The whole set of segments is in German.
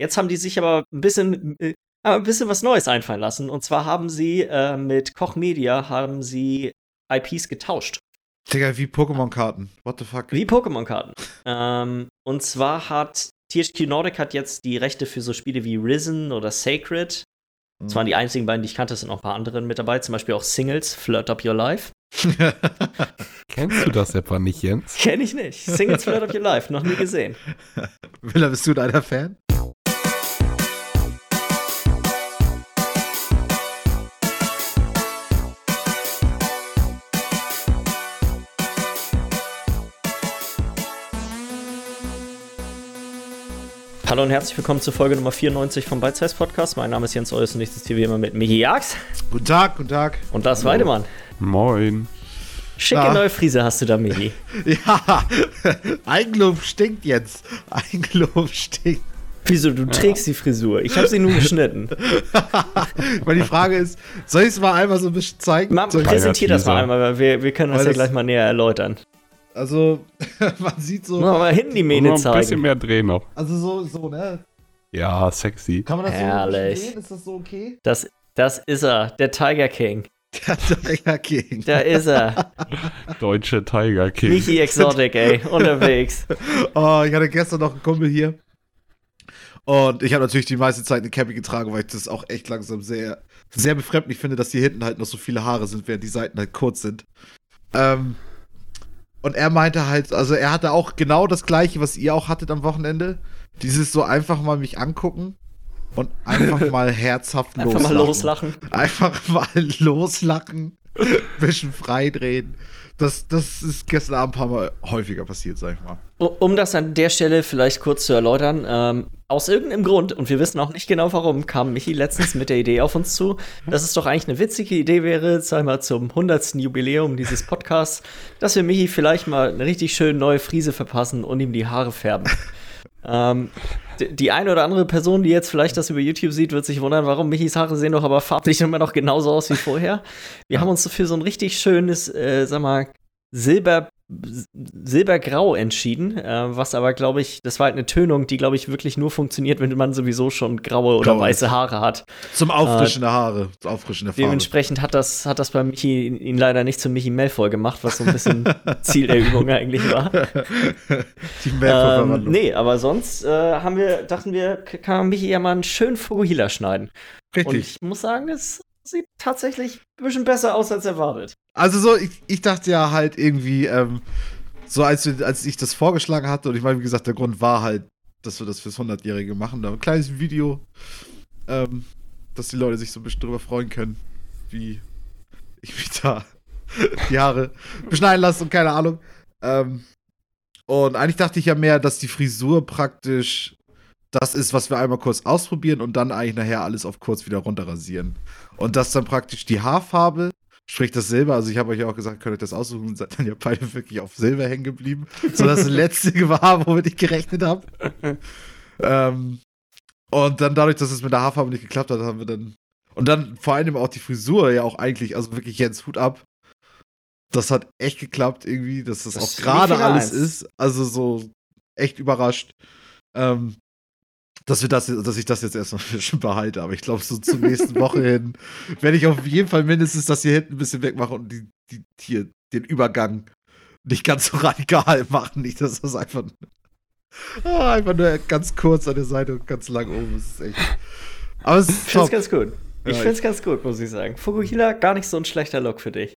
jetzt haben die sich aber ein bisschen, äh, ein bisschen was Neues einfallen lassen. Und zwar haben sie äh, mit Koch Media haben sie IPs getauscht. Digga, wie Pokémon-Karten. What the fuck? Wie Pokémon-Karten. ähm, und zwar hat THQ Nordic hat jetzt die Rechte für so Spiele wie Risen oder Sacred. Das waren die einzigen beiden, die ich kannte, es sind noch ein paar andere mit dabei, zum Beispiel auch Singles, Flirt Up Your Life. Kennst du das etwa nicht, Jens? Kenn ich nicht. Singles Flirt Up Your Life, noch nie gesehen. Willa, bist du deiner Fan? Hallo und herzlich willkommen zur Folge Nummer 94 vom Bite Size Podcast. Mein Name ist Jens Eus und ich sitze hier wie immer mit Michi Jags Guten Tag, guten Tag. und das Weidemann. Moin. Schicke Na. neue Frise hast du da, Michi. Ja, Eigenlob stinkt jetzt. Eigenlob stinkt. Wieso, du trägst die Frisur? Ich habe sie nur geschnitten. Weil die Frage ist, soll ich es mal einmal so ein bisschen zeigen? Ich- präsentier das mal einmal, weil wir, wir können das Weil ja das- gleich mal näher erläutern. Also, man sieht so, Mal, mal hinten die Nur Mähne noch ein bisschen zeigen. mehr drehen noch. also so, so, ne? Ja, sexy. Kann man das Herrlich. so sehen? Ist das so okay? Das, das ist er, der Tiger King. Der Tiger King. Da ist er. Deutsche Tiger King. Michi Exotic, ey, unterwegs. Oh, ich hatte gestern noch einen Kumpel hier. Und ich habe natürlich die meiste Zeit eine Cappy getragen, weil ich das auch echt langsam sehr, sehr befremdlich finde, dass hier hinten halt noch so viele Haare sind, während die Seiten halt kurz sind. Ähm, und er meinte halt, also er hatte auch genau das gleiche, was ihr auch hattet am Wochenende. Dieses so einfach mal mich angucken und einfach mal herzhaft Einfach mal loslachen. Einfach mal loslachen, bisschen freidrehen. Das, das ist gestern Abend ein paar Mal häufiger passiert, sag ich mal. Um das an der Stelle vielleicht kurz zu erläutern, ähm, aus irgendeinem Grund, und wir wissen auch nicht genau warum, kam Michi letztens mit der Idee auf uns zu, dass es doch eigentlich eine witzige Idee wäre, wir mal zum 100. Jubiläum dieses Podcasts, dass wir Michi vielleicht mal eine richtig schön neue Frise verpassen und ihm die Haare färben. ähm, die eine oder andere Person, die jetzt vielleicht das über YouTube sieht, wird sich wundern, warum Michis Haare sehen doch aber farblich immer noch genauso aus wie vorher. Wir haben uns für so ein richtig schönes, äh, sag mal, Silber, Silbergrau entschieden, äh, was aber, glaube ich, das war halt eine Tönung, die, glaube ich, wirklich nur funktioniert, wenn man sowieso schon graue oder Grau weiße. Haare hat. Zum Auffrischen der Haare, zum Auffrischen der Farbe. Dementsprechend hat das, hat das bei Michi ihn leider nicht zum Michi Malfoy gemacht, was so ein bisschen Ziel der Übung eigentlich war. Die Ähm, nee, aber sonst äh, haben wir, dachten wir, kann man Michi ja mal einen schönen Fukuhila schneiden. Und Richtig. ich muss sagen, es sieht tatsächlich ein bisschen besser aus als erwartet. Also so, ich, ich dachte ja halt irgendwie, ähm, so als, als ich das vorgeschlagen hatte, und ich meine, wie gesagt, der Grund war halt, dass wir das fürs 100-Jährige machen, da ein kleines Video, ähm, dass die Leute sich so ein bisschen drüber freuen können, wie ich mich da die Haare beschneiden lasse und keine Ahnung. Ähm, und eigentlich dachte ich ja mehr, dass die Frisur praktisch das ist, was wir einmal kurz ausprobieren und dann eigentlich nachher alles auf kurz wieder runterrasieren. Und dass dann praktisch die Haarfarbe, sprich das Silber, also ich habe euch ja auch gesagt, könnt ihr das aussuchen und seid dann ja beide wirklich auf Silber hängen geblieben. So das letzte war, womit ich gerechnet habe. ähm, und dann dadurch, dass es mit der Haarfarbe nicht geklappt hat, haben wir dann. Und dann vor allem auch die Frisur ja auch eigentlich, also wirklich Jens Hut ab. Das hat echt geklappt irgendwie, dass das, Das auch gerade alles ist. Also so echt überrascht. Ähm, dass wir das, dass ich das jetzt erstmal behalte. Aber ich glaube, so zur nächsten Woche hin werde ich auf jeden Fall mindestens das hier hinten ein bisschen wegmachen und die, die, hier den Übergang nicht ganz so radikal machen. Nicht, dass das einfach, ah, einfach nur ganz kurz an der Seite und ganz lang oben ist. Echt. Aber es Ich ist finde es top. ganz gut. Ich Ja, finde es ganz gut, muss ich sagen. Fukuhila, gar nicht so ein schlechter Look für dich.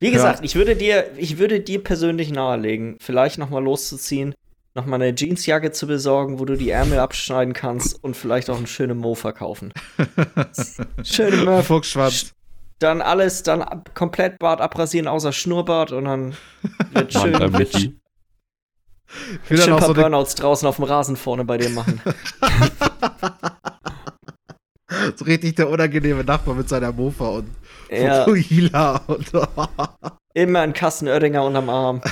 Wie gesagt, ich würde dir, ich würde dir persönlich nahelegen, vielleicht noch mal loszuziehen, noch mal eine Jeansjacke zu besorgen, wo du die Ärmel abschneiden kannst und vielleicht auch eine schöne Mo verkaufen. Schöne Murph. Fuchsschwanz. Dann alles, dann ab, komplett Bart abrasieren, außer Schnurrbart und dann wird schön, Michi. Ich will schön ein paar so Burnouts draußen auf dem Rasen vorne bei dir machen. so richtig der unangenehme Nachbar mit seiner Mofa und ja, Fukuhila und immer ein Kasten Oettinger unterm Arm.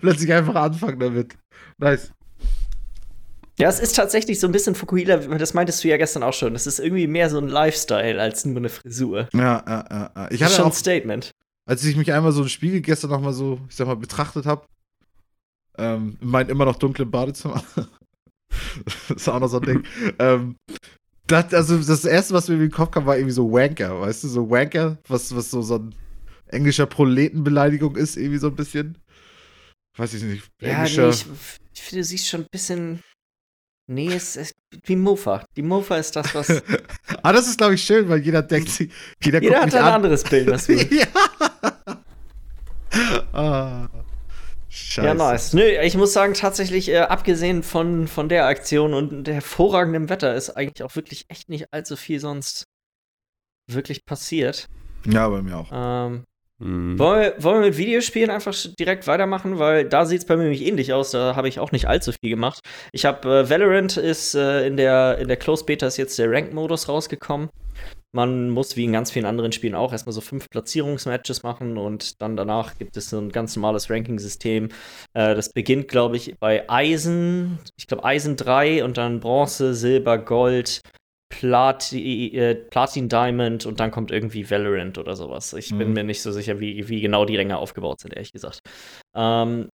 plötzlich einfach anfangen damit. Nice. Ja, es ist tatsächlich so ein bisschen Fukuhila, das meintest du ja gestern auch schon. Es ist irgendwie mehr so ein Lifestyle als nur eine Frisur. Ja, ja, ja, ja. Ich Das ist hatte schon ein Statement. als ich mich einmal so im Spiegel gestern noch mal so, ich sag mal, betrachtet habe, Ähm, in meinem immer noch dunklen Badezimmer. das ist auch noch so ein Ding. ähm, das, also das erste, was mir in den Kopf kam, war irgendwie so Wanker, weißt du, so Wanker, was, was so, so ein englischer Proletenbeleidigung ist, irgendwie so ein bisschen. Weiß ich nicht. Ja, nee, ich, ich finde, du siehst schon ein bisschen. Nee, es ist wie Mofa. Die Mofa ist das, was. ah, das ist, glaube ich, schön, weil jeder denkt, jeder, jeder hat ein an. anderes Bild, was wir. ja. ah. Scheiße. Ja, nice. Nö, ich muss sagen, tatsächlich, äh, abgesehen von, von der Aktion und der hervorragenden Wetter, ist eigentlich auch wirklich echt nicht allzu viel sonst wirklich passiert. Ja, bei mir auch. Ähm, mhm. wollen, wir, wollen wir mit Videospielen einfach direkt weitermachen? Weil da sieht es bei mir nämlich ähnlich aus. Da habe ich auch nicht allzu viel gemacht. Ich habe äh, Valorant ist äh, in der, in der Closed Beta ist jetzt der Rank-Modus rausgekommen. Man muss wie in ganz vielen anderen Spielen auch erstmal so fünf Platzierungsmatches machen und dann danach gibt es so ein ganz normales Ranking-System. Äh, das beginnt, glaube ich, bei Eisen, ich glaube Eisen 3 und dann Bronze, Silber, Gold, Plati äh, Platin Diamond und dann kommt irgendwie Valorant oder sowas. Ich mhm. bin mir nicht so sicher, wie, wie genau die Ränge aufgebaut sind, ehrlich gesagt. Ähm,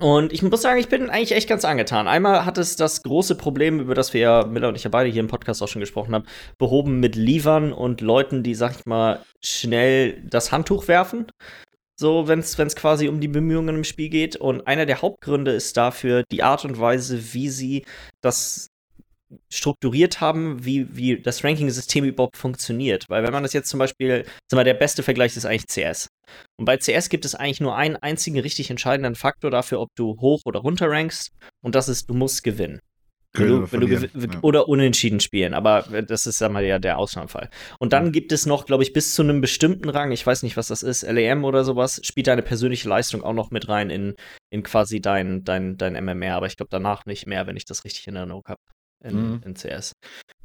und ich muss sagen, ich bin eigentlich echt ganz angetan. Einmal hat es das große Problem, über das wir ja, Miller und ich ja beide hier im Podcast auch schon gesprochen haben, behoben mit Liefern und Leuten, die, sag ich mal, schnell das Handtuch werfen. So, wenn es quasi um die Bemühungen im Spiel geht. Und einer der Hauptgründe ist dafür die Art und Weise, wie sie das strukturiert haben, wie, wie das Ranking-System überhaupt funktioniert. Weil wenn man das jetzt zum Beispiel, sag mal, der beste Vergleich ist eigentlich CS. Und bei CS gibt es eigentlich nur einen einzigen richtig entscheidenden Faktor dafür, ob du hoch oder runter rankst. Und das ist, du musst gewinnen. Wenn du, wenn du ja. Oder unentschieden spielen, aber das ist sag mal ja der Ausnahmefall. Und dann gibt es noch, glaube ich, bis zu einem bestimmten Rang, ich weiß nicht, was das ist, LEM oder sowas, spielt deine persönliche Leistung auch noch mit rein in, in quasi dein, dein, dein MMR, aber ich glaube danach nicht mehr, wenn ich das richtig in Erinnerung habe in, mhm. in CS.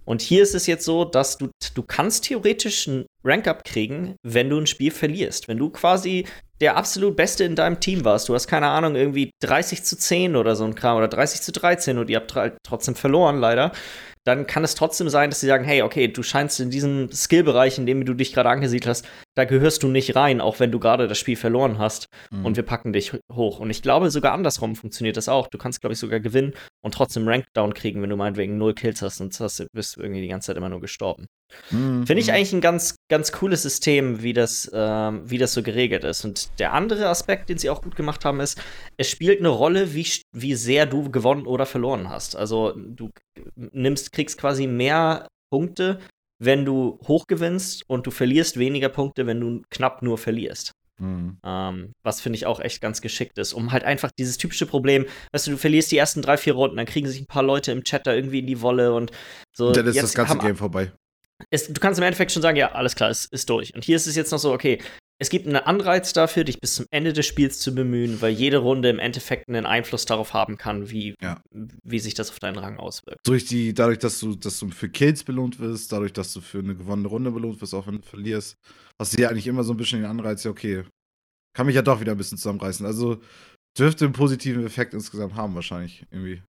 Und hier ist es jetzt so, dass du, du kannst theoretisch ein Rank-Up kriegen, wenn du ein Spiel verlierst. Wenn du quasi der absolut Beste in deinem Team warst. Du hast keine Ahnung, irgendwie 30 zu 10 oder so ein Kram oder 30 zu 13 und ihr habt trotzdem verloren, leider dann kann es trotzdem sein, dass sie sagen, hey, okay, du scheinst in diesem Skillbereich, in dem du dich gerade angesiedelt hast, da gehörst du nicht rein, auch wenn du gerade das Spiel verloren hast mhm. und wir packen dich hoch. Und ich glaube, sogar andersrum funktioniert das auch. Du kannst, glaube ich, sogar gewinnen und trotzdem Rankdown kriegen, wenn du meinetwegen null Kills hast und hast, bist du irgendwie die ganze Zeit immer nur gestorben. Mhm. Finde ich eigentlich ein ganz, ganz cooles System, wie das, ähm, wie das so geregelt ist. Und der andere Aspekt, den sie auch gut gemacht haben, ist, es spielt eine Rolle, wie, wie sehr du gewonnen oder verloren hast. Also du nimmst, kriegst quasi mehr Punkte, wenn du hoch gewinnst und du verlierst weniger Punkte, wenn du knapp nur verlierst. Mhm. Ähm, was finde ich auch echt ganz geschickt ist, um halt einfach dieses typische Problem, weißt du, du verlierst die ersten drei, vier Runden, dann kriegen sich ein paar Leute im Chat da irgendwie in die Wolle und so. Und dann ist das ganze Game vorbei es, du kannst im Endeffekt schon sagen, ja, alles klar, es ist durch. Und hier ist es jetzt noch so, okay, es gibt einen Anreiz dafür, dich bis zum Ende des Spiels zu bemühen, weil jede Runde im Endeffekt einen Einfluss darauf haben kann, wie, ja. wie sich das auf deinen Rang auswirkt. Durch die, dadurch, dass du, dass du für Kills belohnt wirst, dadurch, dass du für eine gewonnene Runde belohnt wirst, auch wenn du verlierst, hast du ja eigentlich immer so ein bisschen den Anreiz, ja, okay, kann mich ja doch wieder ein bisschen zusammenreißen. Also dürfte einen positiven Effekt insgesamt haben, wahrscheinlich irgendwie.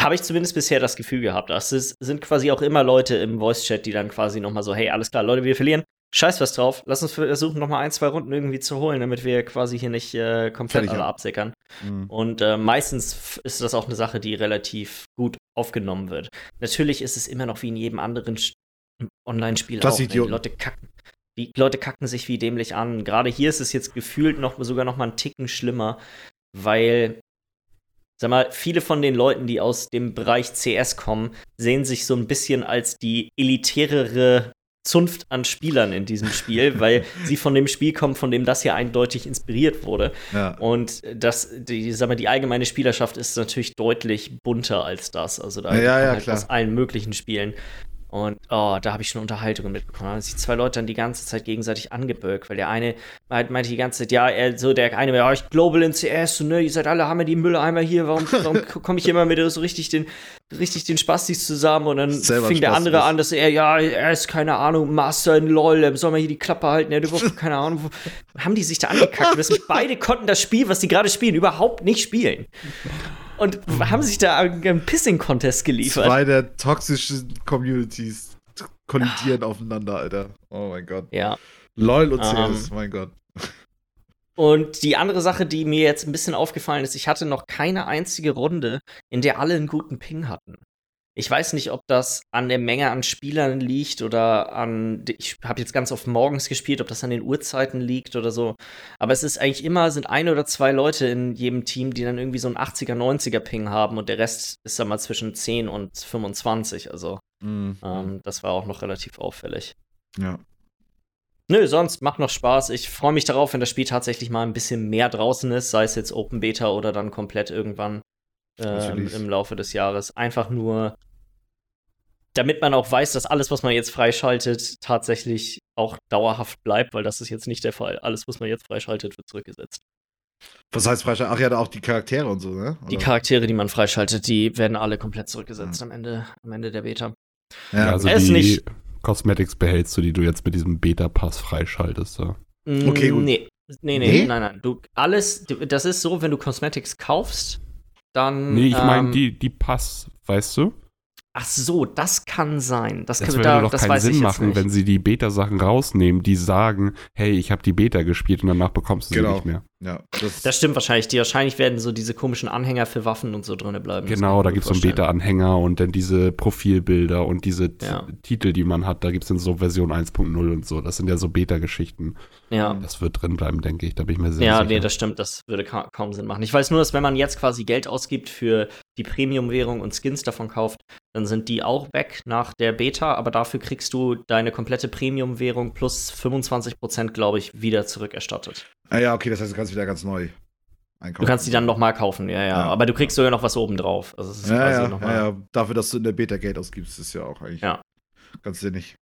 Habe ich zumindest bisher das Gefühl gehabt. Das ist, sind quasi auch immer Leute im Voice-Chat, die dann quasi nochmal so, hey, alles klar, Leute, wir verlieren. Scheiß was drauf. Lass uns versuchen, nochmal ein, zwei Runden irgendwie zu holen, damit wir quasi hier nicht äh, komplett Fertig, alle absickern. Mhm. Und äh, meistens ist das auch eine Sache, die relativ gut aufgenommen wird. Natürlich ist es immer noch wie in jedem anderen Online-Spiel auch. Ne? Die Leute kacken. Die Leute kacken sich wie dämlich an. Gerade hier ist es jetzt gefühlt noch sogar noch mal einen Ticken schlimmer, weil sag mal, viele von den Leuten, die aus dem Bereich CS kommen, sehen sich so ein bisschen als die elitärere Zunft an Spielern in diesem Spiel, weil sie von dem Spiel kommen, von dem das hier eindeutig inspiriert wurde. Ja. Und das, die, sag mal, die allgemeine Spielerschaft ist natürlich deutlich bunter als das. Also da ja, ja, halt aus allen möglichen Spielen. Und oh, da habe ich schon Unterhaltungen mitbekommen. Da haben sich zwei Leute dann die ganze Zeit gegenseitig angebögt, weil der eine meinte die ganze Zeit, ja, er, so der eine, ja, ich Global in CS, und, ne, ihr seid alle, haben wir die Mülleimer hier, warum, warum komme ich immer mit so richtig den, richtig den Spastis zusammen? Und dann Selber fing der andere an, dass er, ja, er ist, keine Ahnung, Master in LOL, soll man hier die Klappe halten, er hat überhaupt keine Ahnung. haben die sich da angekackt? beide konnten das Spiel, was die gerade spielen, überhaupt nicht spielen und haben sich da einen Pissing-Contest geliefert. Zwei der toxischen Communities kollidieren aufeinander, Alter. Oh mein Gott. Ja. LOL und CS, um, ähm. mein Gott. Und die andere Sache, die mir jetzt ein bisschen aufgefallen ist, ich hatte noch keine einzige Runde, in der alle einen guten Ping hatten. Ich weiß nicht, ob das an der Menge an Spielern liegt oder an. Ich habe jetzt ganz oft morgens gespielt, ob das an den Uhrzeiten liegt oder so. Aber es ist eigentlich immer, sind ein oder zwei Leute in jedem Team, die dann irgendwie so einen 80er, 90er Ping haben und der Rest ist dann mal zwischen 10 und 25. Also, Mhm. ähm, das war auch noch relativ auffällig. Ja. Nö, sonst macht noch Spaß. Ich freue mich darauf, wenn das Spiel tatsächlich mal ein bisschen mehr draußen ist, sei es jetzt Open Beta oder dann komplett irgendwann äh, im Laufe des Jahres. Einfach nur, damit man auch weiß, dass alles, was man jetzt freischaltet, tatsächlich auch dauerhaft bleibt, weil das ist jetzt nicht der Fall. Alles, was man jetzt freischaltet, wird zurückgesetzt. Was heißt Freischalten? Ach ja, da auch die Charaktere und so, ne? Die Oder? Charaktere, die man freischaltet, die werden alle komplett zurückgesetzt am, Ende, am Ende der Beta. Ja, Ja, also ist die nicht- Cosmetics behältst du, die du jetzt mit diesem Beta-Pass freischaltest. Ja. Okay, gut. Mm, Nee. Nee, nee, Nee? nein, nein. Du, alles, das ist so, wenn du Cosmetics kaufst, dann. Nee, ich meine ähm, die, die Pass, weißt du? Ach so, das kann sein. Das, Das kann, würde da, doch das keinen Sinn machen, wenn sie die Beta-Sachen rausnehmen, die sagen, hey, ich habe die Beta gespielt und danach bekommst du Genau. sie nicht mehr. Ja. Das, Das stimmt wahrscheinlich. Die wahrscheinlich werden so diese komischen Anhänger für Waffen und so drin bleiben. Genau, da gibt es so einen. Beta-Anhänger und dann diese Profilbilder und diese T- Ja. Titel, die man hat, da gibt es dann so Version 1.0 und so. Das sind ja so Beta-Geschichten. Ja. Das wird drin bleiben, denke ich. Da bin ich mir sehr Ja, sicher. nee, das stimmt, das würde ka kaum Sinn machen. Ich weiß nur, dass wenn man jetzt quasi Geld ausgibt für die Premium-Währung und Skins davon kauft, dann sind die auch weg nach der Beta, aber dafür kriegst du deine komplette Premium-Währung plus 25%, glaube ich, wieder zurückerstattet. Ah, ja, okay, das heißt, du kannst wieder ganz neu einkaufen. Du kannst die dann nochmal kaufen, ja, ja, Ja. Aber du kriegst sogar noch was oben drauf. Also es ist Ja, quasi ja, noch mal- ja. Dafür, dass du in der Beta Geld ausgibst, ist ja auch eigentlich Ja. ganz sinnig.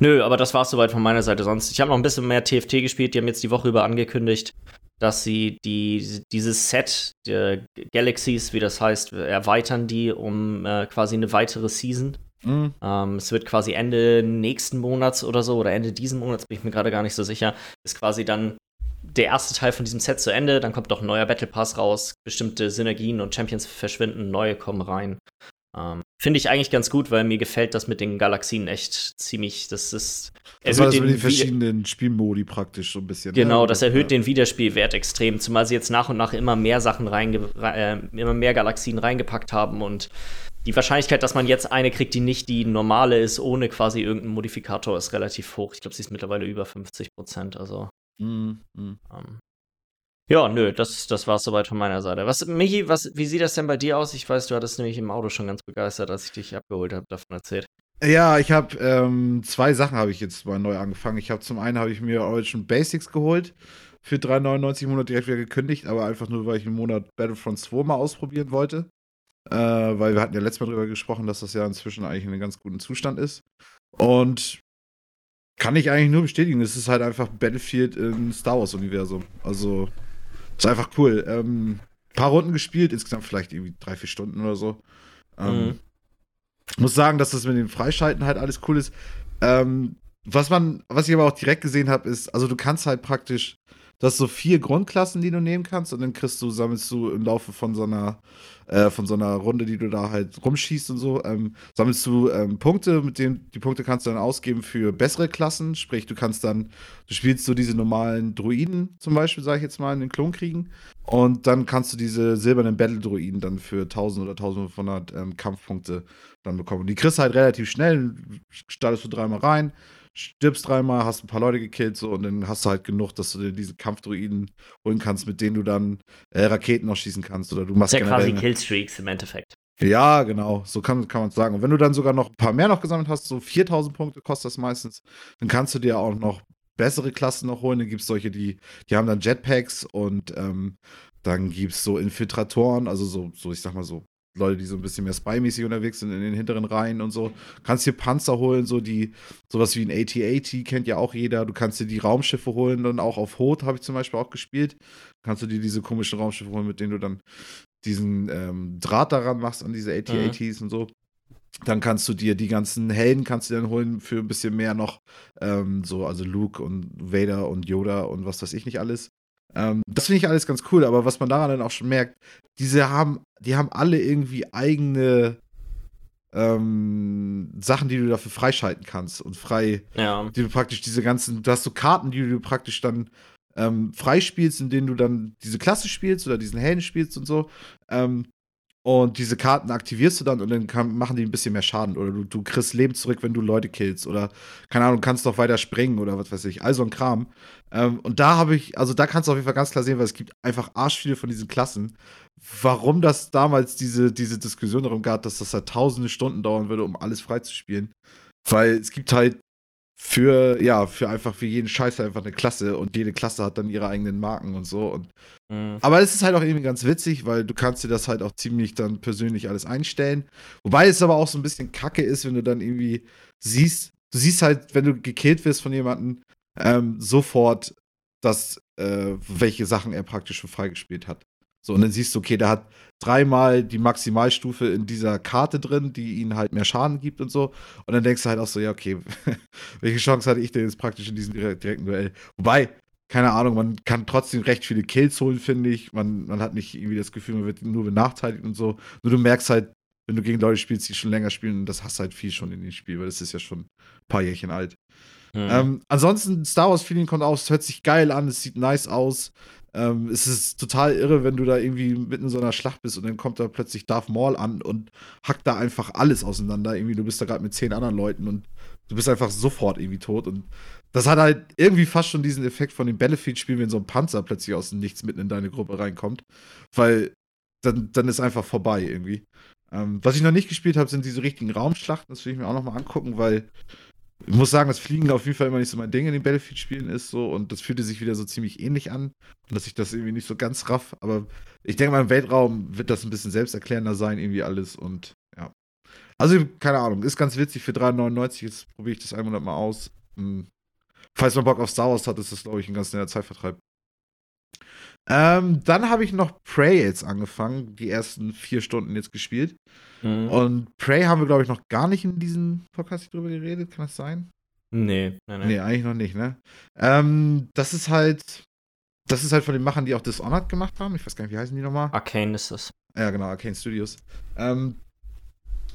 Nö, aber das war's soweit von meiner Seite sonst. Ich habe noch ein bisschen mehr TFT gespielt. Die haben jetzt die Woche über angekündigt, dass sie die, dieses Set der Galaxies, wie das heißt, erweitern die um äh, quasi eine weitere Season. Mhm. Ähm, es wird quasi Ende nächsten Monats oder so, oder Ende diesen Monats, bin ich mir gerade gar nicht so sicher, ist quasi dann der erste Teil von diesem Set zu Ende. Dann kommt noch ein neuer Battle Pass raus, bestimmte Synergien und Champions verschwinden, neue kommen rein. Ähm, Finde ich eigentlich ganz gut, weil mir gefällt das mit den Galaxien echt ziemlich. Das ist. Das erhöht mit den verschiedenen Spielmodi praktisch so ein bisschen. Genau, ne? das erhöht ja. den Wiederspielwert extrem, zumal sie jetzt nach und nach immer mehr Sachen reinge äh, immer mehr Galaxien reingepackt haben und die Wahrscheinlichkeit, dass man jetzt eine kriegt, die nicht die normale ist, ohne quasi irgendeinen Modifikator, ist relativ hoch. Ich glaube, sie ist mittlerweile über 50 Prozent. Also, Mhm. Mhm. ähm, ja, nö, das, das war es soweit von meiner Seite. Was, Michi, was, wie sieht das denn bei dir aus? Ich weiß, du hattest nämlich im Auto schon ganz begeistert, als ich dich abgeholt habe, davon erzählt. Ja, ich habe ähm, zwei Sachen habe ich jetzt mal neu angefangen. Ich habe zum einen habe ich mir Origin Basics geholt für 3,99 im Monat direkt wieder gekündigt, aber einfach nur, weil ich im Monat Battlefront 2 mal ausprobieren wollte. Äh, weil wir hatten ja letztes Mal drüber gesprochen, dass das ja inzwischen eigentlich in einem ganz guten Zustand ist. Und kann ich eigentlich nur bestätigen, es ist halt einfach Battlefield im Star Wars-Universum. Also, ist einfach cool. Ähm, paar Runden gespielt, insgesamt vielleicht irgendwie drei, vier Stunden oder so. Ähm, Mhm. muss sagen, dass das mit dem Freischalten halt alles cool ist. Ähm, was man, was ich aber auch direkt gesehen habe, ist, also du kannst halt praktisch, du hast so vier Grundklassen, die du nehmen kannst, und dann kriegst du, sammelst du im Laufe von so einer, äh, von so einer Runde, die du da halt rumschießt und so, ähm, sammelst du ähm, Punkte, mit denen die Punkte kannst du dann ausgeben für bessere Klassen. Sprich, du kannst dann, du spielst so diese normalen Druiden zum Beispiel, sag ich jetzt mal, in den Klonkriegen. Und dann kannst du diese silbernen Battle-Druiden dann für 1000 oder 1500 ähm, Kampfpunkte dann bekommen. Und die kriegst du halt relativ schnell. Startest du dreimal rein, stirbst dreimal, hast ein paar Leute gekillt so und dann hast du halt genug, dass du dir diese Kampfdruiden holen kannst, mit denen du dann äh, Raketen noch schießen kannst oder du machst ja quasi. Killstreaks im Endeffekt. Ja, genau, so kann, kann man es sagen. Und wenn du dann sogar noch ein paar mehr noch gesammelt hast, so 4000 Punkte kostet das meistens, dann kannst du dir auch noch bessere Klassen noch holen. Dann gibt es solche, die, die haben dann Jetpacks und ähm, dann gibt es so Infiltratoren, also so, so, ich sag mal so, Leute, die so ein bisschen mehr Spy-mäßig unterwegs sind in den hinteren Reihen und so. Kannst dir Panzer holen, so die, sowas wie ein AT-AT kennt ja auch jeder. Du kannst dir die Raumschiffe holen, dann auch auf Hoth habe ich zum Beispiel auch gespielt. Kannst du dir diese komischen Raumschiffe holen, mit denen du dann diesen ähm, Draht daran machst an diese AT-ATs und so. Dann kannst du dir die ganzen Helden kannst du dann holen für ein bisschen mehr noch. Ähm, so, also Luke und Vader und Yoda und was weiß ich nicht alles. Ähm, das finde ich alles ganz cool, aber was man daran dann auch schon merkt, diese haben, die haben alle irgendwie eigene ähm, Sachen, die du dafür freischalten kannst und frei, Ja. die du praktisch diese ganzen, du hast so Karten, die du praktisch dann ähm, freispielst, in denen du dann diese Klasse spielst oder diesen Helden spielst und so. Ähm, und diese Karten aktivierst du dann und dann kann, machen die ein bisschen mehr Schaden. Oder du, du kriegst Leben zurück, wenn du Leute killst. Oder, keine Ahnung, kannst noch weiter springen oder was weiß ich. Also ein Kram. Ähm, und da habe ich, also da kannst du auf jeden Fall ganz klar sehen, weil es gibt einfach arsch viele von diesen Klassen. Warum das damals diese, diese Diskussion darum gab, dass das halt tausende Stunden dauern würde, um alles freizuspielen. Weil es gibt halt für, ja, für einfach für jeden Scheiß einfach eine Klasse und jede Klasse hat dann ihre eigenen Marken und so. Und, mhm. Aber es ist halt auch irgendwie ganz witzig, weil du kannst dir das halt auch ziemlich dann persönlich alles einstellen. Wobei es aber auch so ein bisschen kacke ist, wenn du dann irgendwie siehst, du siehst halt, wenn du gekillt wirst von jemandem, ähm, sofort, dass, äh, welche Sachen er praktisch schon freigespielt hat. So, und dann siehst du, okay, der hat dreimal die Maximalstufe in dieser Karte drin, die ihn halt mehr Schaden gibt und so. Und dann denkst du halt auch so, ja, okay, welche Chance hatte ich denn jetzt praktisch in diesem direkten Duell? Wobei, keine Ahnung, man kann trotzdem recht viele Kills holen, finde ich. Man, man hat nicht irgendwie das Gefühl, man wird nur benachteiligt und so. Nur du merkst halt, wenn du gegen Leute spielst, die schon länger spielen, das hast halt viel schon in dem Spiel, weil das ist ja schon ein paar Jährchen alt. Mhm. Ähm, ansonsten, Star Wars Feeling kommt aus, es hört sich geil an, es sieht nice aus. Ähm, es ist total irre, wenn du da irgendwie mitten in so einer Schlacht bist und dann kommt da plötzlich Darth Maul an und hackt da einfach alles auseinander. Irgendwie, du bist da gerade mit zehn anderen Leuten und du bist einfach sofort irgendwie tot. Und das hat halt irgendwie fast schon diesen Effekt von dem Battlefield-Spiel, wenn so ein Panzer plötzlich aus dem Nichts mitten in deine Gruppe reinkommt. Weil dann, dann ist einfach vorbei irgendwie. Ähm, was ich noch nicht gespielt habe, sind diese richtigen Raumschlachten. Das will ich mir auch noch mal angucken, weil ich muss sagen, das Fliegen auf jeden Fall immer nicht so mein Ding in den Battlefield-Spielen ist so und das fühlte sich wieder so ziemlich ähnlich an und dass ich das irgendwie nicht so ganz raff, aber ich denke mal im Weltraum wird das ein bisschen selbsterklärender sein, irgendwie alles und ja. Also, keine Ahnung, ist ganz witzig für 3,99, jetzt probiere ich das 100 Mal aus. Hm. Falls man Bock auf Star Wars hat, ist das, glaube ich, ein ganz netter Zeitvertreib. Ähm, dann habe ich noch Prey jetzt angefangen, die ersten vier Stunden jetzt gespielt. Mhm. Und Prey haben wir, glaube ich, noch gar nicht in diesem Podcast drüber geredet. Kann das sein? Nee, nein, nein. Nee, eigentlich noch nicht, ne? Ähm, das ist halt. Das ist halt von den Machern, die auch Dishonored gemacht haben. Ich weiß gar nicht, wie heißen die nochmal? Arcane ist das. Ja, genau, Arcane Studios. Ähm,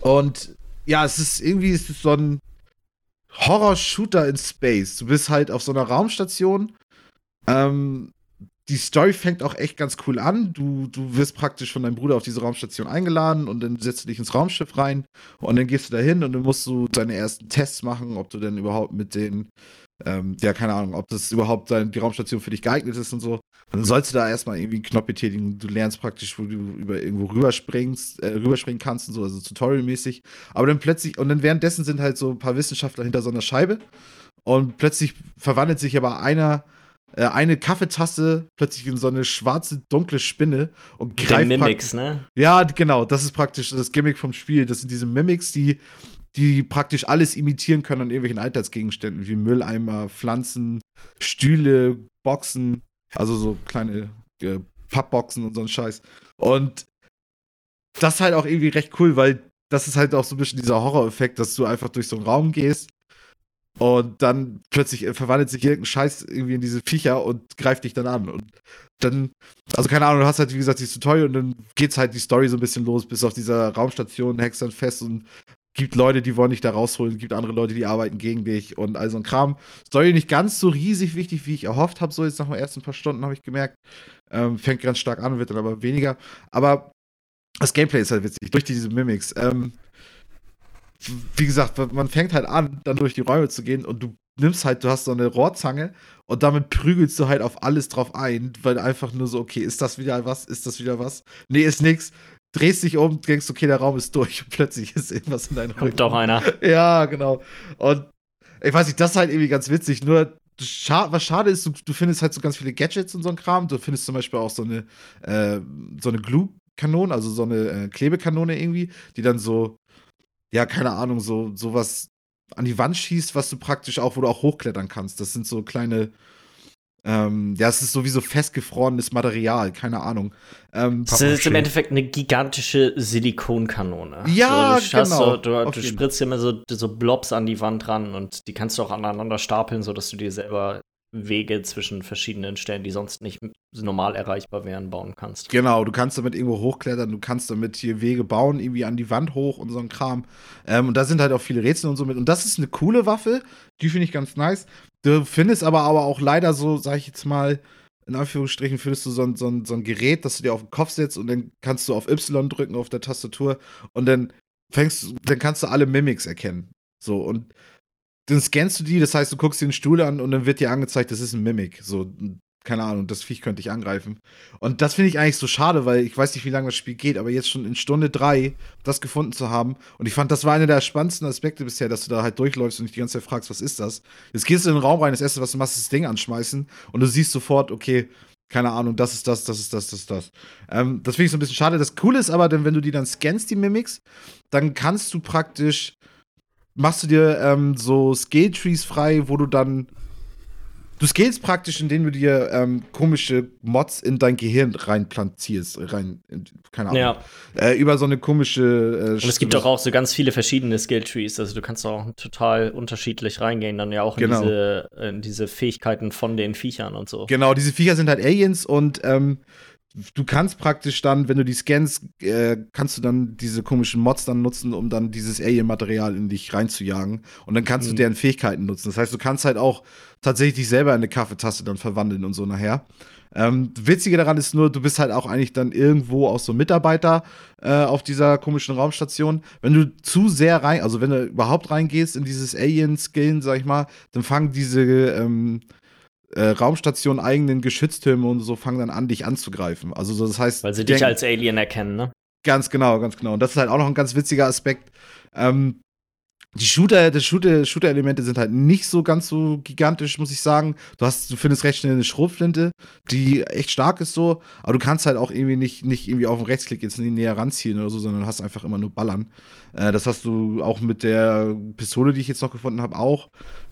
und ja, es ist irgendwie es ist so ein Horror-Shooter in Space. Du bist halt auf so einer Raumstation. Ähm, die Story fängt auch echt ganz cool an. Du, du wirst praktisch von deinem Bruder auf diese Raumstation eingeladen und dann setzt du dich ins Raumschiff rein und dann gehst du da hin und dann musst du deine ersten Tests machen, ob du denn überhaupt mit den, ähm, ja, keine Ahnung, ob das überhaupt dein, die Raumstation für dich geeignet ist und so. Dann sollst du da erstmal irgendwie einen Knopf betätigen. Du lernst praktisch, wo du über irgendwo rüberspringst, äh, rüberspringen kannst und so, also tutorialmäßig. Aber dann plötzlich, und dann währenddessen sind halt so ein paar Wissenschaftler hinter so einer Scheibe und plötzlich verwandelt sich aber einer äh, eine Kaffeetasse plötzlich in so eine schwarze, dunkle Spinne und greift. Den Mimics, ne? Ja, genau. Das ist praktisch das Gimmick vom Spiel. Das sind diese Mimics, die, die praktisch alles imitieren können an irgendwelchen Alltagsgegenständen, wie Mülleimer, Pflanzen, Stühle, Boxen, also so kleine äh, Pappboxen und so ein Scheiß. Und das ist halt auch irgendwie recht cool, weil das ist halt auch so ein bisschen dieser Horror-Effekt, dass du einfach durch so einen Raum gehst und dann plötzlich verwandelt sich irgendein Scheiß irgendwie in diese Viecher und greift dich dann an. Und dann, also keine Ahnung, du hast halt, wie gesagt, dieses Tutorial und dann geht's halt die Story so ein bisschen los, bis auf dieser Raumstation, hackst dann fest und gibt Leute, die wollen dich da rausholen, gibt andere Leute, die arbeiten gegen dich und all so ein Kram. Story nicht ganz so riesig wichtig, wie ich erhofft habe, so jetzt nach den ersten paar Stunden habe ich gemerkt. Ähm, fängt ganz stark an, wird dann aber weniger. Aber das Gameplay ist halt witzig, durch diese Mimics. Ähm, wie gesagt, man fängt halt an, dann durch die Räume zu gehen und du nimmst halt, du hast so eine Rohrzange und damit prügelst du halt auf alles drauf ein, weil einfach nur so, okay, ist das wieder was? Ist das wieder was? Nee, ist nix. Drehst dich um, denkst, okay, der Raum ist durch und plötzlich ist irgendwas in deinem Raum. Kommt doch einer. Ja, genau. Und ich weiß nicht, das ist halt irgendwie ganz witzig. Nur, scha was schade ist, du, du, findest halt so ganz viele Gadgets und so ein Kram. Du findest zum Beispiel auch so eine, äh, so eine Glue-Kanone, also so eine äh, Klebekanone irgendwie, die dann so ja, keine Ahnung, so sowas an die Wand schießt, was du praktisch auch, wo du auch hochklettern kannst. Das sind so kleine, ähm, ja, es ist sowieso festgefrorenes Material, keine Ahnung. Ähm, das ist im Endeffekt eine gigantische Silikonkanone. Ja, so, du genau. So, du, du spritzt immer so, so Blobs an die Wand ran und die kannst du auch aneinander stapeln, sodass du dir selber Wege zwischen verschiedenen Stellen, die sonst nicht normal erreichbar wären, bauen kannst. Genau, du kannst damit irgendwo hochklettern, du kannst damit hier Wege bauen, irgendwie an die Wand hoch und so ein Kram. Ähm, und da sind halt auch viele Rätsel und so mit. Und das ist eine coole Waffe, die finde ich ganz nice. Du findest aber, aber auch leider so, sag ich jetzt mal, in Anführungsstrichen, findest du so ein, so, ein, so ein Gerät, das du dir auf den Kopf setzt und dann kannst du auf Y drücken auf der Tastatur und dann fängst dann kannst du alle Mimics erkennen. So, und dann scannst du die, das heißt, du guckst dir den Stuhl an und dann wird dir angezeigt, das ist ein Mimic. So, keine Ahnung, das Viech könnte ich angreifen. Und das finde ich eigentlich so schade, weil ich weiß nicht, wie lange das Spiel geht, aber jetzt schon in Stunde drei das gefunden zu haben. Und ich fand, das war einer der spannendsten Aspekte bisher, dass du da halt durchläufst und dich die ganze Zeit fragst, was ist das? Jetzt gehst du in den Raum rein, das erste, was du machst, ist das Ding anschmeißen und du siehst sofort, okay, keine Ahnung, das ist das, das ist das, das ist das. Ähm, das finde ich so ein bisschen schade. Das Coole ist aber, denn wenn du die dann scannst, die Mimics, dann kannst du praktisch, machst du dir ähm, so Skill-Trees frei, wo du dann Du scalest praktisch, indem du dir ähm, komische Mods in dein Gehirn reinplantierst, rein, keine Ahnung. Ja. Äh, über so eine komische. Äh, Und es gibt doch auch so ganz viele verschiedene Skill-Trees. Also du kannst auch total unterschiedlich reingehen, dann ja auch in, genau. diese, in diese Fähigkeiten von den Viechern und so. Genau, diese Viecher sind halt Aliens und ähm, du kannst praktisch dann, wenn du die scans, äh, kannst du dann diese komischen Mods dann nutzen, um dann dieses Alien-Material in dich reinzujagen. Und dann kannst mhm. du deren Fähigkeiten nutzen. Das heißt, du kannst halt auch tatsächlich dich selber in eine Kaffeetasse dann verwandeln und so nachher. Ähm, Witzige daran ist nur, du bist halt auch eigentlich dann irgendwo auch so Mitarbeiter äh, auf dieser komischen Raumstation. Wenn du zu sehr rein, also wenn du überhaupt reingehst in dieses Alien-Skillen, sag ich mal, dann fangen diese ähm, äh, Raumstation eigenen Geschütztürme und so fangen dann an, dich anzugreifen. Also so, das heißt, weil sie dich als Alien erkennen, ne? Ganz genau, ganz genau. Und das ist halt auch noch ein ganz witziger Aspekt. Ähm, die Shooter, die Shooter, Shooter-Elemente sind halt nicht so ganz so gigantisch, muss ich sagen. Du hast, du findest recht schnell eine Schrotflinte, die echt stark ist so, aber du kannst halt auch irgendwie nicht, nicht irgendwie auf den Rechtsklick jetzt näher ranziehen oder so, sondern hast einfach immer nur Ballern. Äh, das hast du auch mit der Pistole, die ich jetzt noch gefunden habe, auch.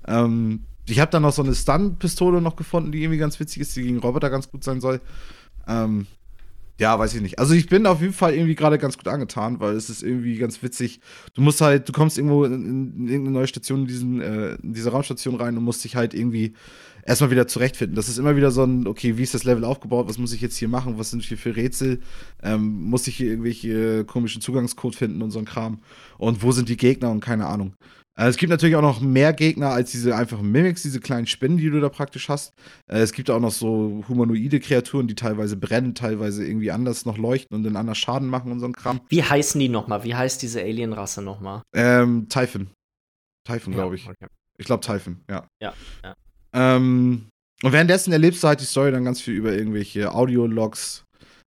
Ähm, ich habe dann noch so eine Stun-Pistole noch gefunden, die irgendwie ganz witzig ist, die gegen Roboter ganz gut sein soll. Ähm, ja, weiß ich nicht. Also ich bin auf jeden Fall irgendwie gerade ganz gut angetan, weil es ist irgendwie ganz witzig. Du musst halt, du kommst irgendwo in, in, in irgendeine neue Station, in, diesen, äh, in diese Raumstation rein und musst dich halt irgendwie erstmal wieder zurechtfinden. Das ist immer wieder so ein, okay, wie ist das Level aufgebaut? Was muss ich jetzt hier machen? Was sind hier für Rätsel? Ähm, muss ich hier irgendwelche komischen Zugangscode finden und so ein Kram? Und wo sind die Gegner und keine Ahnung. Äh, es gibt natürlich auch noch mehr Gegner als diese einfachen Mimics, diese kleinen Spinnen, die du da praktisch hast. Äh, es gibt auch noch so humanoide Kreaturen, die teilweise brennen, teilweise irgendwie anders noch leuchten und dann anders Schaden machen und so ein Kram. Wie heißen die nochmal? Wie heißt diese Alienrasse nochmal? Ähm, Typhon. Typhon, glaube ich. Okay. Ich glaube Typhon, ja. Ja, ja. Ähm, und währenddessen erlebst du halt die Story dann ganz viel über irgendwelche Audiologs,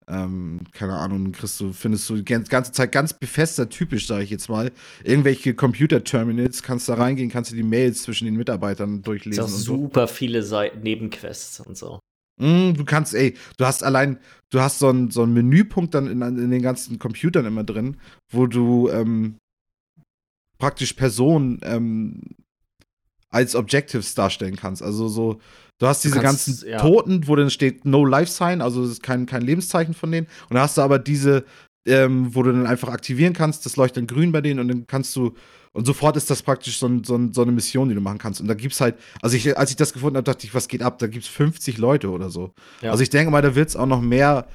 ähm, keine Ahnung, kriegst du, findest du die ganze Zeit ganz befester typisch, sage ich jetzt mal. Irgendwelche Computer-Terminals, kannst da reingehen, kannst du die Mails zwischen den Mitarbeitern durchlesen. Das super so. viele Seiten, Nebenquests und so. Mm, du kannst, ey, du hast allein, du hast so einen so Menüpunkt dann in, in, den ganzen Computern immer drin, wo du ähm, praktisch Personen ähm, als Objectives darstellen kannst. Also so, du hast diese kannst, ganzen ja. Toten, wo dann steht No Life Sign, also das ist kein, kein Lebenszeichen von denen. Und dann hast du aber diese, ähm, wo du dann einfach aktivieren kannst, das leuchtet dann grün bei denen und dann kannst du, und sofort ist das praktisch so, so, so eine Mission, die du machen kannst. Und da gibt's halt, also ich, als ich das gefunden habe, dachte ich, was geht ab? Da gibt's 50 Leute oder so. Ja. Also ich denke mal, da wird's auch noch mehr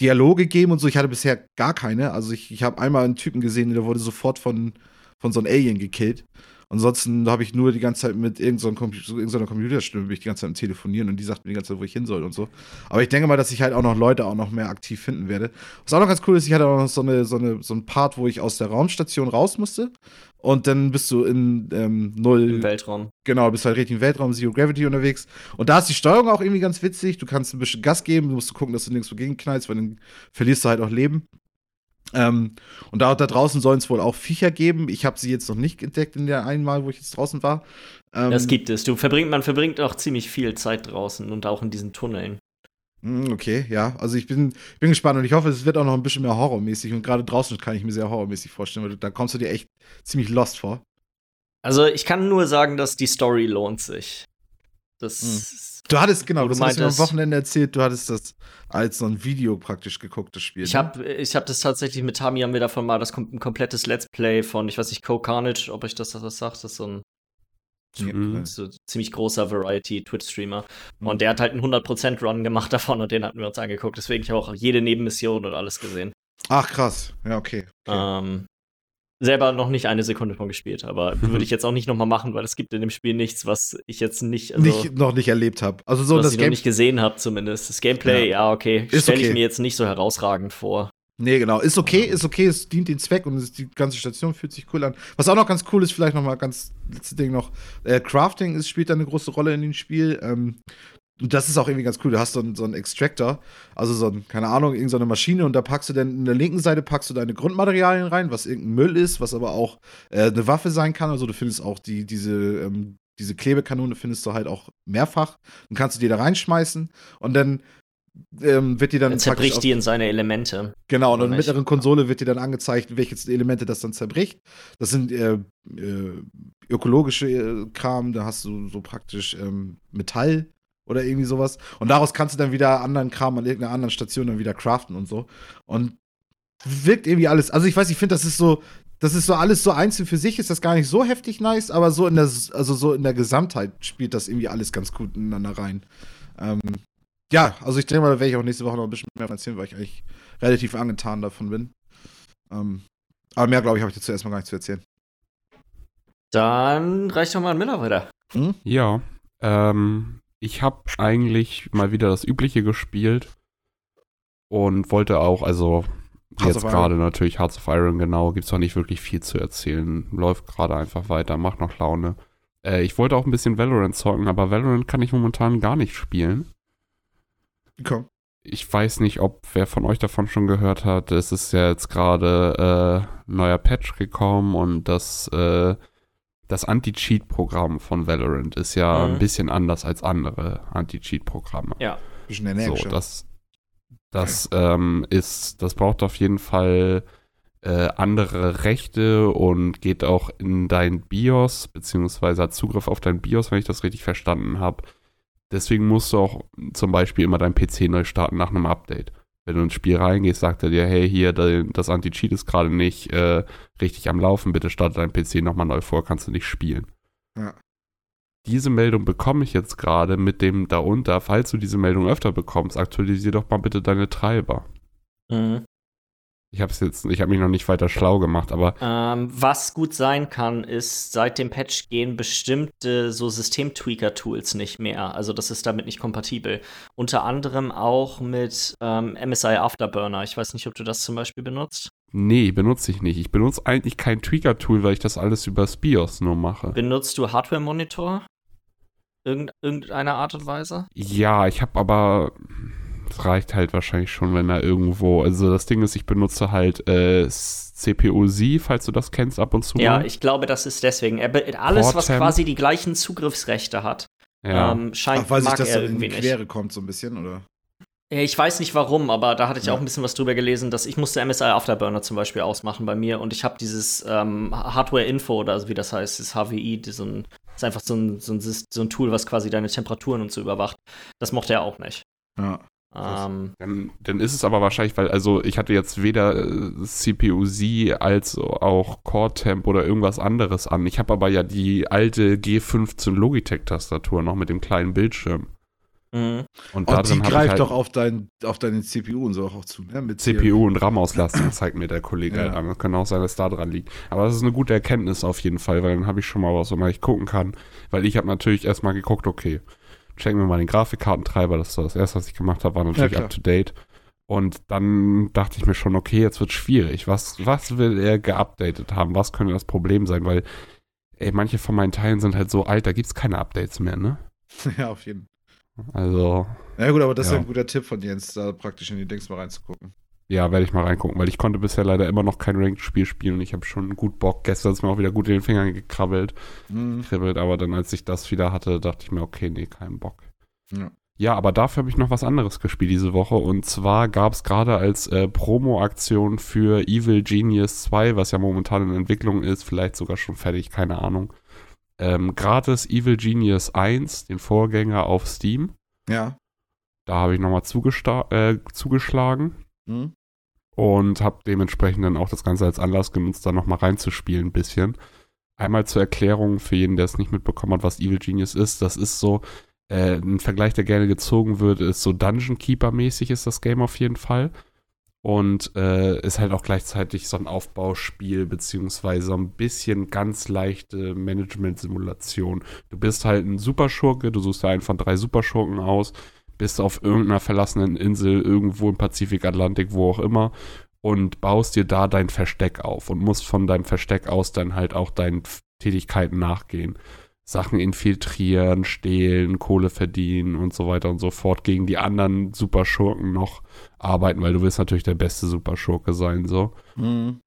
Dialoge geben und so. Ich hatte bisher gar keine. Also ich, ich habe einmal einen Typen gesehen, der wurde sofort von, von so einem Alien gekillt. Ansonsten habe ich nur die ganze Zeit mit irgendeiner so irgendeiner Computerstimme bin ich die ganze Zeit am Telefonieren und die sagt mir die ganze Zeit, wo ich hin soll und so. Aber ich denke mal, dass ich halt auch noch Leute auch noch mehr aktiv finden werde. Was auch noch ganz cool ist, ich hatte auch noch so, eine, so, eine, so ein Part, wo ich aus der Raumstation raus musste. Und dann bist du in ähm, null. Im Weltraum. Genau, bist halt richtig im Weltraum, Zero Gravity unterwegs. Und da ist die Steuerung auch irgendwie ganz witzig. Du kannst ein bisschen Gas geben, du musst gucken, dass du nirgendwo gegenknallst, weil dann verlierst du halt auch Leben. Ähm, und da, da draußen sollen es wohl auch Viecher geben. Ich habe sie jetzt noch nicht entdeckt in der einen Mal, wo ich jetzt draußen war. Ähm, das gibt es. Du verbringt, man verbringt auch ziemlich viel Zeit draußen und auch in diesen Tunneln. Hm, okay, ja. Also ich bin, bin gespannt und ich hoffe, es wird auch noch ein bisschen mehr horrormäßig. Und gerade draußen kann ich mir sehr horrormäßig vorstellen, weil da kommst du dir echt ziemlich lost vor. Also ich kann nur sagen, dass die Story lohnt sich. Das hm. Du hattest, genau, du hast mir am Wochenende erzählt, du hattest das als so ein Video praktisch geguckt, das Spiel. Ich habe ne? ich hab das tatsächlich mit Tami haben wir davon mal das ein komplettes Let's Play von, ich weiß nicht, Co Carnage, ob ich das was sagt, das ist so ein mhm. so ziemlich großer Variety-Twitch-Streamer. Mhm. Und der hat halt einen 100% Run gemacht davon und den hatten wir uns angeguckt. Deswegen habe ich auch jede Nebenmission und alles gesehen. Ach, krass. Ja, okay. okay. Ähm, selber noch nicht eine Sekunde von gespielt, aber würde ich jetzt auch nicht nochmal machen, weil es gibt in dem Spiel nichts, was ich jetzt nicht, also, nicht, noch nicht erlebt habe. Also so was das ich noch Game. nicht gesehen habe zumindest. Das Gameplay, ja, okay, Ist stelle ich okay. mir jetzt nicht so herausragend vor. Nee, genau. Ist okay, ist okay, es dient den Zweck und die ganze Station fühlt sich cool an. Was auch noch ganz cool ist, vielleicht noch mal ganz letzte Ding noch, äh, Crafting ist, spielt da eine große Rolle in dem Spiel. Ähm, und das ist auch irgendwie ganz cool. Du hast so einen, so einen Extractor, also so ein, keine Ahnung, irgendeine so Maschine und da packst du dann in der linken Seite packst du deine Grundmaterialien rein, was irgendein Müll ist, was aber auch äh, eine Waffe sein kann. Also du findest auch die, diese, ähm, diese Klebekanone findest du halt auch mehrfach. Dann kannst du die da reinschmeißen und dann ähm, wird die dann auf- zerbricht die in seine Elemente. Genau, und in der mittleren Konsole wird dir dann angezeigt, welche Elemente das dann zerbricht. Das sind äh, äh, ökologische äh, Kram, da hast du so praktisch ähm, Metall oder irgendwie sowas. Und daraus kannst du dann wieder anderen Kram an irgendeiner anderen Station dann wieder craften und so. Und wirkt irgendwie alles. Also ich weiß, ich finde, das ist so, das ist so alles so einzeln für sich, ist das gar nicht so heftig nice, aber so in der, also so in der Gesamtheit spielt das irgendwie alles ganz gut ineinander rein. Ähm, ja, also ich denke mal, da werde ich auch nächste Woche noch ein bisschen mehr erzählen, weil ich eigentlich relativ angetan davon bin. Ähm, aber mehr, glaube ich, habe ich dazu erstmal gar nicht zu erzählen. Dann reicht doch mal ein Miller weiter. Ja, ähm, ich habe eigentlich mal wieder das Übliche gespielt und wollte auch, also Hearts jetzt gerade natürlich Hearts of Iron, genau, gibt es auch nicht wirklich viel zu erzählen. Läuft gerade einfach weiter, macht noch Laune. Äh, ich wollte auch ein bisschen Valorant zocken, aber Valorant kann ich momentan gar nicht spielen. Komm. Ich weiß nicht, ob wer von euch davon schon gehört hat. Es ist ja jetzt gerade äh, ein neuer Patch gekommen und das, äh, das Anti-Cheat-Programm von Valorant ist ja Mhm. ein bisschen anders als andere Anti-Cheat-Programme. Ja. Bisschen So, energischer. das, das ähm, ist, das braucht auf jeden Fall äh, andere Rechte und geht auch in dein BIOS, beziehungsweise hat Zugriff auf dein BIOS, wenn ich das richtig verstanden habe. Deswegen musst du auch zum Beispiel immer dein PC neu starten nach einem Update. Wenn du ins Spiel reingehst, sagt er dir, hey, hier, das Anti-Cheat ist gerade nicht äh, richtig am Laufen, bitte starte dein PC nochmal neu vor, kannst du nicht spielen. Ja. Diese Meldung bekomme ich jetzt gerade mit dem darunter, falls du diese Meldung öfter bekommst, aktualisier doch mal bitte deine Treiber. Mhm. Ich habe jetzt, ich habe mich noch nicht weiter schlau gemacht, aber Ähm, was gut sein kann, ist, seit dem Patch gehen bestimmte so System-Tweaker-Tools nicht mehr. Also das ist damit nicht kompatibel. Unter anderem auch mit ähm, MSI Afterburner. Ich weiß nicht, ob du das zum Beispiel benutzt. nee, benutze ich nicht. Ich benutze eigentlich kein Tweaker-Tool, weil ich das alles über BIOS nur mache. Benutzt du Hardware-Monitor? Irgend, irgendeiner Art und Weise? Ja, ich habe aber, es reicht halt wahrscheinlich schon, wenn er irgendwo, also das Ding ist, ich benutze halt äh, CPU-Z, falls du das kennst, ab und zu Ja, ich glaube, das ist deswegen. Er, alles, was quasi die gleichen Zugriffsrechte hat, ja. ähm, scheint Ach, weil sich mag das er so in irgendwie die nicht. Quere kommt, so ein bisschen, oder? Ich weiß nicht warum, aber da hatte ich Ja. auch ein bisschen was drüber gelesen, dass ich musste MSI Afterburner zum Beispiel ausmachen bei mir und ich habe dieses ähm, Hardware-Info oder also wie das heißt, das HWI, so ein, ist einfach so ein, so, ein, so ein Tool, was quasi deine Temperaturen und so überwacht. Das mochte er auch nicht. Ja. Ähm, Dann, dann ist es aber wahrscheinlich, weil, also ich hatte jetzt weder äh, CPU-Z als auch Core-Temp oder irgendwas anderes an. Ich habe aber ja die alte G15 Logitech-Tastatur noch mit dem kleinen Bildschirm. mh. Und da Und die greift halt doch auf, dein, auf deine CPU und so auch zu, ne? Mit CPU und RAM-Auslastung, zeigt mir der Kollege Ja. an. Das kann auch sein, dass da dran liegt. Aber das ist eine gute Erkenntnis auf jeden Fall, weil dann habe ich schon mal was, wo ich gucken kann. Weil ich habe natürlich erstmal geguckt, okay, checken wir mal den Grafikkartentreiber. Das war das erste, was ich gemacht habe, war natürlich klar. up to date. Und dann dachte ich mir schon, okay, jetzt wird schwierig. Was, was will er geupdatet haben? Was könnte das Problem sein? Weil, ey, manche von meinen Teilen sind halt so alt, da gibt es keine Updates mehr, ne? ja, auf jeden Fall. Also, Ja, gut, aber das ist Ja. ja ein guter Tipp von Jens, da praktisch in die Dings mal reinzugucken. Ja, werde ich mal reingucken, weil ich konnte bisher leider immer noch kein Ranked-Spiel spielen und ich habe schon gut Bock. Gestern ist mir auch wieder gut in den Fingern gekrabbelt, Mhm. kribbelt, aber dann, als ich das wieder hatte, dachte ich mir, okay, nee, keinen Bock. Ja. Ja, aber dafür habe ich noch was anderes gespielt diese Woche und zwar gab es gerade als äh, Promo-Aktion für Evil Genius 2, was ja momentan in Entwicklung ist, vielleicht sogar schon fertig, keine Ahnung, ähm, gratis Evil Genius 1, den Vorgänger auf Steam. Ja. Da habe ich nochmal äh, zugeschlagen. Mhm. und habe dementsprechend dann auch das Ganze als Anlass genutzt, da nochmal reinzuspielen ein bisschen. Einmal zur Erklärung für jeden, der es nicht mitbekommen hat, was Evil Genius ist. Das ist so, äh, ein Vergleich, der gerne gezogen wird, ist so Dungeon Keeper-mäßig ist das Game auf jeden Fall. und äh, ist halt auch gleichzeitig so ein Aufbauspiel, beziehungsweise so ein bisschen ganz leichte Management-Simulation. Du bist halt ein Superschurke, du suchst dir einen von drei Superschurken aus, bist auf irgendeiner verlassenen Insel irgendwo im Pazifik, Atlantik, wo auch immer und baust dir da dein Versteck auf und musst von deinem Versteck aus dann halt auch deinen Tätigkeiten nachgehen. Sachen infiltrieren, stehlen, Kohle verdienen und so weiter und so fort gegen die anderen Superschurken noch arbeiten, weil du willst natürlich der beste Superschurke sein, so. Mhm.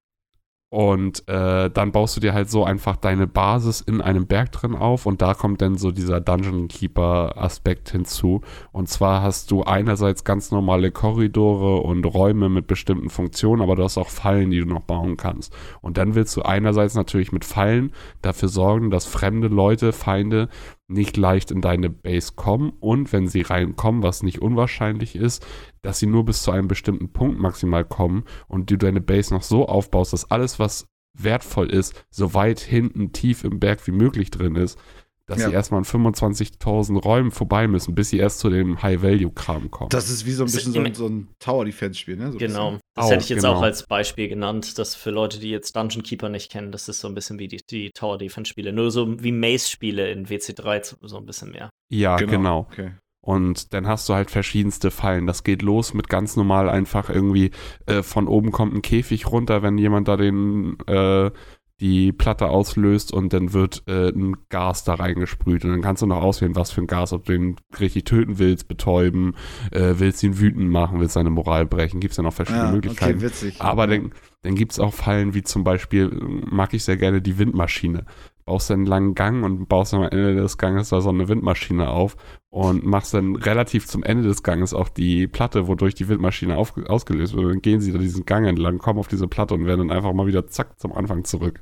Und äh, dann baust du dir halt so einfach deine Basis in einem Berg drin auf und da kommt dann so dieser Dungeon Keeper Aspekt hinzu. Und zwar hast du einerseits ganz normale Korridore und Räume mit bestimmten Funktionen, aber du hast auch Fallen, die du noch bauen kannst. Und dann willst du einerseits natürlich mit Fallen dafür sorgen, dass fremde Leute, Feinde nicht leicht in deine Base kommen. Und wenn sie reinkommen, was nicht unwahrscheinlich ist, dass sie nur bis zu einem bestimmten Punkt maximal kommen und du deine Base noch so aufbaust, dass alles, was wertvoll ist, so weit hinten tief im Berg wie möglich drin ist, dass Ja. sie erstmal an 25.000 Räumen vorbei müssen, bis sie erst zu dem High-Value-Kram kommen. Das ist wie so ein bisschen so ein, so ein Tower-Defense-Spiel, ne? So Genau. Das Auch, hätte ich jetzt genau. auch als Beispiel genannt, dass für Leute, die jetzt Dungeon Keeper nicht kennen, das ist so ein bisschen wie die, die Tower Defense Spiele. Nur so wie Maze-Spiele in WC3 so- ein bisschen mehr. ja, bisschen. genau. Okay. Und dann hast du halt verschiedenste Fallen. Das geht los mit ganz normal einfach irgendwie äh, von oben kommt ein Käfig runter, wenn jemand da den äh, die Platte auslöst und dann wird äh, ein Gas da reingesprüht. Und dann kannst du noch auswählen, was für ein Gas, ob du ihn richtig töten willst, betäuben, äh, willst ihn wütend machen, willst seine Moral brechen. Gibt es ja noch verschiedene Ja, Möglichkeiten. okay, witzig. Aber dann, dann gibt es auch Fallen wie zum Beispiel, mag ich sehr gerne die Windmaschine. Baust dann einen langen Gang und baust am Ende des Ganges da so eine Windmaschine auf und machst dann relativ zum Ende des Ganges auch die Platte, wodurch die Windmaschine auf, ausgelöst wird. Und dann gehen sie da diesen Gang entlang, kommen auf diese Platte und werden dann einfach mal wieder zack zum Anfang zurück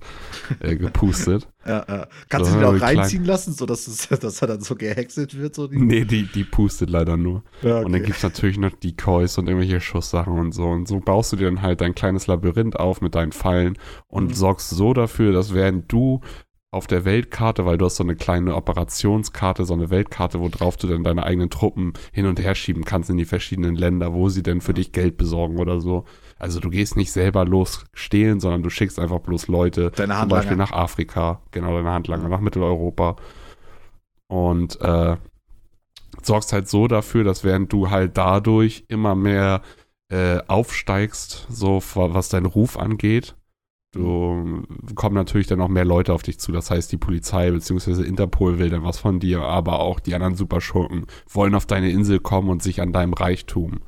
äh, gepustet. Ja, ja. Kannst So, du ihn auch reinziehen lassen, sodass, es, dass er dann so gehäckselt wird? So die? nee, die, die pustet leider nur. Ja, Und dann gibt es natürlich noch Decoys und irgendwelche Schusssachen und so. Und so baust du dir dann halt dein kleines Labyrinth auf mit deinen Fallen und Mhm. sorgst so dafür, dass während du auf der Weltkarte, weil du hast so eine kleine Operationskarte, so eine Weltkarte, wo drauf du dann deine eigenen Truppen hin und her schieben kannst in die verschiedenen Länder, wo sie denn für dich Geld besorgen oder so. Also du gehst nicht selber los stehlen, sondern du schickst einfach bloß Leute Deine zum Beispiel nach Afrika, genau, deine Handlanger, nach Mitteleuropa. Und äh, sorgst halt so dafür, dass während du halt dadurch immer mehr äh, aufsteigst, so wa- was deinen Ruf angeht, du kommen natürlich dann auch mehr Leute auf dich zu. Das heißt, die Polizei bzw. Interpol will dann was von dir, aber auch die anderen Superschurken wollen auf deine Insel kommen und sich an deinem Reichtum,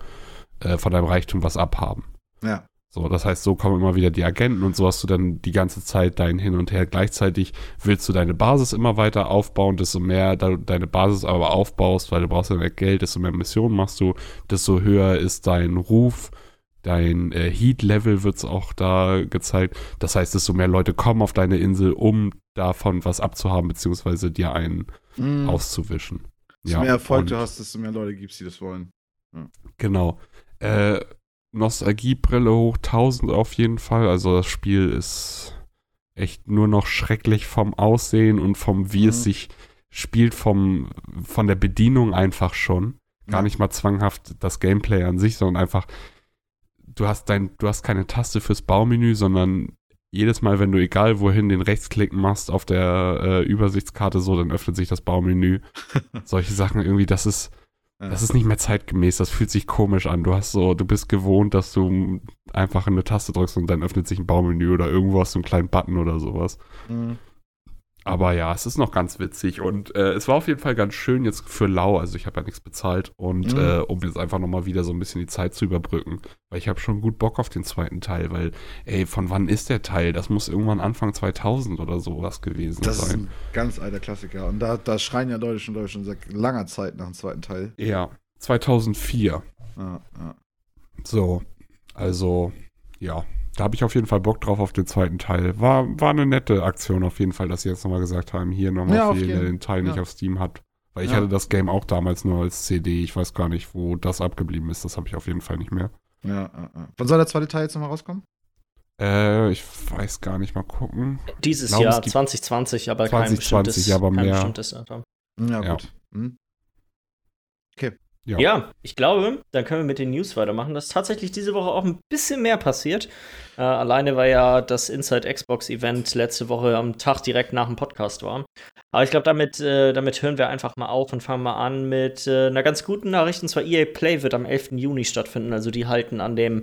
äh, von deinem Reichtum was abhaben. Ja. So, das heißt, so kommen immer wieder die Agenten und so hast du dann die ganze Zeit dein Hin und Her. Gleichzeitig willst du deine Basis immer weiter aufbauen, desto mehr da du deine Basis aber aufbaust, weil du brauchst ja mehr Geld, desto mehr Missionen machst du, desto höher ist dein Ruf, dein äh, Heat-Level wird auch da gezeigt. Das heißt, desto mehr Leute kommen auf deine Insel, um davon was abzuhaben, beziehungsweise dir einen Mhm. auszuwischen. Desto mehr Erfolg du hast, desto mehr Leute gibt es, die das wollen. Genau. Äh, Nostalgiebrille hoch 1000 auf jeden Fall. Also das Spiel ist echt nur noch schrecklich vom Aussehen und vom, wie es Mhm. sich spielt, vom, von der Bedienung einfach schon. Gar Ja. nicht mal zwanghaft das Gameplay an sich, sondern einfach, du hast dein, du hast keine Taste fürs Baumenü, sondern jedes Mal, wenn du egal wohin den Rechtsklick machst auf der äh, Übersichtskarte so, dann öffnet sich das Baumenü. Solche Sachen irgendwie, das ist, das ist nicht mehr zeitgemäß, das fühlt sich komisch an. Du hast so, du bist gewohnt, dass du einfach eine Taste drückst und dann öffnet sich ein Baumenü oder irgendwo hast du einen kleinen Button oder sowas. Mhm. Aber ja, es ist noch ganz witzig und äh, es war auf jeden Fall ganz schön jetzt für Lau, also ich habe ja nichts bezahlt und Mhm. äh, um jetzt einfach nochmal wieder so ein bisschen die Zeit zu überbrücken, weil ich habe schon gut Bock auf den zweiten Teil, weil ey, von wann ist der Teil? Das muss irgendwann Anfang 2000 oder sowas gewesen Das ist sein. ein ganz alter Klassiker. Und da, da schreien ja Leute schon, Leute schon seit langer Zeit nach dem zweiten Teil. Ja, 2004. Ja, ja. So, also ja, da habe ich auf jeden Fall Bock drauf auf den zweiten Teil. War, war eine nette Aktion auf jeden Fall, dass sie jetzt nochmal gesagt haben, hier nochmal Ja, für jeden, der den Teil nicht ja. auf Steam hat. Weil ich Ja. hatte das Game auch damals nur als CD. Ich weiß gar nicht, wo das abgeblieben ist. Das habe ich auf jeden Fall nicht mehr. Ja, ja. Wann soll der zweite Teil jetzt nochmal rauskommen? Äh, ich weiß gar nicht mal gucken. Dieses glaube, es Jahr gibt 2020, aber kein 2020, bestimmtes, aber kein mehr. bestimmtes Datum. Ja, Ja. gut. Hm? Ja. ja. ich glaube, dann können wir mit den News weitermachen, dass tatsächlich diese Woche auch ein bisschen mehr passiert. Äh, alleine war ja das Inside Xbox Event letzte Woche am Tag direkt nach dem Podcast war. Aber ich glaube, damit, äh, damit hören wir einfach mal auf und fangen mal an mit äh, einer ganz guten Nachricht. Und zwar EA Play wird am 11. Juni stattfinden. Also die halten an dem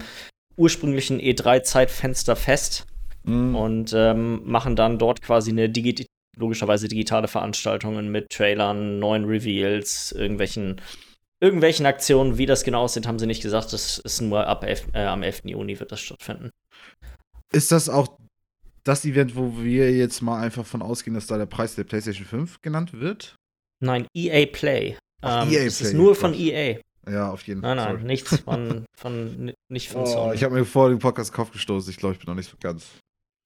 ursprünglichen E3-Zeitfenster fest mhm. und ähm, machen dann dort quasi eine digi logischerweise digitale Veranstaltungen mit Trailern, neuen Reveals, irgendwelchen irgendwelchen Aktionen, wie das genau aussieht, haben sie nicht gesagt. Das ist nur ab 11, äh, am 11. Juni wird das stattfinden. Ist das auch das Event, wo wir jetzt mal einfach von ausgehen, dass da der Preis der PlayStation 5 genannt wird? Nein, EA Play. Ach, ähm, EA das Play. ist nur von EA. Ja, auf jeden Fall. Nein, nein, Sorry. nichts von, von, nicht von oh, Sony. Ich habe mir vor dem Podcast Kopf gestoßen. Ich glaube, ich bin noch nicht so ganz.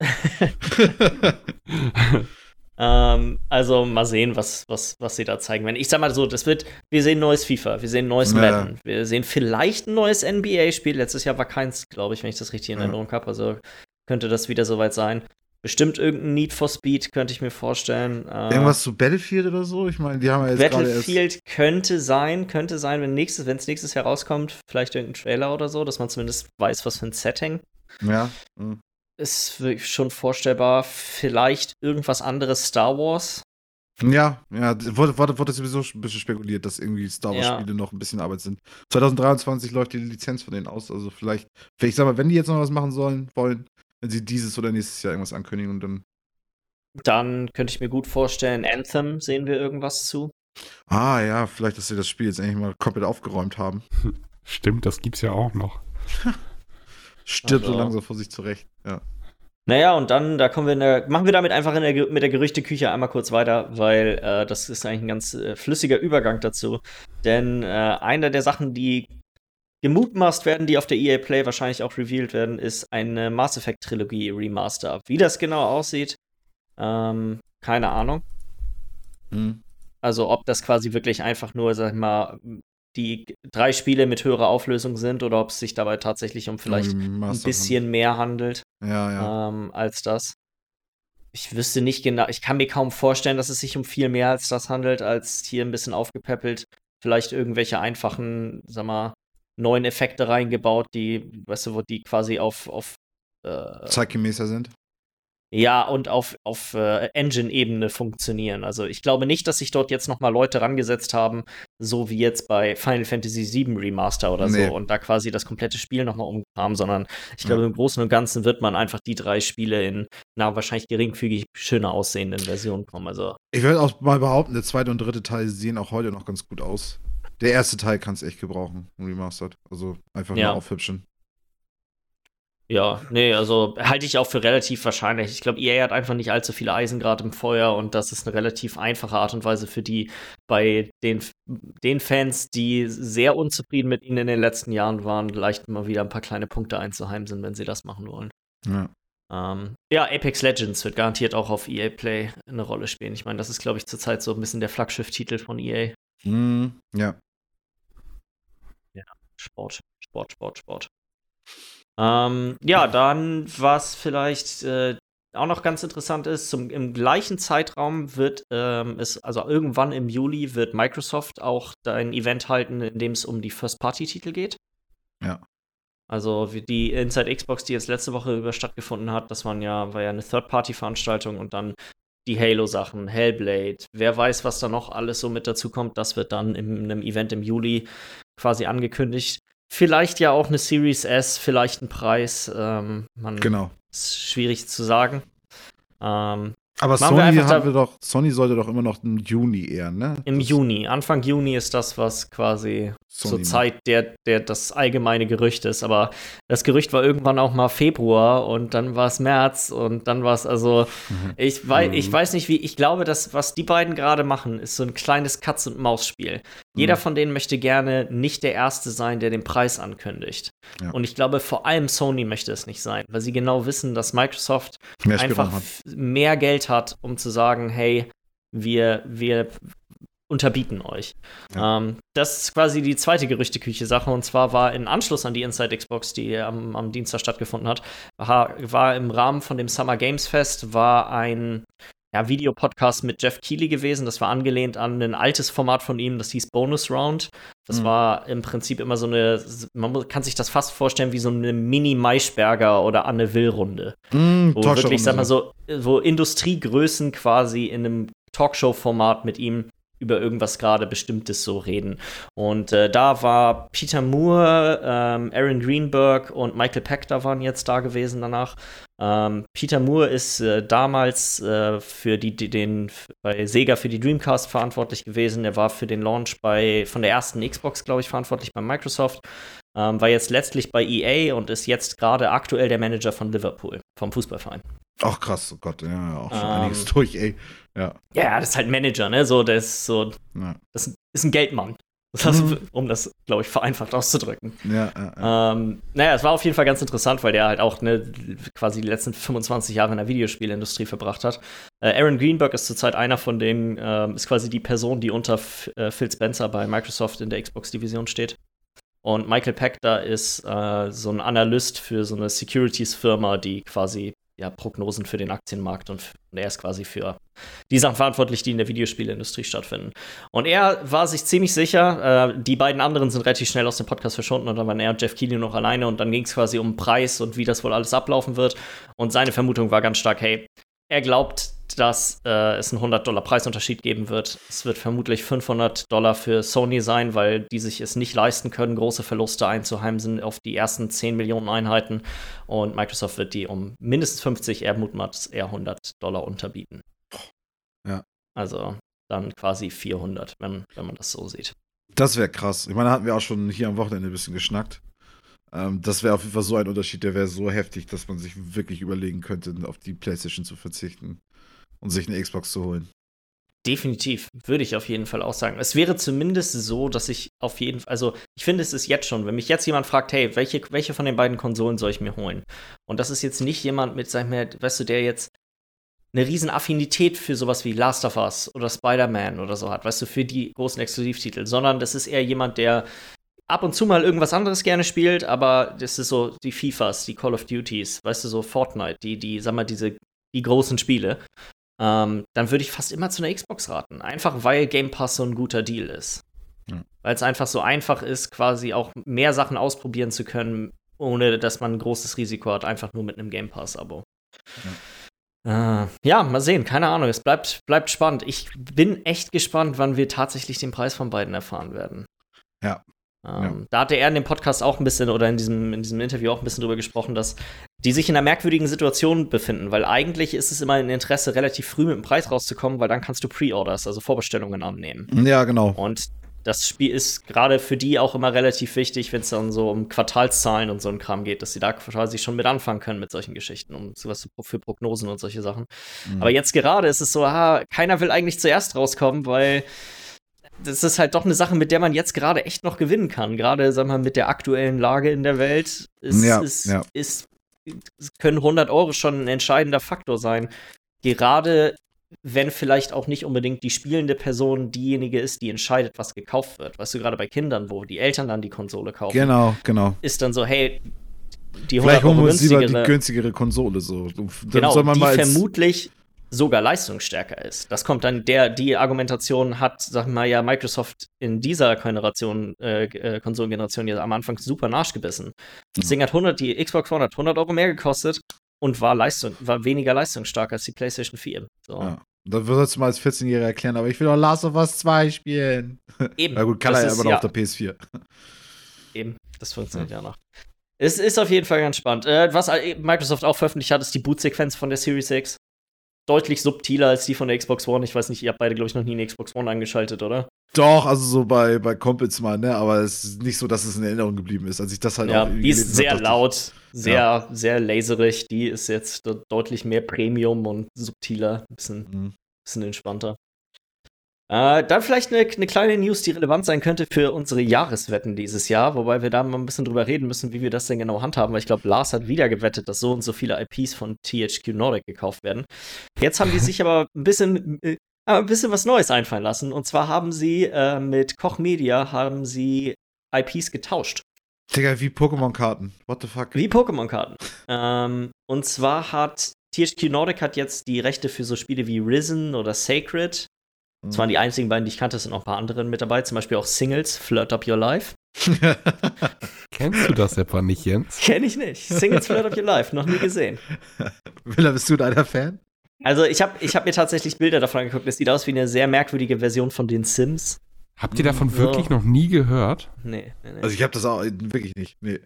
Ähm, also mal sehen, was, was, was sie da zeigen werden. Ich sag mal so, das wird, wir sehen neues FIFA, wir sehen neues ja. Madden, wir sehen vielleicht ein neues NBA-Spiel. Letztes Jahr war keins, glaube ich, wenn ich das richtig in Erinnerung ja. habe. Also könnte das wieder soweit sein. Bestimmt irgendein Need for Speed, könnte ich mir vorstellen. Äh, Irgendwas zu Battlefield oder so? Ich meine, die haben ja jetzt Battlefield könnte sein, könnte sein, wenn nächstes, wenn es nächstes Jahr rauskommt, vielleicht irgendein Trailer oder so, dass man zumindest weiß, was für ein Setting. Ja. Mhm ist schon vorstellbar. Vielleicht irgendwas anderes Star Wars. Ja, ja, wurde, wurde, wurde sowieso ein bisschen spekuliert, dass irgendwie Star Wars-Spiele ja. noch ein bisschen Arbeit sind. 2023 läuft die Lizenz von denen aus, also vielleicht, vielleicht sag mal, wenn die jetzt noch was machen sollen, wollen, wenn sie dieses oder nächstes Jahr irgendwas ankündigen und dann. Dann könnte ich mir gut vorstellen, Anthem sehen wir irgendwas zu. Ah ja, vielleicht, dass sie das Spiel jetzt endlich mal komplett aufgeräumt haben. Stimmt, das gibt's ja auch noch. Stirbt also. so langsam vor sich zurecht, ja. Naja, und dann, da kommen wir der, machen wir damit einfach der, mit der Gerüchteküche einmal kurz weiter, weil äh, das ist eigentlich ein ganz äh, flüssiger Übergang dazu. Denn äh, eine der Sachen, die gemutmaßt werden, die auf der EA Play wahrscheinlich auch revealed werden, ist eine Mass Effect Trilogie Remaster. Wie das genau aussieht, ähm, keine Ahnung. Hm. Also ob das quasi wirklich einfach nur, sag ich mal, die drei Spiele mit höherer Auflösung sind oder ob es sich dabei tatsächlich um vielleicht ein bisschen mehr handelt ja, ja. Ähm, als das. Ich wüsste nicht genau, ich kann mir kaum vorstellen, dass es sich um viel mehr als das handelt, als hier ein bisschen aufgepäppelt. Vielleicht irgendwelche einfachen, sag mal, neuen Effekte reingebaut, die, weißt du, wo die quasi auf, auf äh, zeitgemäßer sind. Ja, und auf, auf äh, Engine-Ebene funktionieren. Also ich glaube nicht, dass sich dort jetzt noch mal Leute rangesetzt haben, so wie jetzt bei Final Fantasy VII Remaster oder nee. so, und da quasi das komplette Spiel noch mal umkam, sondern ich glaube, ja. im Großen und Ganzen wird man einfach die drei Spiele in einer wahrscheinlich geringfügig schöner aussehenden Version kommen. Also ich würde auch mal behaupten, der zweite und dritte Teil sehen auch heute noch ganz gut aus. Der erste Teil kann es echt gebrauchen, Remastered. Also einfach ja. nur aufhübschen. Ja, nee, also halte ich auch für relativ wahrscheinlich. Ich glaube, EA hat einfach nicht allzu viele Eisen gerade im Feuer und das ist eine relativ einfache Art und Weise für die, bei den, den Fans, die sehr unzufrieden mit ihnen in den letzten Jahren waren, leicht mal wieder ein paar kleine Punkte einzuheimsen, wenn sie das machen wollen. Ja. Ähm, ja, Apex Legends wird garantiert auch auf EA Play eine Rolle spielen. Ich meine, das ist, glaube ich, zurzeit so ein bisschen der Flaggschiff-Titel von EA. Mm, ja. Ja, Sport, Sport, Sport, Sport. Ähm, ja, dann, was vielleicht äh, auch noch ganz interessant ist, zum, im gleichen Zeitraum wird ähm, es, also irgendwann im Juli, wird Microsoft auch ein Event halten, in dem es um die First-Party-Titel geht. Ja. Also die Inside Xbox, die jetzt letzte Woche über stattgefunden hat, das waren ja, war ja eine Third-Party-Veranstaltung und dann die Halo-Sachen, Hellblade, wer weiß, was da noch alles so mit dazu kommt, das wird dann in einem Event im Juli quasi angekündigt. Vielleicht ja auch eine Series S, vielleicht ein Preis. Ähm, man, genau. Ist schwierig zu sagen. Ähm, aber Sony, haben wir doch, Sony sollte doch immer noch im Juni eher, ne? Im das Juni. Anfang Juni ist das, was quasi Sony zur Zeit der, der das allgemeine Gerücht ist. Aber das Gerücht war irgendwann auch mal Februar und dann war es März und dann war es also. Mhm. Ich, weiß, ich mhm. weiß nicht, wie. Ich glaube, dass was die beiden gerade machen, ist so ein kleines Katz-und-Maus-Spiel. Jeder mhm. von denen möchte gerne nicht der Erste sein, der den Preis ankündigt. Ja. Und ich glaube, vor allem Sony möchte es nicht sein, weil sie genau wissen, dass Microsoft mehr einfach mehr Geld hat, um zu sagen, hey, wir, wir unterbieten euch. Ja. Ähm, das ist quasi die zweite Gerüchteküche-Sache. Und zwar war in Anschluss an die Inside Xbox, die am, am Dienstag stattgefunden hat, war, war, im Rahmen von dem Summer Games Fest, war ein ja, Videopodcast mit Jeff Keighley gewesen. Das war angelehnt an ein altes Format von ihm, das hieß Bonus Round. Das mhm. war im Prinzip immer so eine, man kann sich das fast vorstellen wie so eine Mini-Maischberger oder Anne Will-Runde. Mhm, wo wirklich, sag mal so, wo Industriegrößen quasi in einem Talkshow-Format mit ihm über irgendwas gerade Bestimmtes so reden. Und äh, da war Peter Moore, ähm, Aaron Greenberg und Michael Peck da waren jetzt da gewesen danach. Ähm, Peter Moore ist äh, damals äh, für die, die, den bei Sega für die Dreamcast verantwortlich gewesen. Er war für den Launch bei von der ersten Xbox, glaube ich, verantwortlich bei Microsoft. Ähm, war jetzt letztlich bei EA und ist jetzt gerade aktuell der Manager von Liverpool, vom Fußballverein. Ach krass, oh Gott, ja, auch schon ähm, einiges durch, ey. Ja. ja, das ist halt Manager, ne? So, der ist so, ja. das ist ein Geldmann. Das, mhm. um das, glaube ich, vereinfacht auszudrücken. Ja, ja, ja. Ähm, naja, es war auf jeden Fall ganz interessant, weil der halt auch ne, quasi die letzten 25 Jahre in der Videospielindustrie verbracht hat. Äh, Aaron Greenberg ist zurzeit einer von denen, äh, ist quasi die Person, die unter F äh, Phil Spencer bei Microsoft in der Xbox-Division steht. Und Michael da ist äh, so ein Analyst für so eine Securities-Firma, die quasi ja, Prognosen für den Aktienmarkt und, und er ist quasi für die Sachen verantwortlich, die in der Videospielindustrie stattfinden. Und er war sich ziemlich sicher, äh, die beiden anderen sind relativ schnell aus dem Podcast verschwunden und dann waren er und Jeff Keighley noch alleine und dann ging es quasi um Preis und wie das wohl alles ablaufen wird. Und seine Vermutung war ganz stark, hey, er glaubt, dass äh, es einen 100 Dollar Preisunterschied geben wird. Es wird vermutlich 500 Dollar für Sony sein, weil die sich es nicht leisten können, große Verluste einzuheimsen auf die ersten 10 Millionen Einheiten. Und Microsoft wird die um mindestens 50, er mutmaßt eher 100 Dollar unterbieten. Ja. Also dann quasi 400, wenn, wenn man das so sieht. Das wäre krass. Ich meine, da hatten wir auch schon hier am Wochenende ein bisschen geschnackt. Ähm, das wäre auf jeden Fall so ein Unterschied, der wäre so heftig, dass man sich wirklich überlegen könnte, auf die PlayStation zu verzichten und sich eine Xbox zu holen. Definitiv, würde ich auf jeden Fall auch sagen. Es wäre zumindest so, dass ich auf jeden Fall, also ich finde, es ist jetzt schon, wenn mich jetzt jemand fragt, hey, welche, welche von den beiden Konsolen soll ich mir holen? Und das ist jetzt nicht jemand mit, sag ich mal, weißt du, der jetzt eine riesen Affinität für sowas wie Last of Us oder Spider-Man oder so hat, weißt du, für die großen Exklusivtitel, sondern das ist eher jemand, der ab und zu mal irgendwas anderes gerne spielt, aber das ist so die FIFAs, die Call of Duties, weißt du, so Fortnite, die, die, sag mal, diese, die großen Spiele ähm, dann würde ich fast immer zu einer Xbox raten. Einfach weil Game Pass so ein guter Deal ist. Ja. Weil es einfach so einfach ist, quasi auch mehr Sachen ausprobieren zu können, ohne dass man ein großes Risiko hat, einfach nur mit einem Game Pass-Abo. Ja. Äh, ja, mal sehen, keine Ahnung. Es bleibt, bleibt spannend. Ich bin echt gespannt, wann wir tatsächlich den Preis von beiden erfahren werden. Ja, ähm, ja. Da hatte er in dem Podcast auch ein bisschen oder in diesem, in diesem Interview auch ein bisschen drüber gesprochen, dass die sich in einer merkwürdigen Situation befinden, weil eigentlich ist es immer ein Interesse, relativ früh mit dem Preis rauszukommen, weil dann kannst du Pre-Orders, also Vorbestellungen annehmen. Ja, genau. Und das Spiel ist gerade für die auch immer relativ wichtig, wenn es dann so um Quartalszahlen und so ein Kram geht, dass sie da quasi schon mit anfangen können mit solchen Geschichten, um sowas für Prognosen und solche Sachen. Mhm. Aber jetzt gerade ist es so, aha, keiner will eigentlich zuerst rauskommen, weil das ist halt doch eine Sache, mit der man jetzt gerade echt noch gewinnen kann. Gerade, sag mal, mit der aktuellen Lage in der Welt ist, ja, ist, ja. ist können 100 Euro schon ein entscheidender Faktor sein. Gerade wenn vielleicht auch nicht unbedingt die spielende Person diejenige ist, die entscheidet, was gekauft wird. Weißt du, gerade bei Kindern, wo die Eltern dann die Konsole kaufen. Genau, genau. Ist dann so, hey, die 100 Vielleicht holen wir uns lieber die günstigere Konsole so. Dann genau, die vermutlich sogar leistungsstärker ist. Das kommt dann, der, die Argumentation hat, sag mal ja, Microsoft in dieser Generation, äh, äh Konsolengeneration ja am Anfang super nachgebissen. Das Ding hat 100, die Xbox One hat 100 Euro mehr gekostet und war, Leistung, war weniger leistungsstark als die PlayStation 4. So. Ja. Da würdest du mal als 14-Jähriger erklären, aber ich will doch Last of Us 2 spielen. Eben. Na gut, kann er ja immer noch ja. auf der PS4. Eben, das funktioniert ja, noch. Es ist auf jeden Fall ganz spannend. Äh, was Microsoft auch veröffentlicht hat, ist die Bootsequenz von der Series X deutlich subtiler als die von der Xbox One. Ich weiß nicht, ihr habt beide, glaube ich, noch nie eine Xbox One angeschaltet, oder? Doch, also so bei, bei Compits mal, ne? Aber es ist nicht so, dass es in Erinnerung geblieben ist. Als ich das halt ja, auch die ist sehr hab, laut, sehr, ja. sehr laserig. Die ist jetzt deutlich mehr Premium und subtiler, ein bisschen, mhm. bisschen entspannter. Äh, dann vielleicht eine, eine, kleine News, die relevant sein könnte für unsere Jahreswetten dieses Jahr, wobei wir da mal ein bisschen drüber reden müssen, wie wir das denn genau handhaben, weil ich glaube, Lars hat wieder gewettet, dass so und so viele IPs von THQ Nordic gekauft werden. Jetzt haben die sich aber ein bisschen, äh, ein bisschen was Neues einfallen lassen. Und zwar haben sie äh, mit Koch Media haben sie IPs getauscht. Digga, wie Pokémon-Karten. What the fuck? Wie Pokémon-Karten. ähm, und zwar hat THQ Nordic hat jetzt die Rechte für so Spiele wie Risen oder Sacred. Das waren die einzigen beiden, die ich kannte, es sind noch ein paar andere mit dabei, zum Beispiel auch Singles, Flirt Up Your Life. Kennst du das etwa nicht, Jens? Kenn ich nicht. Singles, Flirt Up Your Life, noch nie gesehen. Willa, bist du deiner Fan? Also ich habe ich hab mir tatsächlich Bilder davon angeguckt. Es sieht aus wie eine sehr merkwürdige Version von den Sims. Habt ihr davon So. wirklich noch nie gehört? Nee, nee, nee. Also ich habe das auch wirklich nicht. Nee.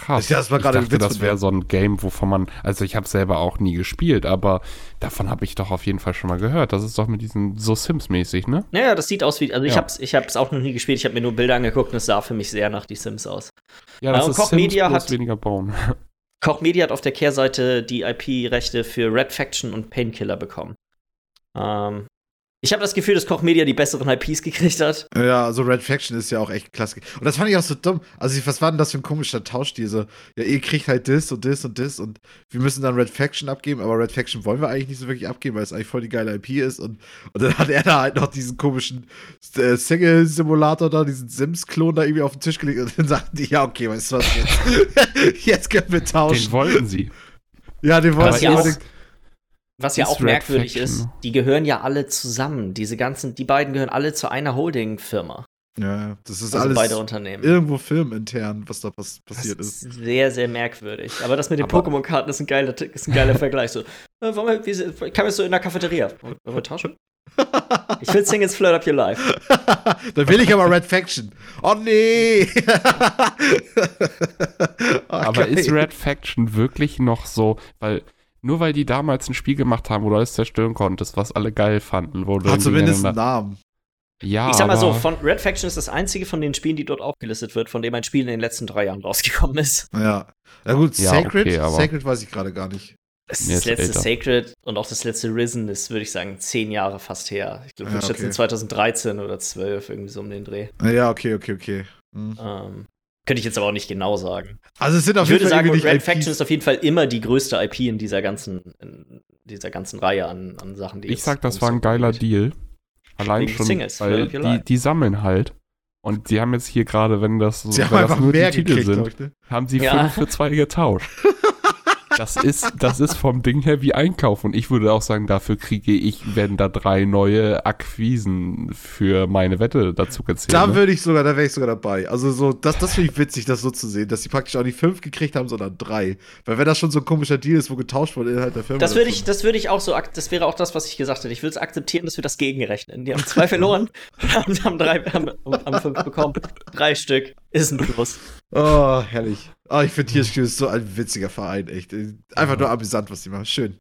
Krass. Ja, das war ich gerade dachte, Witz das wäre so ein Game, wovon man, also ich habe selber auch nie gespielt, aber davon habe ich doch auf jeden Fall schon mal gehört. Das ist doch mit diesen so Sims-mäßig, ne? Naja, das sieht aus wie. Also ich Ja. hab's, ich hab's auch noch nie gespielt. Ich habe mir nur Bilder angeguckt und es sah für mich sehr nach die Sims aus. Ja, Ja, und Koch Sims Media hat- weniger bauen. Koch Media hat auf der Kehrseite die IP-Rechte für Red Faction und Painkiller bekommen. Ähm, ich habe das Gefühl, dass Koch Media die besseren IPs gekriegt hat. Ja, also Red Faction ist ja auch echt klasse. Und das fand ich auch so dumm. Also, ich- was war denn das für ein komischer Tauschstil? So, ja, ihr kriegt halt das und das und das und wir müssen dann Red Faction abgeben, aber Red Faction wollen wir eigentlich nicht so wirklich abgeben, weil es eigentlich voll die geile IP ist. Und, und dann hat er da halt noch diesen komischen äh, Single-Simulator da, diesen Sims-Klon da irgendwie auf den Tisch gelegt und dann sagten die, ja, okay, weißt du was, jetzt, jetzt können wir Den tauschen. wollten sie. Ja, den wollen Aber sie. Was ja auch Red merkwürdig Faction. ist, die gehören ja alle zusammen. Diese ganzen, die beiden gehören alle zu einer Holding-Firma. Ja, das ist Also alles beide Unternehmen. irgendwo filmintern, was da pass passiert das ist. ist sehr, sehr merkwürdig. Aber das mit den Aber- Pokémon-Karten ist ein geiler, ist ein geiler Vergleich. So, äh, wollen wir, wie, kann man so in der Cafeteria? Wollen wir tauschen? Ich will Singles Flirt Up Your Life. Dann will ich aber Red Faction. Oh nee! Aber Okay. ist Red Faction wirklich noch so, weil nur weil die damals ein Spiel gemacht haben, wo du alles zerstören konntest, was alle geil fanden, wo du Hat zumindest einen Namen. Ja, Ich sag mal so, von Red Faction ist das einzige von den Spielen, die dort aufgelistet wird, von dem ein Spiel in den letzten drei Jahren rausgekommen ist. Ja. Ja gut, Ja, Sacred, okay, aber- Sacred weiß ich gerade gar nicht. Das, Nee, das ist letzte älter. Sacred und auch das letzte Risen ist, würde ich sagen, zehn Jahre fast her. Ich glaube, Ja, wir schätzen okay. 2013 oder 12, irgendwie so um den Dreh. Ja, okay, okay, okay. Hm. Ähm, könnte ich jetzt aber auch nicht genau sagen. Also es sind auf Ich würde jeden Fall sagen, Red nicht Faction IPs. ist auf jeden Fall immer die größte IP in dieser ganzen, in dieser ganzen Reihe an, an Sachen, die ich es sag, das war ein so geiler geht. Deal. Allein Wegen schon, Singles, weil die, die sammeln halt. Und die haben jetzt hier gerade, wenn das, Sie haben wenn das nur die mehr Titel gekriegt, sind, ich, ne? haben sie Ja. fünf für zwei getauscht. Das ist, das ist vom Ding her wie Einkauf. Und ich würde auch sagen, dafür kriege ich, wenn da drei neue Akquisen für meine Wette dazu gezählt. Da ne? würde ich sogar, da wäre ich sogar dabei. Also so, das, das finde ich witzig, das so zu sehen, dass sie praktisch auch nicht fünf gekriegt haben, sondern drei. Weil wenn das schon so ein komischer Deal ist, wo getauscht wurde innerhalb der Firma. Das würde ich, das würde ich auch so, das wäre auch das, was ich gesagt hätte. Ich würde es akzeptieren, dass wir das gegenrechnen. Die haben zwei verloren, haben, haben drei, haben, haben fünf bekommen. Drei Stück ist ein Plus. Oh, herrlich. Oh, ich finde THQ ist so ein witziger Verein, echt. Einfach nur amüsant, was die machen. Schön.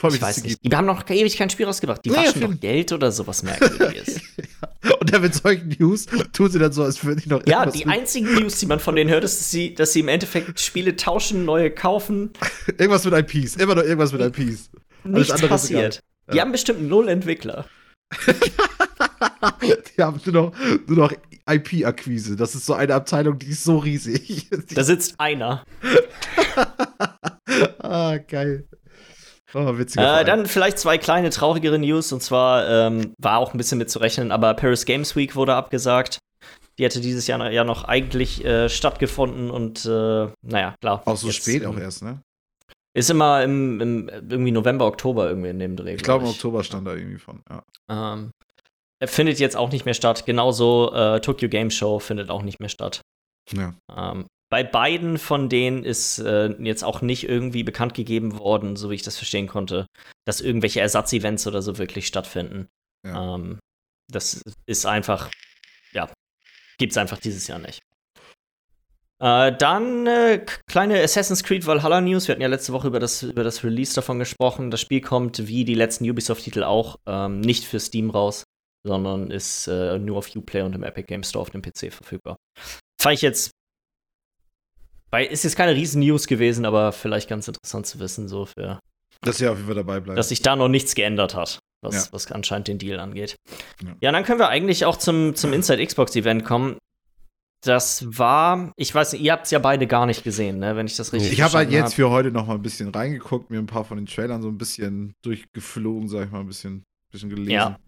Voll Ich weiß nicht. Die haben noch ewig kein Spiel rausgebracht. Die Nee, waschen doch jeden- Geld oder sowas Merkwürdiges. gibt. Und dann mit solchen News tun sie dann so, als würden die noch ja, die mit- einzigen News, die man von denen hört, ist, dass sie, dass sie im Endeffekt Spiele tauschen, neue kaufen. irgendwas mit IPs. Immer noch irgendwas mit IPs. Nichts passiert. egal. Die Ja. haben bestimmt null Entwickler. Die haben nur noch, nur noch IP-Akquise. Das ist so eine Abteilung, die ist so riesig. Da sitzt einer. ah, geil. Oh, Äh, dann vielleicht zwei kleine traurigere News. Und zwar ähm, war auch ein bisschen mit zu rechnen, aber Paris Games Week wurde abgesagt. Die hätte dieses Jahr ja noch eigentlich äh, stattgefunden und äh, naja, klar. Auch so jetzt, spät ähm, auch erst, ne? Ist immer im, im irgendwie November, Oktober irgendwie in dem Dreh. Ich glaube, im Oktober stand da irgendwie von. Ja. Ähm, findet jetzt auch nicht mehr statt. Genauso äh, Tokyo Game Show findet auch nicht mehr statt. ja. Ähm, bei beiden von denen ist äh, jetzt auch nicht irgendwie bekannt gegeben worden, so wie ich das verstehen konnte, dass irgendwelche Ersatzevents oder so wirklich stattfinden. Ja. Ähm, das ist einfach, ja, gibt's einfach dieses Jahr nicht. Äh, dann äh, kleine Assassin's Creed Valhalla News. Wir hatten ja letzte Woche über das, über das Release davon gesprochen. Das Spiel kommt wie die letzten Ubisoft-Titel auch ähm, nicht für Steam raus, sondern ist äh, nur auf Uplay und im Epic Game Store auf dem PC verfügbar. Fand ich jetzt bei, ist jetzt keine riesen News gewesen, aber vielleicht ganz interessant zu wissen, so für, Dass sie auf jeden Fall dabei bleiben. dass sich da noch nichts geändert hat, was, Ja. was anscheinend den Deal angeht. Ja. Ja. dann können wir eigentlich auch zum, zum Inside Xbox Event kommen. Das war, ich weiß nicht, ihr habt es ja beide gar nicht gesehen, ne, wenn ich das richtig ich habe halt jetzt für heute noch mal ein bisschen reingeguckt, mir ein paar von den Trailern so ein bisschen durchgeflogen, sag ich mal, ein bisschen, bisschen gelesen. Ja.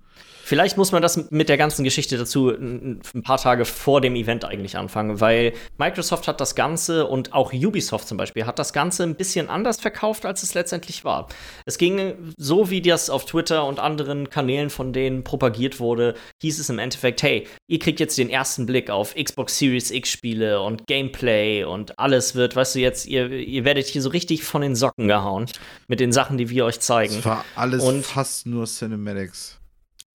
Vielleicht muss man das mit der ganzen Geschichte dazu ein paar Tage vor dem Event eigentlich anfangen, weil Microsoft hat das Ganze und auch Ubisoft zum Beispiel hat das Ganze ein bisschen anders verkauft, als es letztendlich war. Es ging so, wie das auf Twitter und anderen Kanälen von denen propagiert wurde, hieß es im Endeffekt, hey, ihr kriegt jetzt den ersten Blick auf Xbox Series X Spiele und Gameplay und alles wird, weißt du, jetzt, ihr, ihr werdet hier so richtig von den Socken gehauen mit den Sachen, die wir euch zeigen. Es war alles und fast nur Cinematics.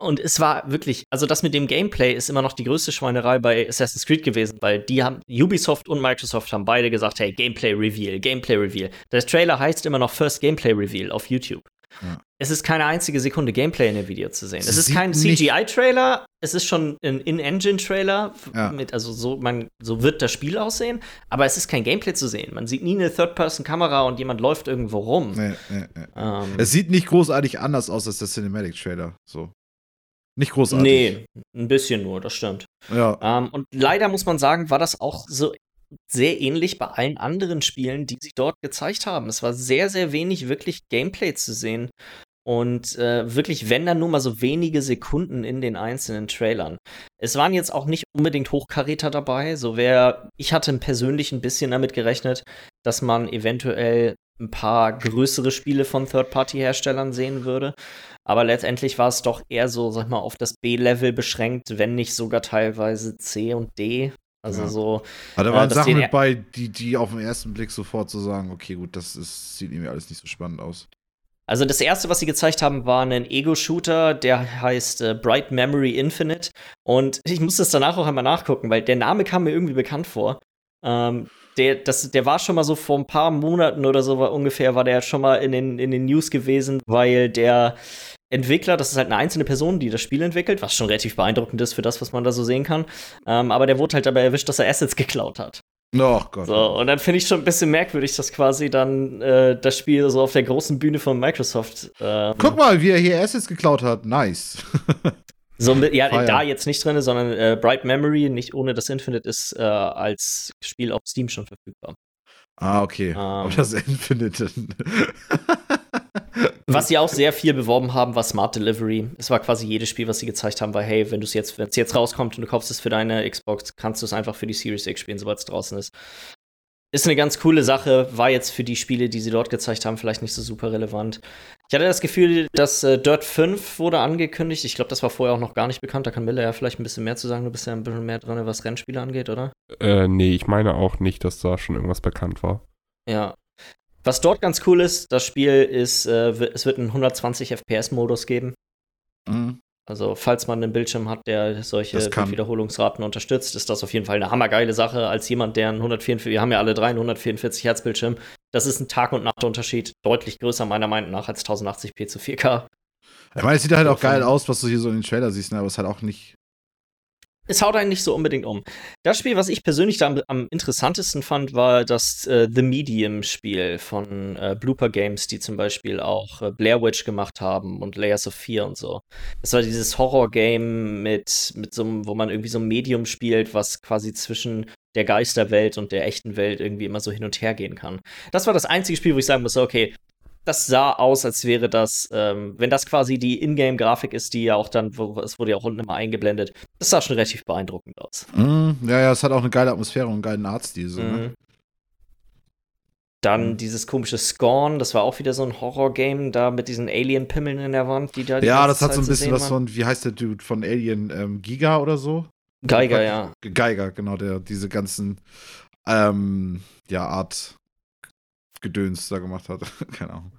Und es war wirklich, also das mit dem Gameplay ist immer noch die größte Schweinerei bei Assassin's Creed gewesen, weil die haben, Ubisoft und Microsoft haben beide gesagt, hey, Gameplay Reveal, Gameplay Reveal. Der Trailer heißt immer noch First Gameplay Reveal auf YouTube. Ja. Es ist keine einzige Sekunde Gameplay in dem Video zu sehen. Es, es ist kein CGI-Trailer, es ist schon ein In-Engine-Trailer. Ja. also so, man, so wird das Spiel aussehen, aber es ist kein Gameplay zu sehen. Man sieht nie eine Third-Person-Kamera und jemand läuft irgendwo rum. Nee, nee, nee. Ähm, es sieht nicht großartig anders aus als der Cinematic-Trailer. So. Nicht großartig. Nee, ein bisschen nur, das stimmt. Ja. Ähm, und leider muss man sagen, war das auch so sehr ähnlich bei allen anderen Spielen, die sie dort gezeigt haben. Es war sehr, sehr wenig wirklich Gameplay zu sehen. Und äh, wirklich, wenn dann nur mal so wenige Sekunden in den einzelnen Trailern. Es waren jetzt auch nicht unbedingt Hochkaräter dabei. So wer, ich hatte persönlich ein bisschen damit gerechnet, dass man eventuell ein paar größere Spiele von Third-Party-Herstellern sehen würde. Aber letztendlich war es doch eher so, sag mal, auf das B-Level beschränkt, wenn nicht sogar teilweise C und D. Also ja. so. Aber da waren äh, Sachen mit bei, die, die auf den ersten Blick sofort so sagen, okay, gut, das ist, sieht irgendwie alles nicht so spannend aus. Also das erste, was sie gezeigt haben, war ein Ego-Shooter, der heißt äh, Bright Memory Infinite. Und ich musste es danach auch einmal nachgucken, weil der Name kam mir irgendwie bekannt vor. Ähm, der, das, der war schon mal so vor ein paar Monaten oder so war ungefähr, war der schon mal in den, in den News gewesen, weil der Entwickler, das ist halt eine einzelne Person, die das Spiel entwickelt, was schon relativ beeindruckend ist für das, was man da so sehen kann. Ähm, aber der wurde halt dabei erwischt, dass er Assets geklaut hat. Oh Gott. So, und dann finde ich schon ein bisschen merkwürdig, dass quasi dann äh, das Spiel so auf der großen Bühne von Microsoft. Ähm, Guck mal, wie er hier Assets geklaut hat. Nice. So, ja, Fire. da jetzt nicht drin, sondern äh, Bright Memory, nicht ohne das Infinite, ist äh, als Spiel auf Steam schon verfügbar. Ah, okay. Ähm, Aber das Infinite. was sie auch sehr viel beworben haben, war Smart Delivery. Es war quasi jedes Spiel, was sie gezeigt haben, war, hey, wenn du es jetzt, wenn es jetzt rauskommt und du kaufst es für deine Xbox, kannst du es einfach für die Series X spielen, sobald es draußen ist ist eine ganz coole Sache, war jetzt für die Spiele, die sie dort gezeigt haben, vielleicht nicht so super relevant. Ich hatte das Gefühl, dass äh, Dirt 5 wurde angekündigt. Ich glaube, das war vorher auch noch gar nicht bekannt. Da kann Miller ja vielleicht ein bisschen mehr zu sagen. Du bist ja ein bisschen mehr dran, was Rennspiele angeht, oder? Äh, nee, ich meine auch nicht, dass da schon irgendwas bekannt war. Ja. Was dort ganz cool ist, das Spiel ist, äh, es wird einen 120 FPS-Modus geben. Mhm. Also, falls man einen Bildschirm hat, der solche Wiederholungsraten unterstützt, ist das auf jeden Fall eine hammergeile Sache als jemand, der einen 144, wir haben ja alle drei einen 144 Hertz Bildschirm. Das ist ein Tag- und Nachtunterschied, deutlich größer meiner Meinung nach als 1080p zu 4K. Ich meine, es haut einen nicht so unbedingt um. Das Spiel, was ich persönlich da am, am interessantesten fand, war das äh, The Medium-Spiel von äh, Blooper Games, die zum Beispiel auch äh, Blair Witch gemacht haben und Layers of Fear und so. Das war dieses Horror-Game mit, mit so wo man irgendwie so ein Medium spielt, was quasi zwischen der Geisterwelt und der echten Welt irgendwie immer so hin und her gehen kann. Das war das einzige Spiel, wo ich sagen muss, okay, das sah aus, als wäre das, ähm, wenn das quasi die Ingame-Grafik ist, die ja auch dann, es wurde ja auch unten immer eingeblendet, das sah schon relativ beeindruckend aus. Mm, ja, ja, es hat auch eine geile Atmosphäre und einen geilen Artstil. So, ne? mhm. ne? Dann mhm. dieses komische Scorn, das war auch wieder so ein Horror-Game, da mit diesen Alien-Pimmeln in der Wand, die da. Die ja, das hat Zeit so ein bisschen was von, wie heißt der Dude von Alien, ähm, Giga oder so? Geiger, ja. Geiger, genau, der diese ganzen, ähm, ja, Art Gedöns da gemacht hat. Keine Ahnung.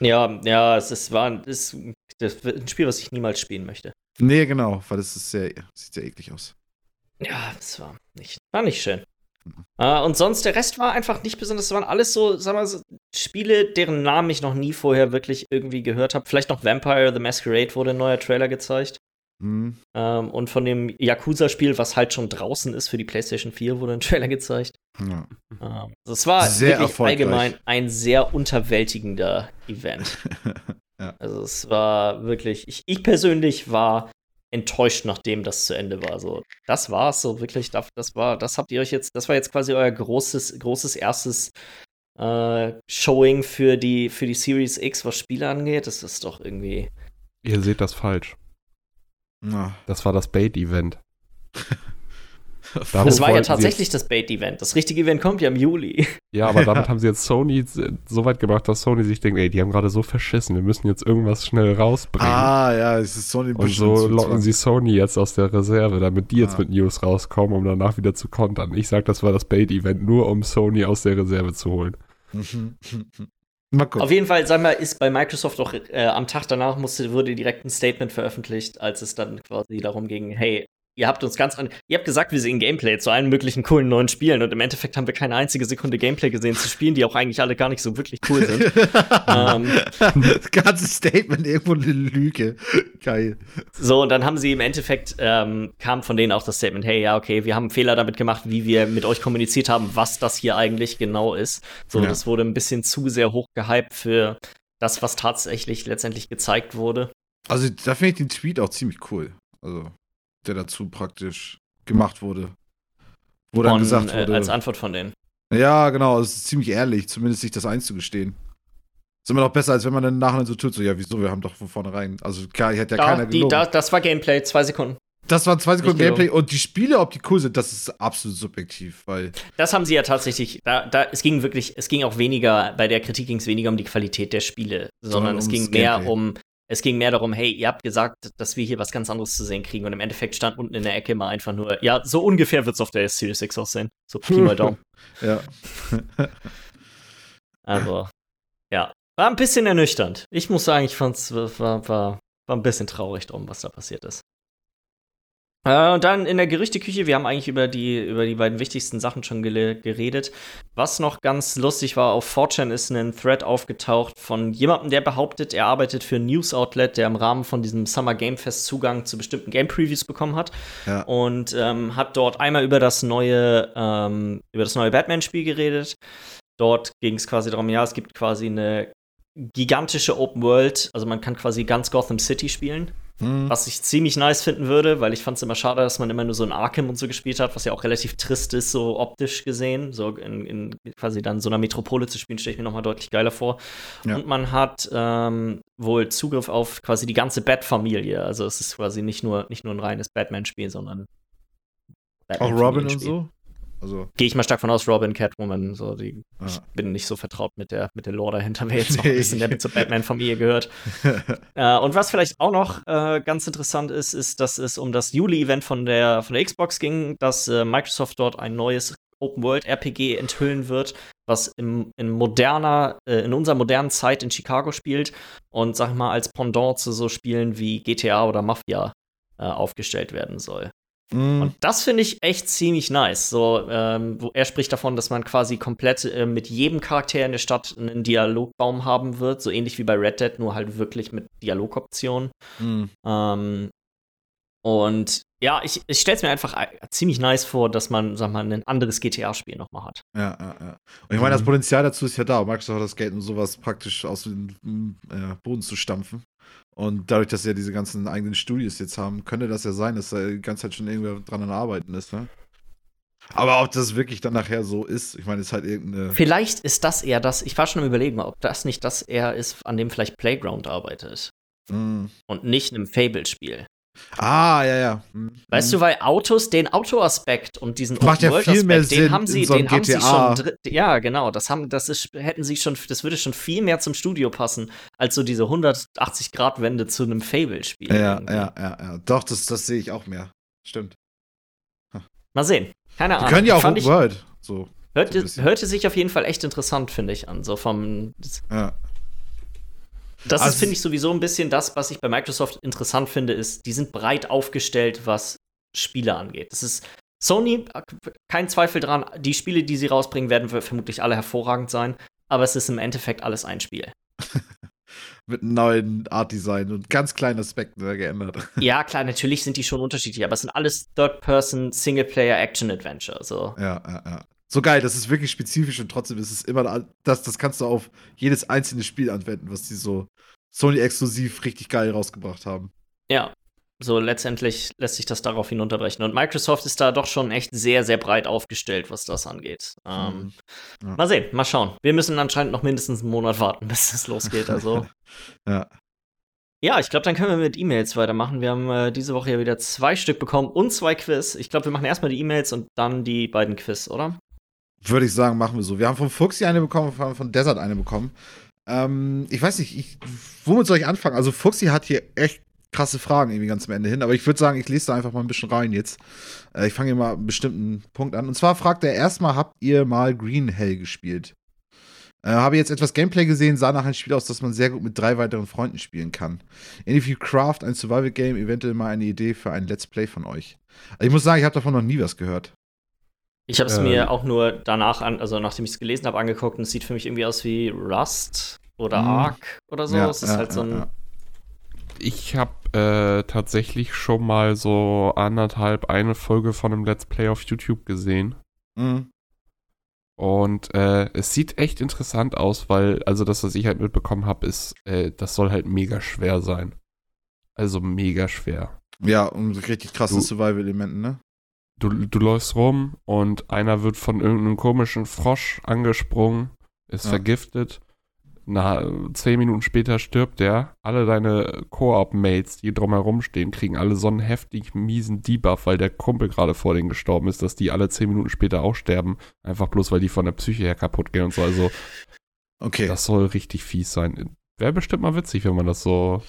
Ja, ja, es ist, war es das ein Spiel, was ich niemals spielen möchte. Nee, genau, weil es ist sehr, sieht sehr eklig aus. Ja, es war nicht, war nicht schön. Mhm. Uh, und sonst, der Rest war einfach nicht besonders. Es waren alles so, sag mal, so Spiele, deren Namen ich noch nie vorher wirklich irgendwie gehört habe. Vielleicht noch Vampire the Masquerade wurde ein neuer Trailer gezeigt. Mhm. Um, und von dem Yakuza-Spiel, was halt schon draußen ist für die PlayStation 4, wurde ein Trailer gezeigt. Ja. Ähm, das war sehr wirklich allgemein ein sehr unterwältigender Event. ja. Also es war wirklich, ich, ich, persönlich war enttäuscht, nachdem das zu Ende war. So, das war es so wirklich. Das war, das habt ihr euch jetzt, das war jetzt quasi euer großes, großes erstes äh, Showing für die, für die Series X, was Spiele angeht. Das ist doch irgendwie. Ihr seht das falsch. Na, Das war das Bait-Event. Das war ja tatsächlich das Bait-Event. Das richtige Event kommt ja im Juli. Ja, aber damit haben sie jetzt Sony so weit gemacht, dass Sony sich denkt, ey, die haben gerade so verschissen, wir müssen jetzt irgendwas schnell rausbringen. Ah, ja, es ist Sony Und so locken sie Sony jetzt aus der Reserve, damit die jetzt Ah. mit News rauskommen, um danach wieder zu kontern. Ich sag, das war das Bait-Event, nur um Sony aus der Reserve zu holen. Mal gucken. Auf jeden Fall, sag mal, ist bei Microsoft auch äh, am Tag danach musste, wurde direkt ein Statement veröffentlicht, als es dann quasi darum ging, hey, ihr habt uns ganz an, ihr habt gesagt, wir sehen Gameplay zu allen möglichen coolen neuen Spielen und im Endeffekt haben wir keine einzige Sekunde Gameplay gesehen zu Spielen, die auch eigentlich alle gar nicht so wirklich cool sind. ähm, das ganze Statement irgendwo eine Lüge. Geil. So, und dann haben sie im Endeffekt, ähm, kam von denen auch das Statement, hey, ja, okay, wir haben einen Fehler damit gemacht, wie wir mit euch kommuniziert haben, was das hier eigentlich genau ist. So, Ja. das wurde ein bisschen zu sehr hoch gehypt für das, was tatsächlich letztendlich gezeigt wurde. Also, da finde ich den Tweet auch ziemlich cool. Also, der dazu praktisch gemacht wurde. Wo dann Von, gesagt äh, wurde. als Antwort von denen. ja, genau, es ist ziemlich ehrlich, zumindest sich das einzugestehen. Ist immer noch besser, als wenn man dann nachher so tut, so, ja, wieso, wir haben doch von vornherein. Also, klar, hier hat ja Da, keiner die, gelogen. da, das war Gameplay, zwei Sekunden. das waren zwei Sekunden Nicht Gameplay und die Spiele, ob die cool sind, das ist absolut subjektiv, weil. Das haben sie ja tatsächlich, da, da, es ging wirklich, es ging auch weniger, bei der Kritik ging es weniger um die Qualität der Spiele, sondern Sondern es ging mehr Gameplay. um, es ging mehr darum, hey, ihr habt gesagt, dass wir hier was ganz anderes zu sehen kriegen und im Endeffekt stand unten in der Ecke mal einfach nur, ja, so ungefähr wird es auf der Series X aussehen. So Pi mal Daumen. Ja. Also, ja, war ein bisschen ernüchternd. Ich muss sagen, ich fand's, war, war, war ein bisschen traurig drum, was da passiert ist. Äh, und dann in der Gerüchteküche, wir haben eigentlich über die, über die beiden wichtigsten Sachen schon geredet. Was noch ganz lustig war, auf 4chan ist ein Thread aufgetaucht von jemandem, der behauptet, er arbeitet für ein News-Outlet, der im Rahmen von diesem Summer Game Fest Zugang zu bestimmten Game-Previews bekommen hat. ja. Und ähm, hat dort einmal über das neue, ähm, über das neue Batman-Spiel geredet. Dort ging es quasi darum, ja, es gibt quasi eine gigantische Open World, also man kann quasi ganz Gotham City spielen, Hm. was ich ziemlich nice finden würde, weil ich fand es immer schade, dass man immer nur so ein Arkham und so gespielt hat, was ja auch relativ trist ist, so optisch gesehen. So in, in quasi dann so einer Metropole zu spielen, stelle ich mir nochmal deutlich geiler vor. Ja. Und man hat ähm, wohl Zugriff auf quasi die ganze Bat-Familie. Also es ist quasi nicht nur, nicht nur ein reines Batman-Spiel, sondern Auch Robin und so? Also, Gehe ich mal stark von aus, Robin, Catwoman, so die ja. ich bin nicht so vertraut mit der, mit der Lore dahinter, wer jetzt noch ein bisschen der zur Batman-Familie gehört. äh, und was vielleicht auch noch äh, ganz interessant ist, ist, dass es um das Juli-Event von der, von der Xbox ging, dass äh, Microsoft dort ein neues Open-World-RPG enthüllen wird, was im, in moderner, äh, in unserer modernen Zeit in Chicago spielt und sag ich mal als Pendant zu so Spielen wie GTA oder Mafia äh, aufgestellt werden soll. Hm. Und das finde ich echt ziemlich nice. So, ähm, wo er spricht davon, dass man quasi komplett äh, mit jedem Charakter in der Stadt einen Dialogbaum haben wird, so ähnlich wie bei Red Dead, nur halt wirklich mit Dialogoptionen. Hm. Ähm, und ja, ich, ich stelle es mir einfach äh, ziemlich nice vor, dass man, sag mal, ein anderes GTA-Spiel nochmal hat. Ja, ja, ja. Und ich meine, das Mhm. Potenzial dazu ist ja da. Microsoft hat das Geld, um sowas praktisch aus dem mm, äh, Boden zu stampfen. Und dadurch, dass sie ja diese ganzen eigenen Studios jetzt haben, könnte das ja sein, dass da die ganze Zeit schon irgendwer dran am Arbeiten ist, ne? Aber ob das wirklich dann nachher so ist, ich meine, ist halt irgendeine. Vielleicht ist das eher das, ich war schon am überlegen, ob das nicht das eher ist, an dem vielleicht Playground arbeitet. Mm. Und nicht einem Fable-Spiel. Ah, ja, ja. Mm. Weißt du, weil Autos, den Autoaspekt und diesen Macht ja viel mehr Open-World-Aspekt, den Sinn haben sie, so den haben sie GTA. schon, ja, genau, das haben, das ist, hätten sie schon, das würde schon viel mehr zum Studio passen, als so diese 180-Grad-Wende zu einem Fable-Spiel. Ja, irgendwie. ja, ja, ja. Doch, das, das sehe ich auch mehr. Stimmt. Mal sehen. Keine Die Ahnung. können ja auch Open World. So. so hörte, bisschen. hörte sich auf jeden Fall echt interessant, finde ich, an. So vom, Ja. Das Also- ist, finde ich, sowieso ein bisschen das, was ich bei Microsoft interessant finde, ist, die sind breit aufgestellt, was Spiele angeht. Das ist Sony, kein Zweifel dran, die Spiele, die sie rausbringen, werden vermutlich alle hervorragend sein, aber es ist im Endeffekt alles ein Spiel. Mit einem neuen Art Design und ganz kleinen Aspekten geändert. ja, klar, natürlich sind die schon unterschiedlich, aber es sind alles Third-Person, Singleplayer-Action-Adventure. So. Ja, ja, ja. So geil, das ist wirklich spezifisch und trotzdem ist es immer, das, das kannst du auf jedes einzelne Spiel anwenden, was die so Sony-exklusiv richtig geil rausgebracht haben. Ja, so letztendlich lässt sich das darauf hinunterbrechen. Und Microsoft ist da doch schon echt sehr, sehr breit aufgestellt, was das angeht. Ähm, Mhm. Ja. Mal sehen, mal schauen. Wir müssen anscheinend noch mindestens einen Monat warten, bis es losgeht. Also, Ja. Ja, ich glaube, dann können wir mit E-Mails weitermachen. Wir haben äh, diese Woche ja wieder zwei Stück bekommen und zwei Quiz. Ich glaube, wir machen erstmal die E-Mails und dann die beiden Quiz, oder? Würde ich sagen, machen wir so. Wir haben von Fuxi eine bekommen, wir haben von Desert eine bekommen. Ähm, ich weiß nicht, ich, womit soll ich anfangen? Also Fuxi hat hier echt krasse Fragen irgendwie ganz am Ende hin, aber ich würde sagen, ich lese da einfach mal ein bisschen rein jetzt. Äh, ich fange hier mal einen bestimmten Punkt an. Und zwar fragt er erstmal, habt ihr mal Green Hell gespielt? Äh, habe jetzt etwas Gameplay gesehen, sah nach einem Spiel aus, das man sehr gut mit drei weiteren Freunden spielen kann. Ähnlich wie Craft, ein Survival-Game, eventuell mal eine Idee für ein Let's Play von euch. Also ich muss sagen, ich habe davon noch nie was gehört. Ich habe es ähm. mir auch nur danach an, also nachdem ich es gelesen habe, angeguckt und es sieht für mich irgendwie aus wie Rust oder hm. Ark oder so. Ja, es ist ja, halt so ein. Ja, ich habe äh, tatsächlich schon mal so anderthalb eine Folge von einem Let's Play auf YouTube gesehen. Mhm. Und äh, es sieht echt interessant aus, weil, also das, was ich halt mitbekommen habe, ist, äh, das soll halt mega schwer sein. Also mega schwer. Ja, und richtig krasse Survival-Elementen, ne? Du, du läufst rum und einer wird von irgendeinem komischen Frosch angesprungen, ist ja. vergiftet na, zehn Minuten später stirbt der. Alle deine Koop-Mates, die drumherum stehen, kriegen alle so einen heftig miesen Debuff, weil der Kumpel gerade vor denen gestorben ist, dass die alle zehn Minuten später auch sterben. Einfach bloß, weil die von der Psyche her kaputt gehen und so. Also, okay. das soll richtig fies sein. Wäre bestimmt mal witzig, wenn man das so.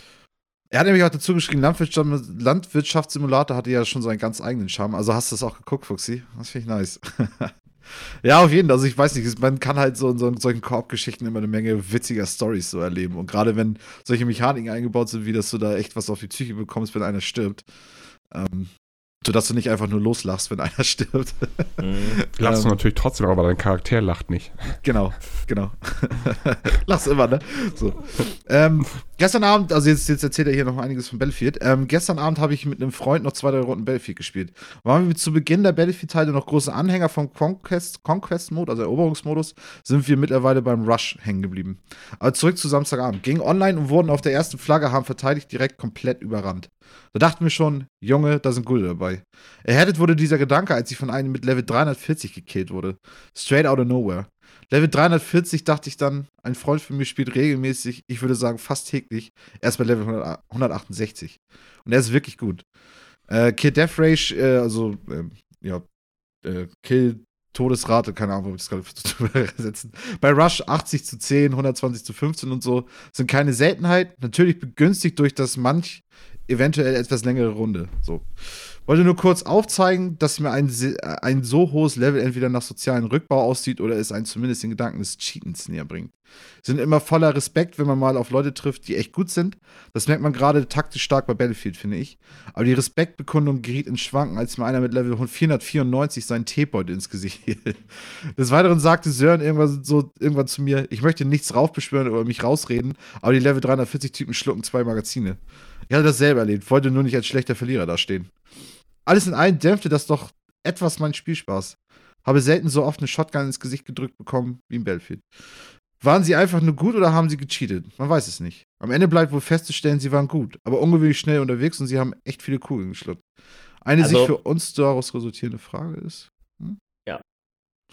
Er hat nämlich auch dazu geschrieben, Landwirtschaft, Landwirtschaftssimulator hatte ja schon seinen ganz eigenen Charme. Also hast du das auch geguckt, Fuxi? Das finde ich nice. Ja, auf jeden Fall. Also ich weiß nicht, man kann halt so in so, solchen Koop-Geschichten immer eine Menge witziger Stories so erleben. Und gerade wenn solche Mechaniken eingebaut sind, wie dass du da echt was auf die Psyche bekommst, wenn einer stirbt. Ähm, sodass du nicht einfach nur loslachst, wenn einer stirbt. Mhm. Lachst du ähm, natürlich trotzdem, aber dein Charakter lacht nicht. Genau, genau. Lachst immer, ne? So. Ähm, gestern Abend, also jetzt, jetzt erzählt er hier noch einiges von Battlefield. Ähm, gestern Abend habe ich mit einem Freund noch zwei, drei Runden Battlefield gespielt. Waren wir zu Beginn der Battlefield-Teile noch große Anhänger vom Conquest-Mode, Conquest also Eroberungsmodus, sind wir mittlerweile beim Rush hängen geblieben. Aber zurück zu Samstagabend. Gingen online und wurden auf der ersten Flagge, haben verteidigt, direkt komplett überrannt. Da dachten wir schon, Junge, da sind Gulde dabei. Erhärtet wurde dieser Gedanke, als ich von einem mit Level 340 gekillt wurde. Straight out of nowhere. Level 340 dachte ich dann, ein Freund von mir spielt regelmäßig, ich würde sagen fast täglich, erst bei Level 168. Und er ist wirklich gut. Äh, Kill Death Rage, äh, also, äh, ja, Kill Todesrate, keine Ahnung, ob ich das gerade übersetzen. Bei Rush 80 zu 10, 120 zu 15 und so sind keine Seltenheit. Natürlich begünstigt durch das manch eventuell etwas längere Runde. So. Wollte nur kurz aufzeigen, dass mir ein, ein so hohes Level entweder nach sozialen Rückbau aussieht oder es einen zumindest den Gedanken des Cheatens näher bringt. Sind immer voller Respekt, wenn man mal auf Leute trifft, die echt gut sind. Das merkt man gerade taktisch stark bei Battlefield, finde ich. Aber die Respektbekundung geriet in Schwanken, als mir einer mit Level 494 seinen Teebeutel ins Gesicht hielt. Des Weiteren sagte Sören irgendwann, so, irgendwann zu mir, ich möchte nichts raufbeschwören oder mich rausreden, aber die Level 340-Typen schlucken zwei Magazine. Ich hatte das selber erlebt, wollte nur nicht als schlechter Verlierer dastehen. Alles in allem dämpfte das doch etwas meinen Spielspaß. Habe selten so oft eine Shotgun ins Gesicht gedrückt bekommen wie in Battlefield. Waren sie einfach nur gut oder haben sie gecheatet? Man weiß es nicht. Am Ende bleibt wohl festzustellen, sie waren gut, aber ungewöhnlich schnell unterwegs und sie haben echt viele Kugeln geschluckt. Eine also, sich für uns daraus resultierende Frage ist. Hm? Ja.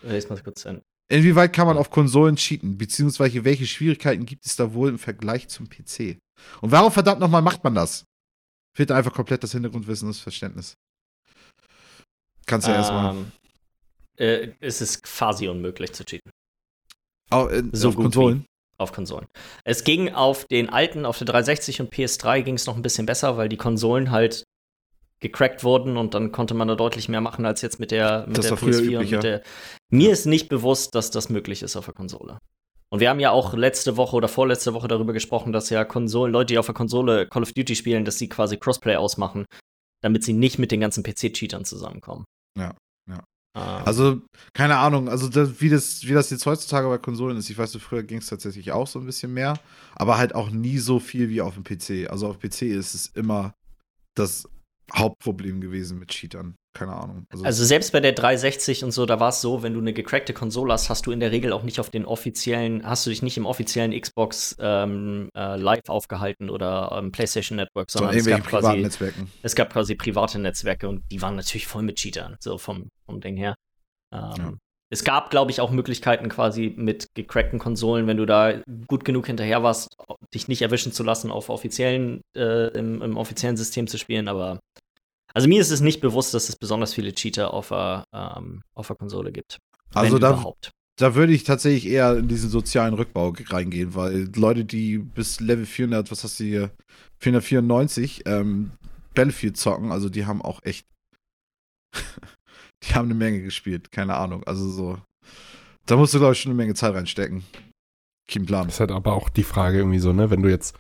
Lest mal kurz hin. Inwieweit kann man auf Konsolen cheaten? Beziehungsweise welche Schwierigkeiten gibt es da wohl im Vergleich zum PC? Und warum verdammt nochmal macht man das? Fehlt einfach komplett das Hintergrundwissen, das Verständnis. Kannst du ja ähm, erstmal. Äh, es ist quasi unmöglich zu cheaten. Oh, in, so auf Konsolen? Auf Konsolen. Es ging auf den alten, auf der 360 und PS3 ging es noch ein bisschen besser, weil die Konsolen halt gecrackt wurden und dann konnte man da deutlich mehr machen als jetzt mit der, mit das der PS4 und mit der. Mir ist nicht bewusst, dass das möglich ist auf der Konsole. Und wir haben ja auch letzte Woche oder vorletzte Woche darüber gesprochen, dass ja Konsolen, Leute, die auf der Konsole Call of Duty spielen, dass sie quasi Crossplay ausmachen, damit sie nicht mit den ganzen PC-Cheatern zusammenkommen. Ja, ja. Also, keine Ahnung, also das, wie, das, wie das jetzt heutzutage bei Konsolen ist, ich weiß, früher ging es tatsächlich auch so ein bisschen mehr, aber halt auch nie so viel wie auf dem PC. Also auf PC ist es immer das Hauptproblem gewesen mit Cheatern. Keine Ahnung. Also, also, selbst bei der 360 und so, da war es so, wenn du eine gecrackte Konsole hast, hast du in der Regel auch nicht auf den offiziellen, hast du dich nicht im offiziellen Xbox ähm, äh, Live aufgehalten oder ähm, PlayStation Network, sondern es gab, quasi, Netzwerken. es gab quasi private Netzwerke und die waren natürlich voll mit Cheatern, so vom, vom Ding her. Ähm, ja. es gab, glaube ich, auch Möglichkeiten quasi mit gecrackten Konsolen, wenn du da gut genug hinterher warst, dich nicht erwischen zu lassen, auf offiziellen, äh, im, im, offiziellen System zu spielen. Aber also mir ist es nicht bewusst, dass es besonders viele Cheater auf der, ähm, auf der Konsole gibt. Also da, überhaupt. da würde ich tatsächlich eher in diesen sozialen Rückbau reingehen, weil Leute, die bis Level 400, was hast du hier, 494, ähm, Battlefield zocken, also die haben auch echt die haben eine Menge gespielt, keine Ahnung. Also so. Da musst du, glaube ich, schon eine Menge Zeit reinstecken. Kein Plan. Das ist halt aber auch die Frage irgendwie so, ne, wenn du jetzt,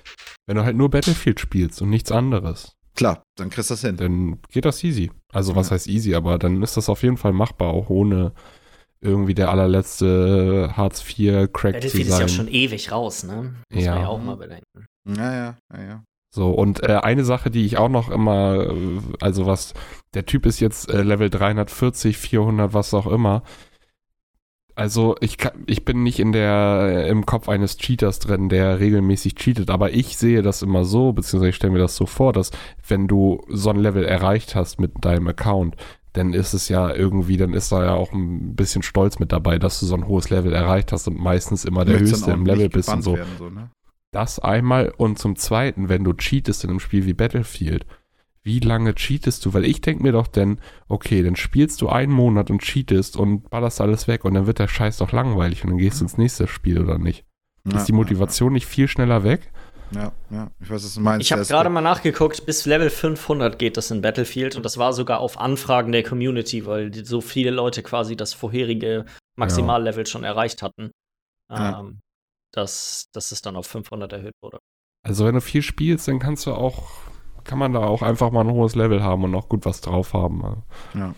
wenn du halt nur Battlefield spielst und nichts anderes. Klar, dann kriegst du das hin. Dann geht das easy. Also was ja. heißt easy, aber dann ist das auf jeden Fall machbar, auch ohne irgendwie der allerletzte Hartz IV Crack zu sein. Battlefield ist ja schon ewig raus, ne? Muss ja. man ja auch mal bedenken. Naja, naja. So, und äh, eine Sache, die ich auch noch immer, äh, also was, der Typ ist jetzt äh, Level 340, 400, was auch immer. Also ich, kann, ich bin nicht in der, im Kopf eines Cheaters drin, der regelmäßig cheatet, aber ich sehe das immer so, beziehungsweise ich stelle mir das so vor, dass wenn du so ein Level erreicht hast mit deinem Account, dann ist es ja irgendwie, dann ist da ja auch ein bisschen Stolz mit dabei, dass du so ein hohes Level erreicht hast und meistens immer der Höchste im Level bist und so. Werden, so ne? Das einmal und zum Zweiten, wenn du cheatest in einem Spiel wie Battlefield, wie lange cheatest du? Weil ich denke mir doch denn, okay, dann spielst du einen Monat und cheatest und ballerst alles weg und dann wird der Scheiß doch langweilig und dann gehst du ins nächste Spiel oder nicht? Ja, ist die Motivation ja, ja. nicht viel schneller weg? Ja, ja, ich weiß, was du meinst. Ich habe gerade mal nachgeguckt, bis Level 500 geht das in Battlefield und das war sogar auf Anfragen der Community, weil so viele Leute quasi das vorherige Maximallevel schon erreicht hatten. Ähm, dass, dass es dann auf 500 erhöht wurde. Also wenn du viel spielst, dann kannst du auch, kann man da auch einfach mal ein hohes Level haben und auch gut was drauf haben. Ja.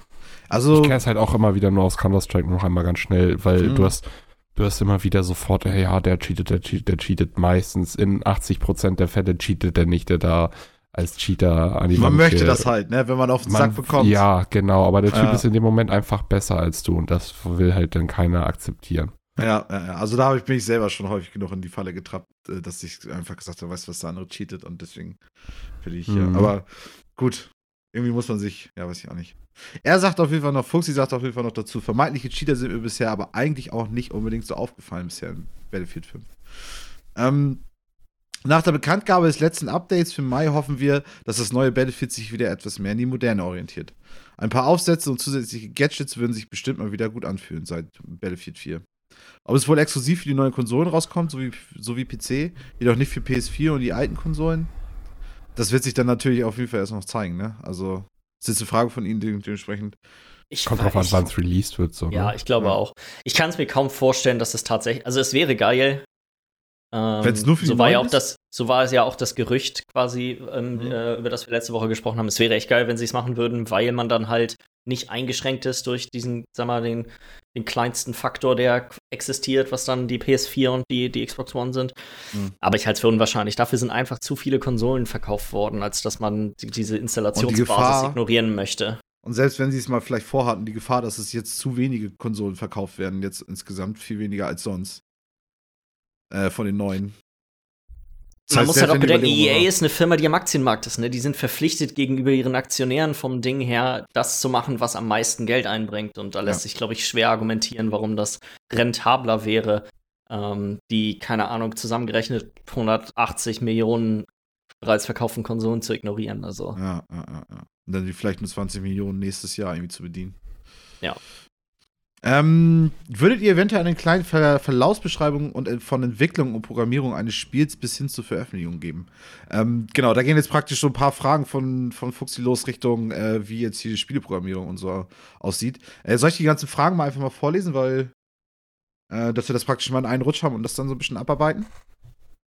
Also ich kenne es halt auch immer wieder nur aus Counter-Strike noch einmal ganz schnell, weil mhm. du hast du hast immer wieder sofort, ja, der cheatet, der cheatet, der cheatet meistens. In 80% der Fälle cheatet der nicht, der da als Cheater an die Man Wand möchte geht. das halt, ne, wenn man auf den man, Sack bekommt. Ja, genau, aber der Typ ja. ist in dem Moment einfach besser als du und das will halt dann keiner akzeptieren. Ja, also da ich, bin ich selber schon häufig genug in die Falle getrappt, äh, dass ich einfach gesagt habe, weißt du, was der andere cheatet und deswegen finde ich, mhm. ja. Aber gut, irgendwie muss man sich, ja, weiß ich auch nicht. Er sagt auf jeden Fall noch, Fuchsi sagt auf jeden Fall noch dazu, vermeintliche Cheater sind mir bisher aber eigentlich auch nicht unbedingt so aufgefallen bisher in Battlefield 5. Ähm, nach der Bekanntgabe des letzten Updates für Mai hoffen wir, dass das neue Battlefield sich wieder etwas mehr in die Moderne orientiert. Ein paar Aufsätze und zusätzliche Gadgets würden sich bestimmt mal wieder gut anfühlen seit Battlefield 4. Ob es wohl exklusiv für die neuen Konsolen rauskommt, so wie, so wie PC, jedoch nicht für PS4 und die alten Konsolen, das wird sich dann natürlich auf jeden Fall erst noch zeigen, ne? Also, das ist jetzt eine Frage von Ihnen dementsprechend. Ich Kommt drauf an, wann es released wird. So, ja, ne? ich glaube ja. auch. Ich kann es mir kaum vorstellen, dass es tatsächlich. Also, es wäre geil. Ähm, Wenn es nur für so war ja auch das, So war es ja auch das Gerücht quasi, ähm, mhm. äh, über das wir letzte Woche gesprochen haben. Es wäre echt geil, wenn sie es machen würden, weil man dann halt nicht eingeschränkt ist durch diesen, sag mal, den, den kleinsten Faktor, der existiert, was dann die PS4 und die, die Xbox One sind. Mhm. Aber ich halte es für unwahrscheinlich. Dafür sind einfach zu viele Konsolen verkauft worden, als dass man die, diese Installationsbasis die ignorieren möchte. Und selbst wenn sie es mal vielleicht vorhatten, die Gefahr, dass es jetzt zu wenige Konsolen verkauft werden, jetzt insgesamt viel weniger als sonst. Äh, von den neuen. Das Man muss halt auch bedenken, EA ist eine Firma, die am Aktienmarkt ist. Ne? Die sind verpflichtet gegenüber ihren Aktionären vom Ding her, das zu machen, was am meisten Geld einbringt. Und da lässt ja. sich, glaube ich, schwer argumentieren, warum das rentabler wäre, ähm, die, keine Ahnung, zusammengerechnet 180 Millionen bereits verkauften Konsolen zu ignorieren. Also. Ja, ja, ja. Und dann die vielleicht mit 20 Millionen nächstes Jahr irgendwie zu bedienen. Ja. Ähm, würdet ihr eventuell eine kleine Ver Verlaufsbeschreibung und von Entwicklung und Programmierung eines Spiels bis hin zur Veröffentlichung geben? Ähm, genau, da gehen jetzt praktisch so ein paar Fragen von, von Fuxi los Richtung, äh, wie jetzt hier die Spieleprogrammierung und so aussieht. Äh, soll ich die ganzen Fragen mal einfach mal vorlesen, weil äh, dass wir das praktisch mal in einen Rutsch haben und das dann so ein bisschen abarbeiten?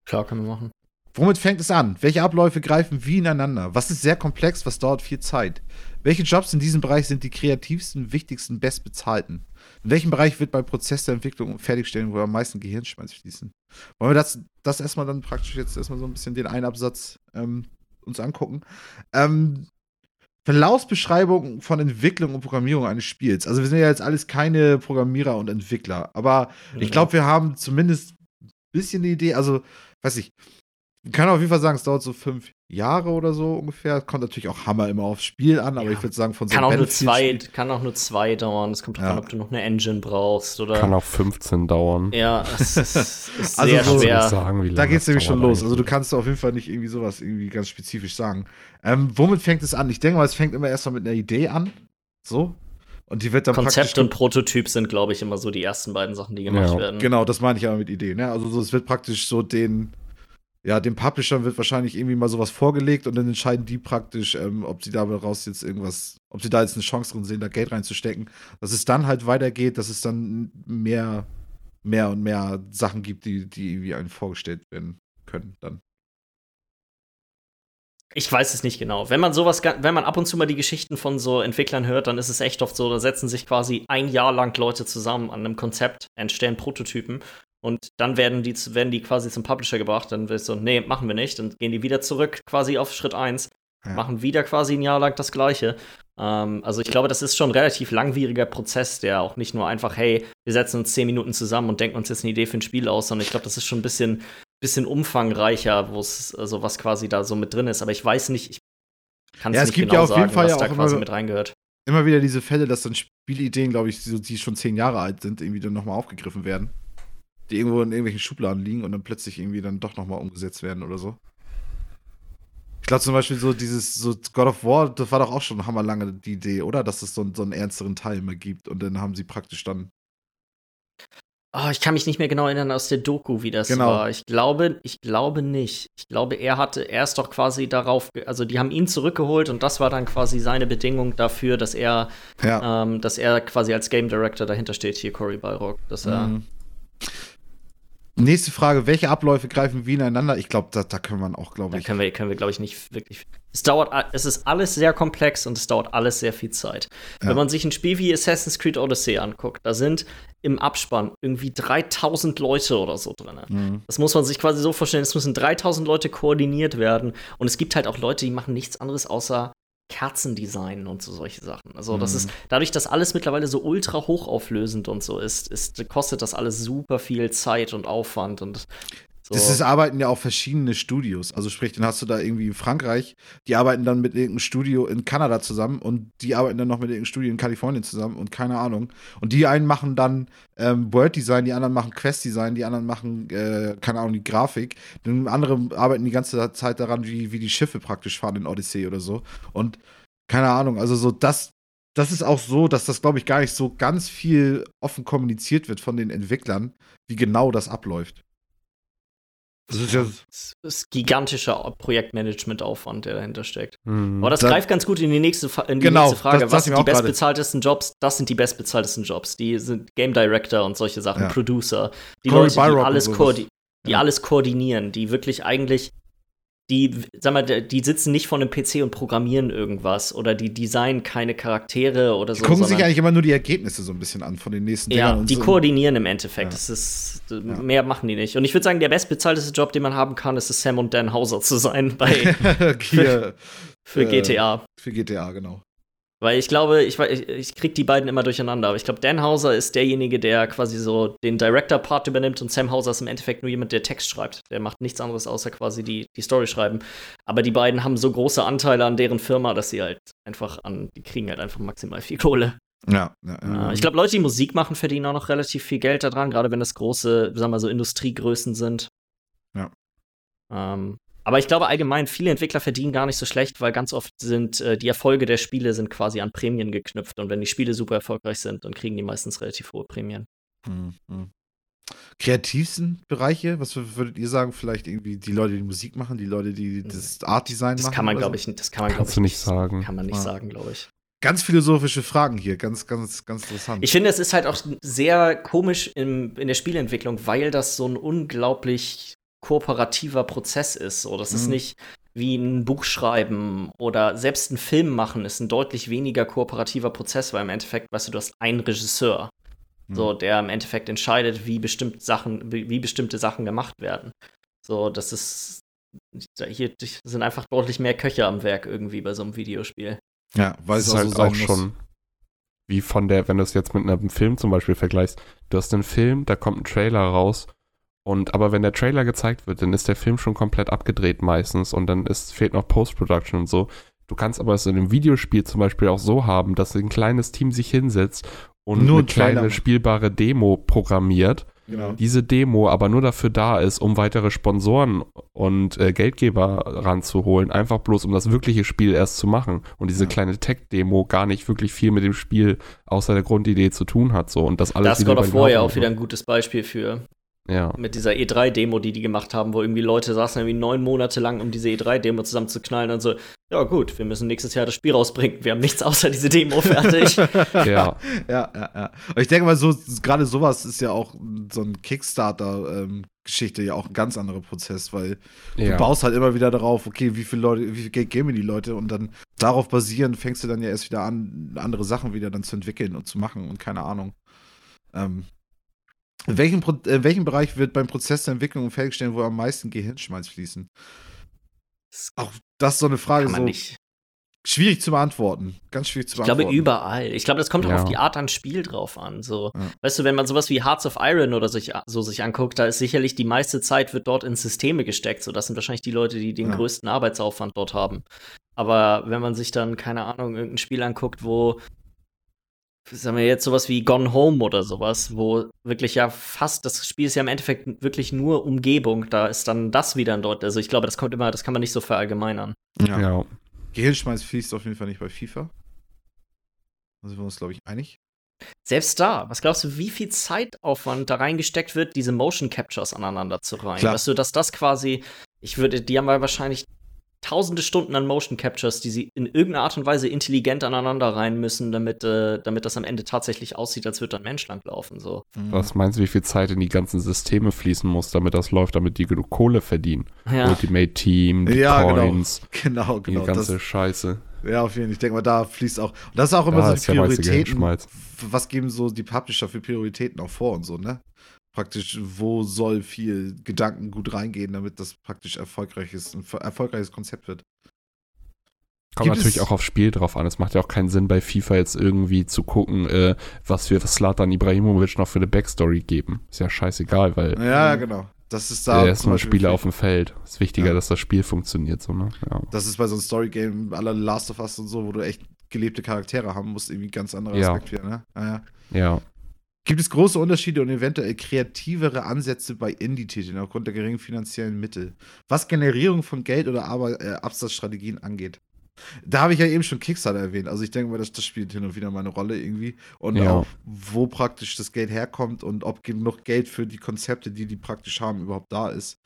Klar, können wir machen. Womit fängt es an? Welche Abläufe greifen wie ineinander? Was ist sehr komplex? Was dauert viel Zeit? Welche Jobs in diesem Bereich sind die kreativsten, wichtigsten, bestbezahlten? In welchem Bereich wird beim Prozess der Entwicklung und Fertigstellung wohl am meisten Gehirnschmalz fließen? Wollen wir das, das erstmal dann praktisch jetzt erstmal so ein bisschen den einen Absatz ähm, uns angucken? Ähm, Verlaufsbeschreibung von Entwicklung und Programmierung eines Spiels. Also wir sind ja jetzt alles keine Programmierer und Entwickler, aber ja. ich glaube, wir haben zumindest ein bisschen eine Idee, also weiß ich, kann auf jeden Fall sagen, es dauert so fünf Jahre oder so ungefähr. Kommt natürlich auch Hammer immer aufs Spiel an, aber Ja. ich würde sagen, von so Kann auch, nur zwei, kann auch nur zwei dauern. Es kommt drauf Ja. an, ob du noch eine Engine brauchst oder. Kann auch 15 dauern. ja, es ist, ist Also sehr so- Ich schwer. sagen, wie Da geht's das nämlich schon los. Also du kannst auf jeden Fall nicht irgendwie sowas irgendwie ganz spezifisch sagen. Ähm, womit fängt es an? Ich denke mal, es fängt immer erstmal mit einer Idee an. So. Und die wird dann Konzept praktisch. und Prototyp sind, glaube ich, immer so die ersten beiden Sachen, die gemacht Ja. werden. Genau, das meine ich aber mit Idee. Ne? Also so, es wird praktisch so den, ja, dem Publishern wird wahrscheinlich irgendwie mal sowas vorgelegt und dann entscheiden die praktisch, ähm, ob sie daraus jetzt irgendwas, ob sie da jetzt eine Chance drin sehen, da Geld reinzustecken. Dass es dann halt weitergeht, dass es dann mehr, mehr und mehr Sachen gibt, die, die irgendwie einem vorgestellt werden können dann. Ich weiß es nicht genau. Wenn man sowas, wenn man ab und zu mal die Geschichten von so Entwicklern hört, dann ist es echt oft so, da setzen sich quasi ein Jahr lang Leute zusammen an einem Konzept, entstellen Prototypen und dann werden die, werden die quasi zum Publisher gebracht. Dann wird so, nee, machen wir nicht. Dann gehen die wieder zurück quasi auf Schritt 1, Ja. machen wieder quasi ein Jahr lang das Gleiche. Ähm, also ich glaube, das ist schon ein relativ langwieriger Prozess, der auch nicht nur einfach, hey, wir setzen uns zehn Minuten zusammen und denken uns jetzt eine Idee für ein Spiel aus, sondern ich glaube, das ist schon ein bisschen, bisschen umfangreicher, wo es, also was quasi da so mit drin ist. Aber ich weiß nicht, ich kann es Ja, es nicht gibt genau ja auf jeden sagen, Fall was da quasi mit reingehört. Immer wieder diese Fälle, dass dann Spielideen, glaube ich, die, die schon zehn Jahre alt sind, irgendwie dann nochmal aufgegriffen werden. Die irgendwo in irgendwelchen Schubladen liegen und dann plötzlich irgendwie dann doch nochmal umgesetzt werden oder so. Ich glaube zum Beispiel so dieses so God of War, das war doch auch schon hammerlange die Idee, oder? Dass es so, einen- so einen ernsteren Teil mal gibt und dann haben sie praktisch dann. Oh, ich kann mich nicht mehr genau erinnern aus der Doku, wie das Genau. war. Ich glaube, ich glaube nicht. Ich glaube, er hatte, er ist doch quasi darauf, also die haben ihn zurückgeholt und das war dann quasi seine Bedingung dafür, dass er, Ja. ähm, dass er quasi als Game Director dahinter steht, hier Cory Balrog. Dass er, Mhm. Nächste Frage: Welche Abläufe greifen wie ineinander? Ich glaube, da, da können wir auch, glaube Da ich. können wir, können wir glaube ich, nicht wirklich. Es dauert, es ist alles sehr komplex und es dauert alles sehr viel Zeit. Ja. Wenn man sich ein Spiel wie Assassin's Creed Odyssey anguckt, da sind im Abspann irgendwie 3000 Leute oder so drin. Mhm. Das muss man sich quasi so vorstellen, es müssen 3000 Leute koordiniert werden. Und es gibt halt auch Leute, die machen nichts anderes außer Kerzendesign und so solche Sachen. Also das Mhm. ist, dadurch, dass alles mittlerweile so ultra hochauflösend und so ist, ist, kostet das alles super viel Zeit und Aufwand und so. Das ist, arbeiten ja auch verschiedene Studios. Also sprich, dann hast du da irgendwie in Frankreich, die arbeiten dann mit irgendeinem Studio in Kanada zusammen und die arbeiten dann noch mit irgendeinem Studio in Kalifornien zusammen und keine Ahnung. Und die einen machen dann ähm, Word Design, die anderen machen Quest Design, die anderen machen, äh, keine Ahnung, die Grafik. Dann andere arbeiten die ganze Zeit daran, wie, wie die Schiffe praktisch fahren in Odyssey oder so. Und keine Ahnung, also so das. Das ist auch so, dass das, glaube ich, gar nicht so ganz viel offen kommuniziert wird von den Entwicklern, wie genau das abläuft. Das ist ja, Es ist gigantischer Projektmanagement-Aufwand, der dahinter steckt. Mhm. Aber das Da- greift ganz gut in die nächste, in die Genau, nächste Frage. das- das Was sind die bestbezahltesten Jobs? Das sind die bestbezahltesten Jobs. Die sind Game Director und solche Sachen, Ja. Producer. Die Cory Leute, die alles, und sowas. koordi die Ja. alles koordinieren, die wirklich eigentlich, die, sag mal, die sitzen nicht vor einem PC und programmieren irgendwas oder die designen keine Charaktere oder so. die gucken sich eigentlich immer nur die Ergebnisse so ein bisschen an von den nächsten ja, Dingern. die so. koordinieren im Endeffekt. Ja. Das ist, mehr machen die nicht. Und ich würde sagen, der bestbezahlteste Job, den man haben kann, ist es Sam und Dan Hauser zu sein bei, Hier, für Äh, GTA. für GTA, genau. Weil ich glaube, ich, ich krieg die beiden immer durcheinander. Aber ich glaube, Dan Hauser ist derjenige, der quasi so den Director-Part übernimmt und Sam Hauser ist im Endeffekt nur jemand, der Text schreibt. Der macht nichts anderes, außer quasi die, die Story schreiben. Aber die beiden haben so große Anteile an deren Firma, dass sie halt einfach an, die kriegen halt einfach maximal viel Kohle. Ja, ja, ja. Äh, ich glaube, Leute, die Musik machen, verdienen auch noch relativ viel Geld daran, gerade wenn das große, sagen wir mal so, Industriegrößen sind. Ja. Ähm, aber ich glaube allgemein, viele Entwickler verdienen gar nicht so schlecht, weil ganz oft sind äh, die Erfolge der Spiele sind quasi an Prämien geknüpft. Und wenn die Spiele super erfolgreich sind, dann kriegen die meistens relativ hohe Prämien. Hm, hm. Kreativsten Bereiche, was wür- würdet ihr sagen? Vielleicht irgendwie die Leute, die Musik machen, die Leute, die das Art-Design machen? Das kann man, glaube so? ich, nicht- das kann man, Kannst glaube ich, du nicht sagen. Kann man nicht Ja. sagen, glaube ich. Ganz philosophische Fragen hier, ganz, ganz, ganz interessant. Ich finde, es ist halt auch sehr komisch im, in der Spielentwicklung, weil das so ein unglaublich kooperativer Prozess ist. So, das ist Mhm. nicht wie ein Buch schreiben oder selbst ein Film machen ist ein deutlich weniger kooperativer Prozess, weil im Endeffekt, weißt du, du hast einen Regisseur, Mhm. so, der im Endeffekt entscheidet, wie bestimmt Sachen, wie, wie bestimmte Sachen gemacht werden. So, das ist hier sind einfach deutlich mehr Köche am Werk irgendwie bei so einem Videospiel. ja, weil Das es ist auch halt so sein auch muss. schon wie von der, wenn du es jetzt mit einem Film zum Beispiel vergleichst, du hast einen Film, da kommt ein Trailer raus Und aber wenn der Trailer gezeigt wird, dann ist der Film schon komplett abgedreht meistens und dann ist, fehlt noch Post-Production und so. Du kannst aber es in einem Videospiel zum Beispiel auch so haben, dass ein kleines Team sich hinsetzt und Nur eine Trailer kleine spielbare Demo programmiert. Genau. Diese Demo aber nur dafür da ist, um weitere Sponsoren und äh, Geldgeber ranzuholen, einfach bloß um das wirkliche Spiel erst zu machen. Und diese Ja. kleine Tech-Demo gar nicht wirklich viel mit dem Spiel außer der Grundidee zu tun hat. So. Und das alles Da ist wieder God of über War ja Lauf- auch wieder ein gutes Beispiel für. Ja. Mit dieser E3-Demo, die die gemacht haben, wo irgendwie Leute saßen irgendwie neun Monate lang, um diese E3-Demo zusammenzuknallen und so, ja gut, wir müssen nächstes Jahr das Spiel rausbringen. Wir haben nichts außer diese Demo fertig. ja. Ja, ja, ja. Und ich denke mal, so gerade sowas ist ja auch so ein Kickstarter-Geschichte ja auch ein ganz anderer Prozess, weil ja. du baust halt immer wieder darauf, okay, wie viele Leute, wie viel Geld geben mir die Leute und dann darauf basierend fängst du dann ja erst wieder an, andere Sachen wieder dann zu entwickeln und zu machen und keine Ahnung. Ähm, in welchem, Pro in welchem Bereich wird beim Prozess der Entwicklung und Fertigstellung wohl am meisten Gehirnschmalz fließen? Das Auch das ist so eine Frage, kann man so nicht. schwierig zu beantworten. Ganz schwierig zu Ich glaube beantworten. überall. Ich glaube, das kommt auch Ja. auf die Art an Spiel drauf an. So, Ja. weißt du, wenn man sowas wie Hearts of Iron oder sich, so sich anguckt, da ist sicherlich die meiste Zeit wird dort in Systeme gesteckt. So, das sind wahrscheinlich die Leute, die den Ja. größten Arbeitsaufwand dort haben. Aber wenn man sich dann keine Ahnung irgendein Spiel anguckt, wo sagen wir jetzt sowas wie Gone Home oder sowas, wo wirklich ja fast das Spiel ist ja im Endeffekt wirklich nur Umgebung. Da ist dann das wieder ein dort. Also ich glaube, das kommt immer, das kann man nicht so verallgemeinern. Ja. ja. Gehirnschmalz fließt auf jeden Fall nicht bei FIFA. Da sind wir uns, glaube ich, einig. Selbst da, was glaubst du, wie viel Zeitaufwand da reingesteckt wird, diese Motion Captures aneinander zu reihen? Klar. Weißt du, dass das quasi, ich würde, die haben ja wahrscheinlich tausende Stunden an Motion Captures, die sie in irgendeiner Art und Weise intelligent aneinander rein müssen, damit, äh, damit das am Ende tatsächlich aussieht, als würde ein Mensch langlaufen. So. Mhm. Was meinst du, wie viel Zeit in die ganzen Systeme fließen muss, damit das läuft, damit die genug Kohle verdienen? Ja. Ultimate Team, die Ja, genau. Coins, Genau, die genau. ganze Das, Scheiße. ja, auf jeden Fall. Ich denke mal, da fließt auch. Und das ist auch immer Da so die Prioritäten. Was geben so die Publisher für Prioritäten auch vor und so, ne? Praktisch, wo soll viel Gedanken gut reingehen, damit das praktisch erfolgreiches, ein erfolgreiches Konzept wird. Kommt Gibt natürlich auch aufs Spiel drauf an. Es macht ja auch keinen Sinn, bei FIFA jetzt irgendwie zu gucken, äh, was wir Slatan Ibrahimovic noch für eine Backstory geben. Ist ja scheißegal, weil Ja, genau. Das ist da. er ist nur Beispiel Spieler auf dem Feld. Ist wichtiger, Ja. dass das Spiel funktioniert, so, ne? Ja. Das ist bei so einem Story-Game aller Last of Us und so, wo du echt gelebte Charaktere haben musst, irgendwie ein ganz anderer Ja. Aspekt wieder, ne? Ja, ja. ja. Gibt es große Unterschiede und eventuell kreativere Ansätze bei Indie-Titeln aufgrund der geringen finanziellen Mittel, was Generierung von Geld oder aber äh, Absatzstrategien angeht? Da habe ich ja eben schon Kickstarter erwähnt. Also ich denke mal, das, das spielt hin und wieder mal eine Rolle irgendwie. Und Ja. auch, wo praktisch das Geld herkommt und ob genug Geld für die Konzepte, die die praktisch haben, überhaupt da ist.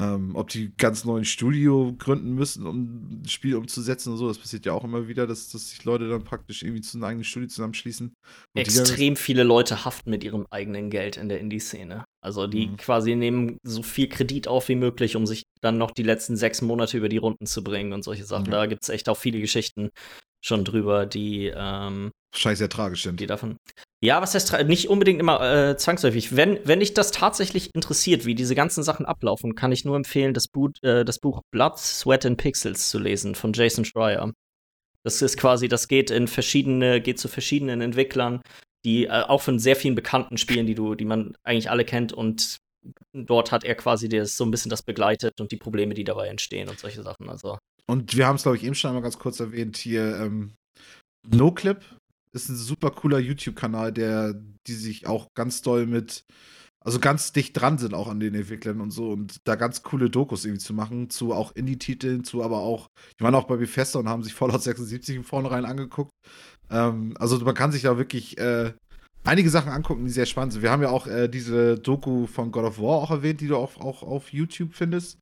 Ähm, ob die ganz neuen Studio gründen müssen, um ein Spiel umzusetzen und so. Das passiert ja auch immer wieder, dass, dass sich Leute dann praktisch irgendwie zu einem eigenen Studio zusammenschließen. Extrem viele Leute haften mit ihrem eigenen Geld in der Indie-Szene. Also die Mhm. quasi nehmen so viel Kredit auf wie möglich, um sich dann noch die letzten sechs Monate über die Runden zu bringen und solche Sachen. Mhm. Da gibt es echt auch viele Geschichten schon drüber, die, ähm, Wahrscheinlich sehr tragisch sind. die davon. Ja, was heißt nicht unbedingt immer äh, zwangsläufig. Wenn, wenn dich das tatsächlich interessiert, wie diese ganzen Sachen ablaufen, kann ich nur empfehlen, das, Buch, äh, das Buch Blood, Sweat and Pixels zu lesen von Jason Schreier. Das ist quasi, das geht in verschiedene, geht zu verschiedenen Entwicklern, die äh, auch von sehr vielen bekannten Spielen, die du, die man eigentlich alle kennt und dort hat er quasi das, so ein bisschen das begleitet und die Probleme, die dabei entstehen und solche Sachen. Also Und wir haben es, glaube ich, eben schon einmal ganz kurz erwähnt, hier ähm, NoClip ist ein super cooler YouTube-Kanal, der, die sich auch ganz doll mit, also ganz dicht dran sind auch an den Entwicklern und so und da ganz coole Dokus irgendwie zu machen, zu auch Indie-Titeln, zu aber auch, die waren auch bei Bethesda und haben sich Fallout 76 im Vornherein angeguckt. Ähm, also man kann sich da wirklich äh, einige Sachen angucken, die sehr spannend sind. Wir haben ja auch äh, diese Doku von God of War auch erwähnt, die du auch, auch auf YouTube findest,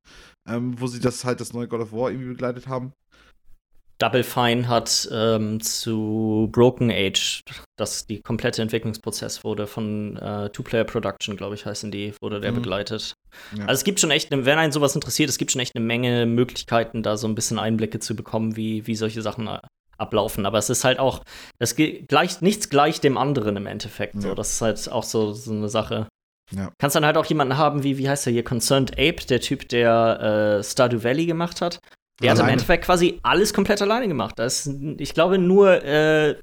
ähm, wo sie das halt das neue God of War irgendwie begleitet haben. Double Fine hat ähm, zu Broken Age, das die komplette Entwicklungsprozess wurde von äh, Two-Player Production, glaube ich, heißen die, wurde der Mhm. begleitet. Ja. Also es gibt schon echt, wenn einen sowas interessiert, es gibt schon echt eine Menge Möglichkeiten, da so ein bisschen Einblicke zu bekommen, wie, wie solche Sachen äh, ablaufen. Aber es ist halt auch, das ge- gleicht nichts gleich dem anderen im Endeffekt. So, Ja. das ist halt auch so, so eine Sache. Ja. Kannst dann halt auch jemanden haben, wie, wie heißt der hier, Concerned Ape, der Typ, der äh, Stardew Valley gemacht hat. Der hat im Alleine. Endeffekt quasi alles komplett alleine gemacht. Da ist, ich glaube, nur, äh,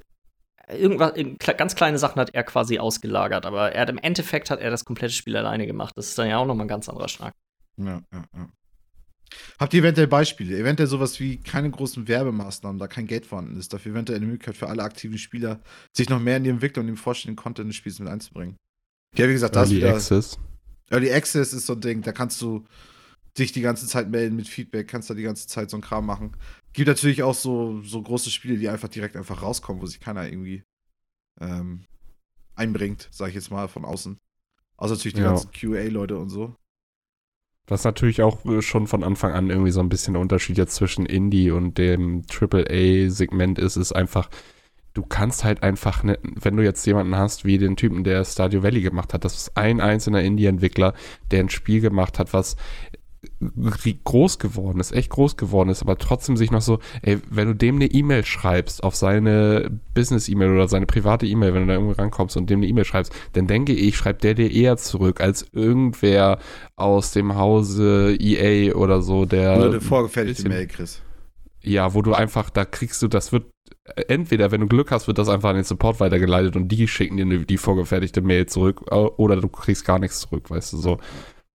irgendwas, ganz kleine Sachen hat er quasi ausgelagert, aber er hat im Endeffekt hat er das komplette Spiel alleine gemacht. Das ist dann ja auch nochmal ein ganz anderer Schnack. Ja, ja, ja. Habt ihr eventuell Beispiele? Eventuell sowas wie keine großen Werbemaßnahmen, da kein Geld vorhanden ist, dafür eventuell eine Möglichkeit für alle aktiven Spieler, sich noch mehr in die Entwicklung und im vorstellenden Content des Spiels mit einzubringen. Ja, wie gesagt, das Early wieder, Access. Early Access ist so ein Ding, da kannst du dich die ganze Zeit melden mit Feedback, kannst da die ganze Zeit so einen Kram machen. Gibt natürlich auch so, so große Spiele, die einfach direkt einfach rauskommen, wo sich keiner irgendwie ähm, einbringt, sag ich jetzt mal, von außen. Außer natürlich die Ja. ganzen QA-Leute und so. Was natürlich auch äh, schon von Anfang an irgendwie so ein bisschen der Unterschied jetzt zwischen Indie und dem AAA-Segment ist, ist einfach, du kannst halt einfach, ne, wenn du jetzt jemanden hast wie den Typen, der Stardew Valley gemacht hat, das ist ein einzelner Indie-Entwickler, der ein Spiel gemacht hat, was groß geworden ist, echt groß geworden ist, aber trotzdem sich noch so, ey, wenn du dem eine E-Mail schreibst, auf seine Business-E-Mail oder seine private E-Mail, wenn du da irgendwo rankommst und dem eine E-Mail schreibst, dann denke ich, schreibt der dir eher zurück als irgendwer aus dem Hause EA oder so, der Oder eine vorgefertigte Mail, Chris. ja, wo du einfach, da kriegst du, das wird, entweder, wenn du Glück hast, wird das einfach an den Support weitergeleitet und die schicken dir die vorgefertigte Mail zurück äh, oder du kriegst gar nichts zurück, weißt du, so.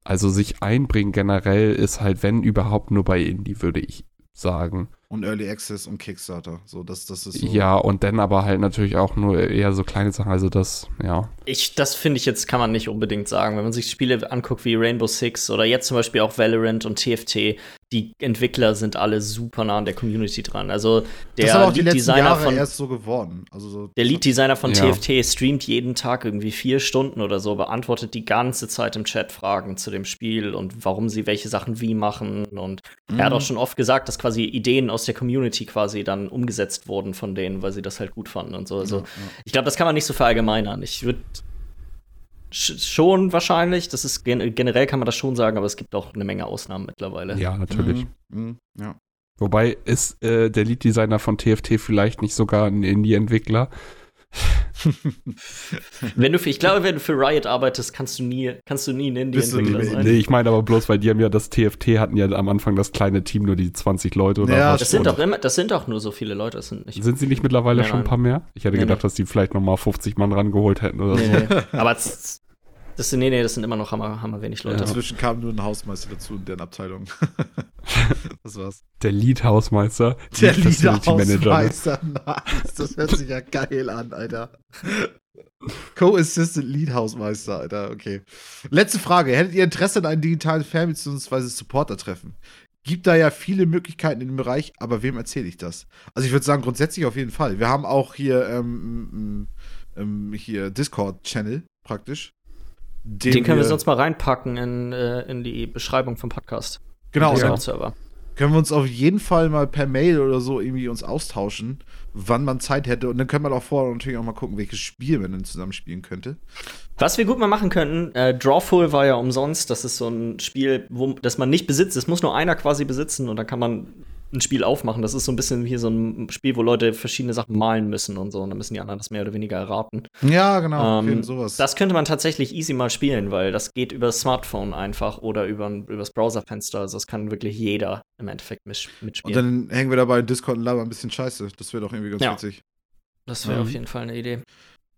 Also sich einbringen generell ist halt, wenn überhaupt, nur bei Indie, würde ich sagen. Und Early Access und Kickstarter. So, das, das ist so. Ja, und dann aber halt natürlich auch nur eher so kleine Sachen, also das, ja. Ich, das finde ich jetzt, kann man nicht unbedingt sagen. Wenn man sich Spiele anguckt wie Rainbow Six oder jetzt zum Beispiel auch Valorant und TFT, die Entwickler sind alle super nah an der Community dran. Also das der ist aber auch die letzten Lead-Designer von erst so geworden. Also so, der Lead-Designer von Ja. TFT streamt jeden Tag irgendwie vier Stunden oder so, beantwortet die ganze Zeit im Chat Fragen zu dem Spiel und warum sie welche Sachen wie machen. Und er hat Mhm. auch schon oft gesagt, dass quasi Ideen aus der Community quasi dann umgesetzt wurden von denen, weil sie das halt gut fanden und so. Also Ja, ja. ich glaube, das kann man nicht so verallgemeinern. Ich würde schon wahrscheinlich, das ist gen generell kann man das schon sagen, aber es gibt auch eine Menge Ausnahmen mittlerweile. Ja, natürlich. Mhm. Mhm. Ja. Wobei ist äh, der Lead-Designer von TFT vielleicht nicht sogar ein Indie-Entwickler? Wenn du für, ich glaube, wenn du für Riot arbeitest, kannst du nie, kannst du nie ein Bist du Indie-Entwickler nie- sein. Nee, ich meine aber bloß, weil die haben ja das TFT hatten ja am Anfang das kleine Team, nur die 20 Leute oder Ja, was. Das sind doch immer, das sind doch nur so viele Leute, das sind nicht. Sind sie nicht mittlerweile Nein, schon ein paar mehr? Ich hätte Nee, gedacht, nee. dass die vielleicht noch mal 50 Mann rangeholt hätten oder Nee, so. nee. Aber das, nee, nee, das sind immer noch hammer, hammer wenig Leute. Ja. Dazwischen kam nur ein Hausmeister dazu in deren Abteilung. das war's. Der Lead-Hausmeister, Der Lead? Leader-Hausmeister. Nice. Das hört sich ja geil an, Alter. Co-Assistant Lead-Hausmeister, Alter. Okay. Letzte Frage. Hättet ihr Interesse an einem digitalen Fan- bzw. Supporter-Treffen? Gibt da ja viele Möglichkeiten in dem Bereich, aber wem erzähle ich das? Also ich würde sagen, grundsätzlich auf jeden Fall. Wir haben auch hier, ähm, ähm, hier Discord-Channel praktisch. Den können wir sonst mal reinpacken in, äh, in die Beschreibung vom Podcast. Genau, dann Server. können wir uns auf jeden Fall mal per Mail oder so irgendwie uns austauschen, wann man Zeit hätte. Und dann können wir auch vorher natürlich auch mal gucken, welches Spiel man dann zusammen spielen könnte. Was wir gut mal machen könnten, äh, Drawful war ja umsonst. Das ist so ein Spiel, wo, das man nicht besitzt. Es muss nur einer quasi besitzen und dann kann man ein Spiel aufmachen. Das ist so ein bisschen wie so ein Spiel, wo Leute verschiedene Sachen malen müssen und so. Und dann müssen die anderen das mehr oder weniger erraten. Ja, genau. Ähm, sowas. Das könnte man tatsächlich easy mal spielen, weil das geht über das Smartphone einfach oder über das Browserfenster. Also das kann wirklich jeder im Endeffekt mis- und mitspielen. dann hängen wir dabei in Discord und labern ein bisschen Scheiße. Das wäre doch irgendwie ganz Ja. witzig. das wäre ähm, auf jeden Fall eine Idee.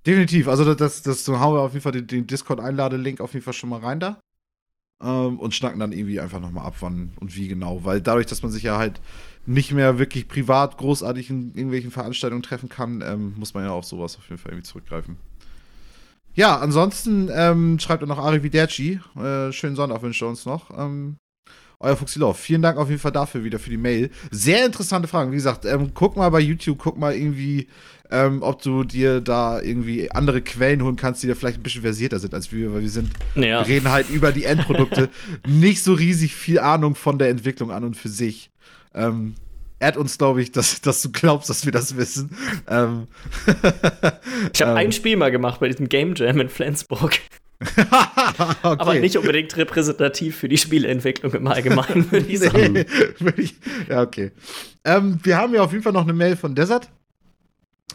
Definitiv. Also das, das, das so hauen wir auf jeden Fall den, den Discord-Einladelink auf jeden Fall schon mal rein da. Ähm, und schnacken dann irgendwie einfach nochmal ab, wann und wie genau. Weil dadurch, dass man sich ja halt nicht mehr wirklich privat großartig in irgendwelchen Veranstaltungen treffen kann, ähm, muss man ja auf sowas auf jeden Fall irgendwie zurückgreifen. Ja, ansonsten ähm, schreibt er noch Ari Viderci. Äh, schönen Sonntag wünscht er uns noch. Ähm, euer Fuchsilov. Vielen Dank auf jeden Fall dafür wieder für die Mail. Sehr interessante Fragen. Wie gesagt, ähm, guck mal bei YouTube, guck mal irgendwie, ähm, ob du dir da irgendwie andere Quellen holen kannst, die da vielleicht ein bisschen versierter sind als wir, weil wir sind, Ja. wir reden halt über die Endprodukte. nicht so riesig viel Ahnung von der Entwicklung an und für sich. Ähm, ehrt uns, glaube ich, dass, dass du glaubst, dass wir das wissen. Ähm, Ich habe ähm, ein Spiel mal gemacht bei diesem Game Jam in Flensburg. okay. Aber nicht unbedingt repräsentativ für die Spieleentwicklung im Allgemeinen, würde ich sagen. Nee, ja, okay. Ähm, wir haben ja auf jeden Fall noch eine Mail von Desert.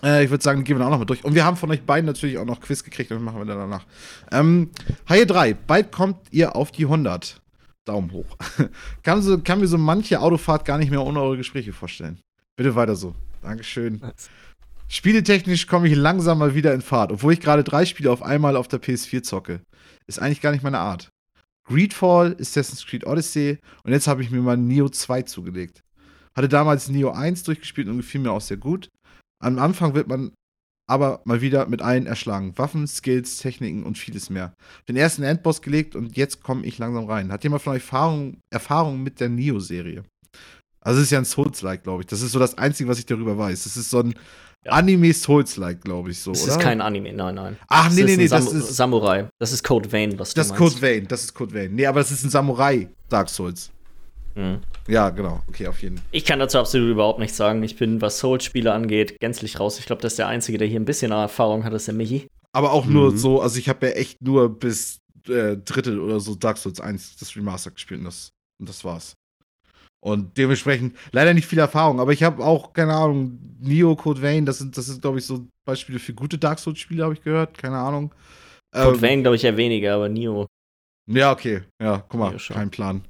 Äh, ich würde sagen, gehen wir auch noch mal durch. Und wir haben von euch beiden natürlich auch noch Quiz gekriegt und machen wir dann danach. Ähm, Haie 3, bald kommt ihr auf die 100. Daumen hoch. kann, so, kann mir so manche Autofahrt gar nicht mehr ohne eure Gespräche vorstellen. Bitte weiter so. Dankeschön. Spieletechnisch komme ich langsam mal wieder in Fahrt, obwohl ich gerade drei Spiele auf einmal auf der PS4 zocke. Ist eigentlich gar nicht meine Art. Greedfall, Assassin's Creed Odyssey und jetzt habe ich mir mal Neo 2 zugelegt. Hatte damals Neo 1 durchgespielt und gefiel mir auch sehr gut. Am Anfang wird man aber mal wieder mit allen erschlagen. Waffen, Skills, Techniken und vieles mehr. Den ersten Endboss gelegt und jetzt komme ich langsam rein. Hat jemand von euch Erfahrung, Erfahrung mit der Neo-Serie? Also es ist ja ein Souls-like, glaube ich. Das ist so das Einzige, was ich darüber weiß. Das ist so ein ja. Anime Souls-like, glaube ich so, das oder? ist kein Anime, nein, nein. Ach, nee, das nee, nee, Sam das ist Samurai. Das ist Code Vein, was du Das ist meinst. Code Vein, das ist Code Vein. Nee, aber das ist ein Samurai Dark Souls. Mhm. Ja, genau. Okay, auf jeden Fall. Ich kann dazu absolut überhaupt nichts sagen. Ich bin, was Souls-Spiele angeht, gänzlich raus. Ich glaube, das ist der Einzige, der hier ein bisschen Erfahrung hat, ist der Michi. Aber auch nur Mhm. so, also ich habe ja echt nur bis äh, Drittel oder so Dark Souls 1 das Remaster gespielt und das, und das war's. Und dementsprechend leider nicht viel Erfahrung, aber ich habe auch, keine Ahnung, Neo, Code Vein, das sind, das sind glaube ich, so Beispiele für gute Dark Souls-Spiele, habe ich gehört, keine Ahnung. Code Ähm, Vein, glaube ich, ja weniger, aber Neo. Ja, okay. Ja, guck mal, kein Plan.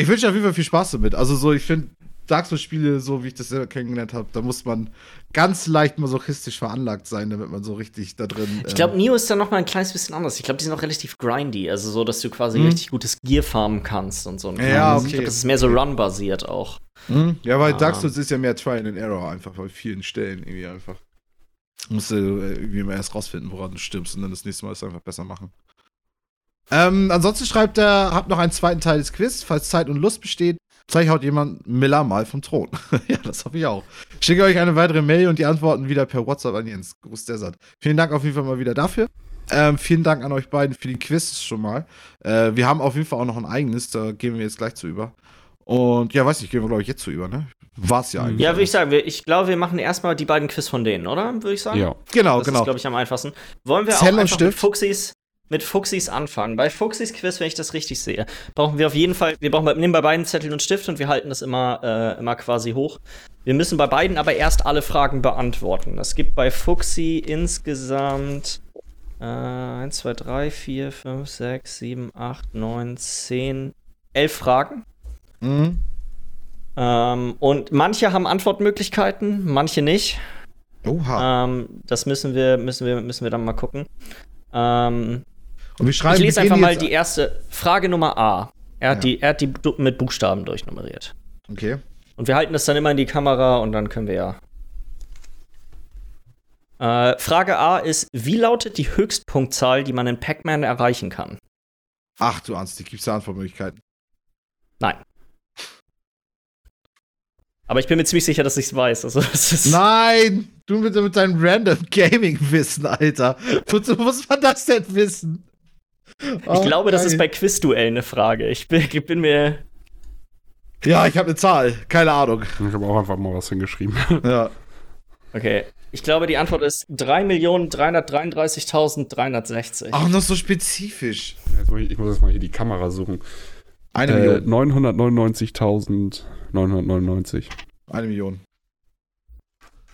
Ich wünsche auf jeden Fall viel Spaß damit. Also so, ich finde Dark Souls-Spiele, so wie ich das selber kennengelernt habe, da muss man ganz leicht masochistisch veranlagt sein, damit man so richtig da drin. Ich glaube, ähm, Neo ist dann noch mal ein kleines bisschen anders. Ich glaube, die sind auch relativ grindy. Also so, dass du quasi Mhm. richtig gutes Gear farmen kannst und so. Ja. Ich okay. glaube, das ist mehr so Run-basiert auch. Mhm. Ja, weil Ah. Dark Souls ist ja mehr Trial and Error, einfach bei vielen Stellen irgendwie einfach. Musst du äh, irgendwie immer erst rausfinden, woran du stirbst und dann das nächste Mal es einfach besser machen. Ähm, ansonsten schreibt er, habt noch einen zweiten Teil des Quiz, falls Zeit und Lust besteht. Vielleicht haut jemand Miller mal vom Thron. ja, das hoffe ich auch. Schicke euch eine weitere Mail und die Antworten wieder per WhatsApp an Jens. Gruß Desert. Vielen Dank auf jeden Fall mal wieder dafür. Ähm, vielen Dank an euch beiden für die Quiz schon mal. Äh, wir haben auf jeden Fall auch noch ein eigenes, da gehen wir jetzt gleich zu über. Und ja, weiß nicht, gehen wir, glaube ich, jetzt zu über, ne? War's ja eigentlich. Ja, würde ich sagen. wir- Ich glaube, wir machen erstmal die beiden Quiz von denen, oder? Würde ich sagen. Ja. Genau, das genau. ist, glaube ich, am einfachsten. Wollen wir Zettel auch einfach mit Stift? Fuchsis, mit Fuchsis anfangen? Bei Fuchsis Quiz, wenn ich das richtig sehe, brauchen wir auf jeden Fall, wir brauchen bei, nehmen bei beiden Zettel und Stift und wir halten das immer, äh, immer quasi hoch. Wir müssen bei beiden aber erst alle Fragen beantworten. Es gibt bei Fuchsi insgesamt äh, 1, 2, 3, 4, 5, 6, 7, 8, 9, 10, 11 Fragen. Mhm. Ähm, und manche haben Antwortmöglichkeiten, manche nicht. Oha. Ähm, das müssen wir, müssen wir, müssen wir dann mal gucken. Ähm, Und wir schreiben ich lese einfach mal die erste Frage Nummer A. Er hat Ja. die, er hat die mit Buchstaben durchnummeriert. Okay. Und wir halten das dann immer in die Kamera und dann können wir ja. Äh, Frage A ist: Wie lautet die Höchstpunktzahl, die man in Pac-Man erreichen kann? Ach du Ernst, die gibt's da Antwortmöglichkeiten. Nein. Aber ich bin mir ziemlich sicher, dass ich es weiß. Also, Nein! Du bitte mit deinem random Gaming-Wissen, Alter. Wozu muss man das denn wissen? Ich glaube, das ist bei Quizduell eine Frage. Ich bin, ich bin mir. Ja, ich habe eine Zahl. Keine Ahnung. Ich habe auch einfach mal was hingeschrieben. Ja. Okay. Ich glaube, die Antwort ist 3.333.360. Ach, noch so spezifisch. Jetzt muss ich, ich muss jetzt mal hier die Kamera suchen. Eine Äh, Million. 999.999. Eine Million.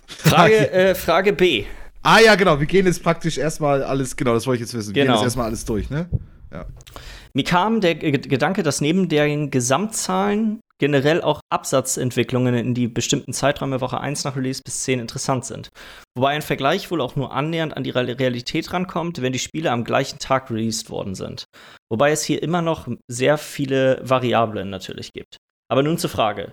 Frage, äh, Frage B. Ah ja, genau. Wir gehen jetzt praktisch erstmal alles, genau, das wollte ich jetzt wissen. Wir Genau. gehen jetzt erstmal alles durch, ne? Mir kam der G Gedanke, dass neben den Gesamtzahlen generell auch Absatzentwicklungen in die bestimmten Zeiträume Woche 1 nach Release bis 10 interessant sind. Wobei ein Vergleich wohl auch nur annähernd an die Re- Realität rankommt, wenn die Spiele am gleichen Tag released worden sind. Wobei es hier immer noch sehr viele Variablen natürlich gibt. Aber nun zur Frage.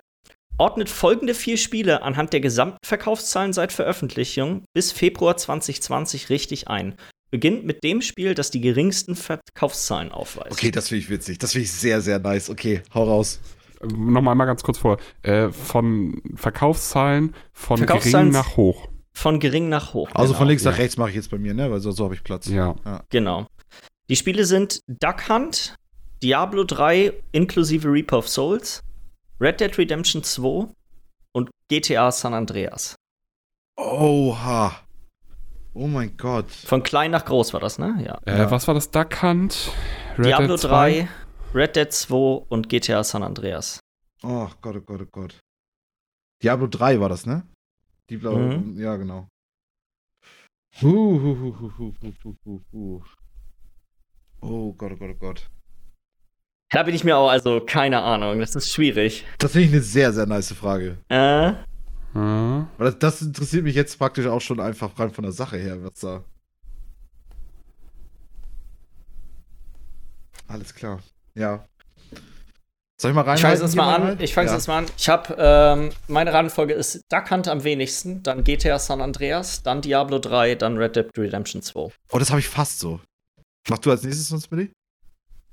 Ordnet folgende vier Spiele anhand der gesamten Verkaufszahlen seit Veröffentlichung bis Februar 2020 richtig ein. Beginnt mit dem Spiel, das die geringsten Verkaufszahlen aufweist. Okay, das finde ich witzig. Das finde ich sehr, sehr nice. Okay, hau raus. Nochmal mal ganz kurz vor. Äh, von Verkaufszahlen von Verkaufszahlen- gering nach hoch. Von gering nach hoch. Also genau. von links ja. nach rechts mache ich jetzt bei mir, ne? Weil so, so habe ich Platz. Ja. Genau. Die Spiele sind Duck Hunt, Diablo 3 inklusive Reaper of Souls, Red Dead Redemption 2 und GTA San Andreas. Oha. Oh mein Gott. Von klein nach groß war das, ne? Ja. Äh, ja. Was war das? Duck Hunt, Red Diablo Dead 3, Red Dead 2 und GTA San Andreas. Oh Gott, oh Gott, oh Gott. Diablo 3 war das, ne? Die blaue, mhm. ja, genau. Huh, huh, huh, huh, huh, huh, huh, huh. Oh Gott, oh Gott, oh Gott. Da bin ich mir auch, also keine Ahnung, das ist schwierig. Das finde ich eine sehr, sehr nice Frage. Äh, Hm. Weil das, das interessiert mich jetzt praktisch auch schon einfach rein von der Sache her, was da. Alles klar. Ja. Soll ich mal rein? Ich fange jetzt mal an. Ich fange ja. mal an. Ich habe ähm, meine Reihenfolge ist Duck Hunt am wenigsten, dann GTA San Andreas, dann Diablo 3, dann Red Dead Redemption 2. Oh, das habe ich fast so. Mach du als nächstes sonst, Billy?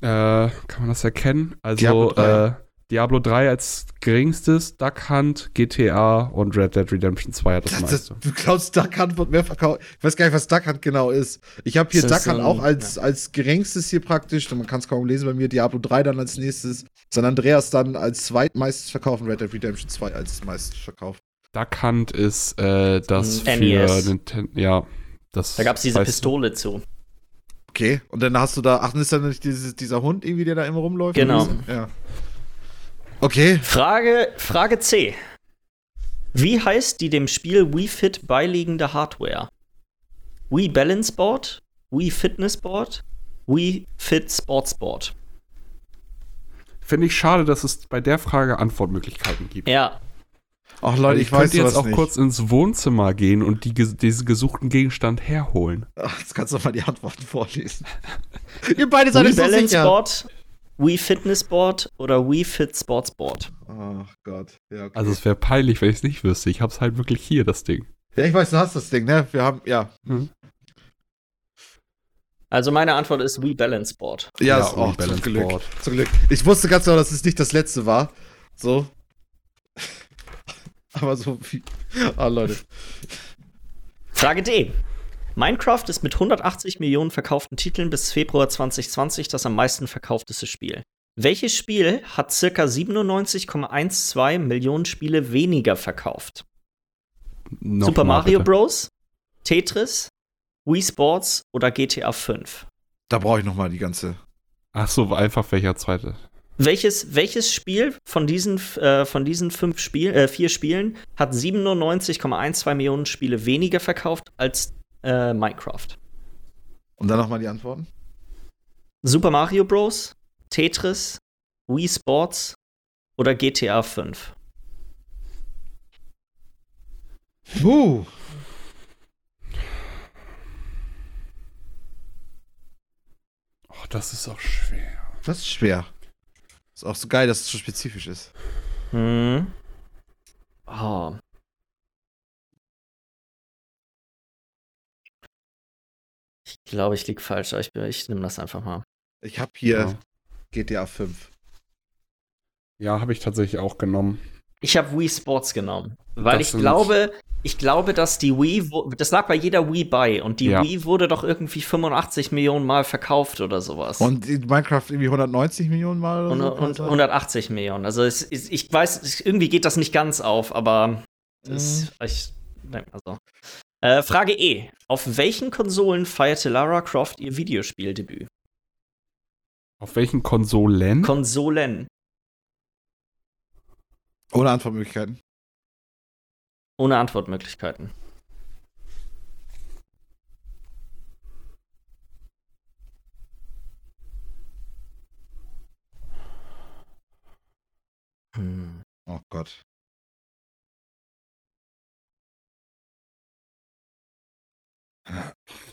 Äh, kann man das erkennen? Also, Diablo 3. äh, Diablo 3 als geringstes, Duck Hunt, GTA und Red Dead Redemption 2 hat das, Das, das, meiste. du glaubst, Duck Hunt wird mehr verkauft. Ich weiß gar nicht, was Duck Hunt genau ist. Ich habe hier Das Duck Hunt so ein- auch als, als geringstes hier praktisch. Man kann es kaum lesen bei mir. Diablo 3 dann als nächstes. San Andreas dann als zweitmeistes verkauft und Red Dead Redemption 2 als meistes verkauft. Duck Hunt ist äh, das Ein für NES. Nintendo. Ja, das. Da gab es diese. Pistole zu. Okay, und dann hast du da, ach, ist dann nicht dieses, dieser Hund irgendwie, der da immer rumläuft? Genau. Ja. Okay. Frage, Frage C. Wie heißt die dem Spiel Wii Fit beiliegende Hardware? Wii Balance Board, Wii Fitness Board, Wii Fit Sports Board. Finde ich schade, dass es bei der Frage Antwortmöglichkeiten gibt. Ja, Ach Leute, ich, ich weiß könnte jetzt auch nicht. kurz ins Wohnzimmer gehen und die, diesen gesuchten Gegenstand herholen. Ach, jetzt kannst du doch mal die Antworten vorlesen. Ihr beide seid so Balance. Board, Wii Fitness Board oder Wii Fit Sports Board. Ach Gott. Ja, okay. Also es wäre peinlich, wenn ich es nicht wüsste. Ich hab's halt wirklich hier, das Ding. ja, ich weiß, du hast das Ding, ne? Wir haben, ja. Also meine Antwort ist Wii Balance Board. Ja, Ja, ist auch Balance zum Glück. Board. Zum Glück. Ich wusste ganz genau, dass es nicht das letzte war. So. Aber so wie. Ah, Leute. Frage D. Minecraft ist mit 180 Millionen verkauften Titeln bis Februar 2020 das am meisten verkaufteste Spiel. Welches Spiel hat circa 97,12 Millionen Spiele weniger verkauft? Noch Super mal, Mario bitte. Bros., Tetris, Wii Sports oder GTA 5? Da brauche ich noch mal die ganze. Ach so, einfach welcher zweite? Welches, welches Spiel von diesen, äh, von diesen fünf Spiel, äh, vier Spielen hat 97,12 Millionen Spiele weniger verkauft als äh, Minecraft? Und dann noch mal die Antworten. Super Mario Bros., Tetris, Wii Sports oder GTA 5? Puh. Oh, das ist auch schwer. Das ist schwer. Ist auch so geil, dass es so spezifisch ist. Hm. Oh. Ich glaube, ich liege falsch. aber Ich, ich nehme das einfach mal. Ich habe hier Ja, GTA 5. ja habe ich tatsächlich auch genommen. Ich habe Wii Sports genommen, weil Das ich glaube, ich glaube, dass die Wii, das lag bei jeder Wii bei und die Ja. Wii wurde doch irgendwie 85 Millionen Mal verkauft oder sowas. Und in Minecraft irgendwie 190 Millionen Mal oder und, so? und, kann das sein? 180 Millionen. Also es, ist- ich weiß, es- irgendwie geht das nicht ganz auf, aber das, ich denke mal so. Äh, Frage E. Auf welchen Konsolen feierte Lara Croft ihr Videospieldebüt? Auf welchen Konsolen? Konsolen. Ohne Antwortmöglichkeiten. Ohne Antwortmöglichkeiten. Hm. Oh Gott.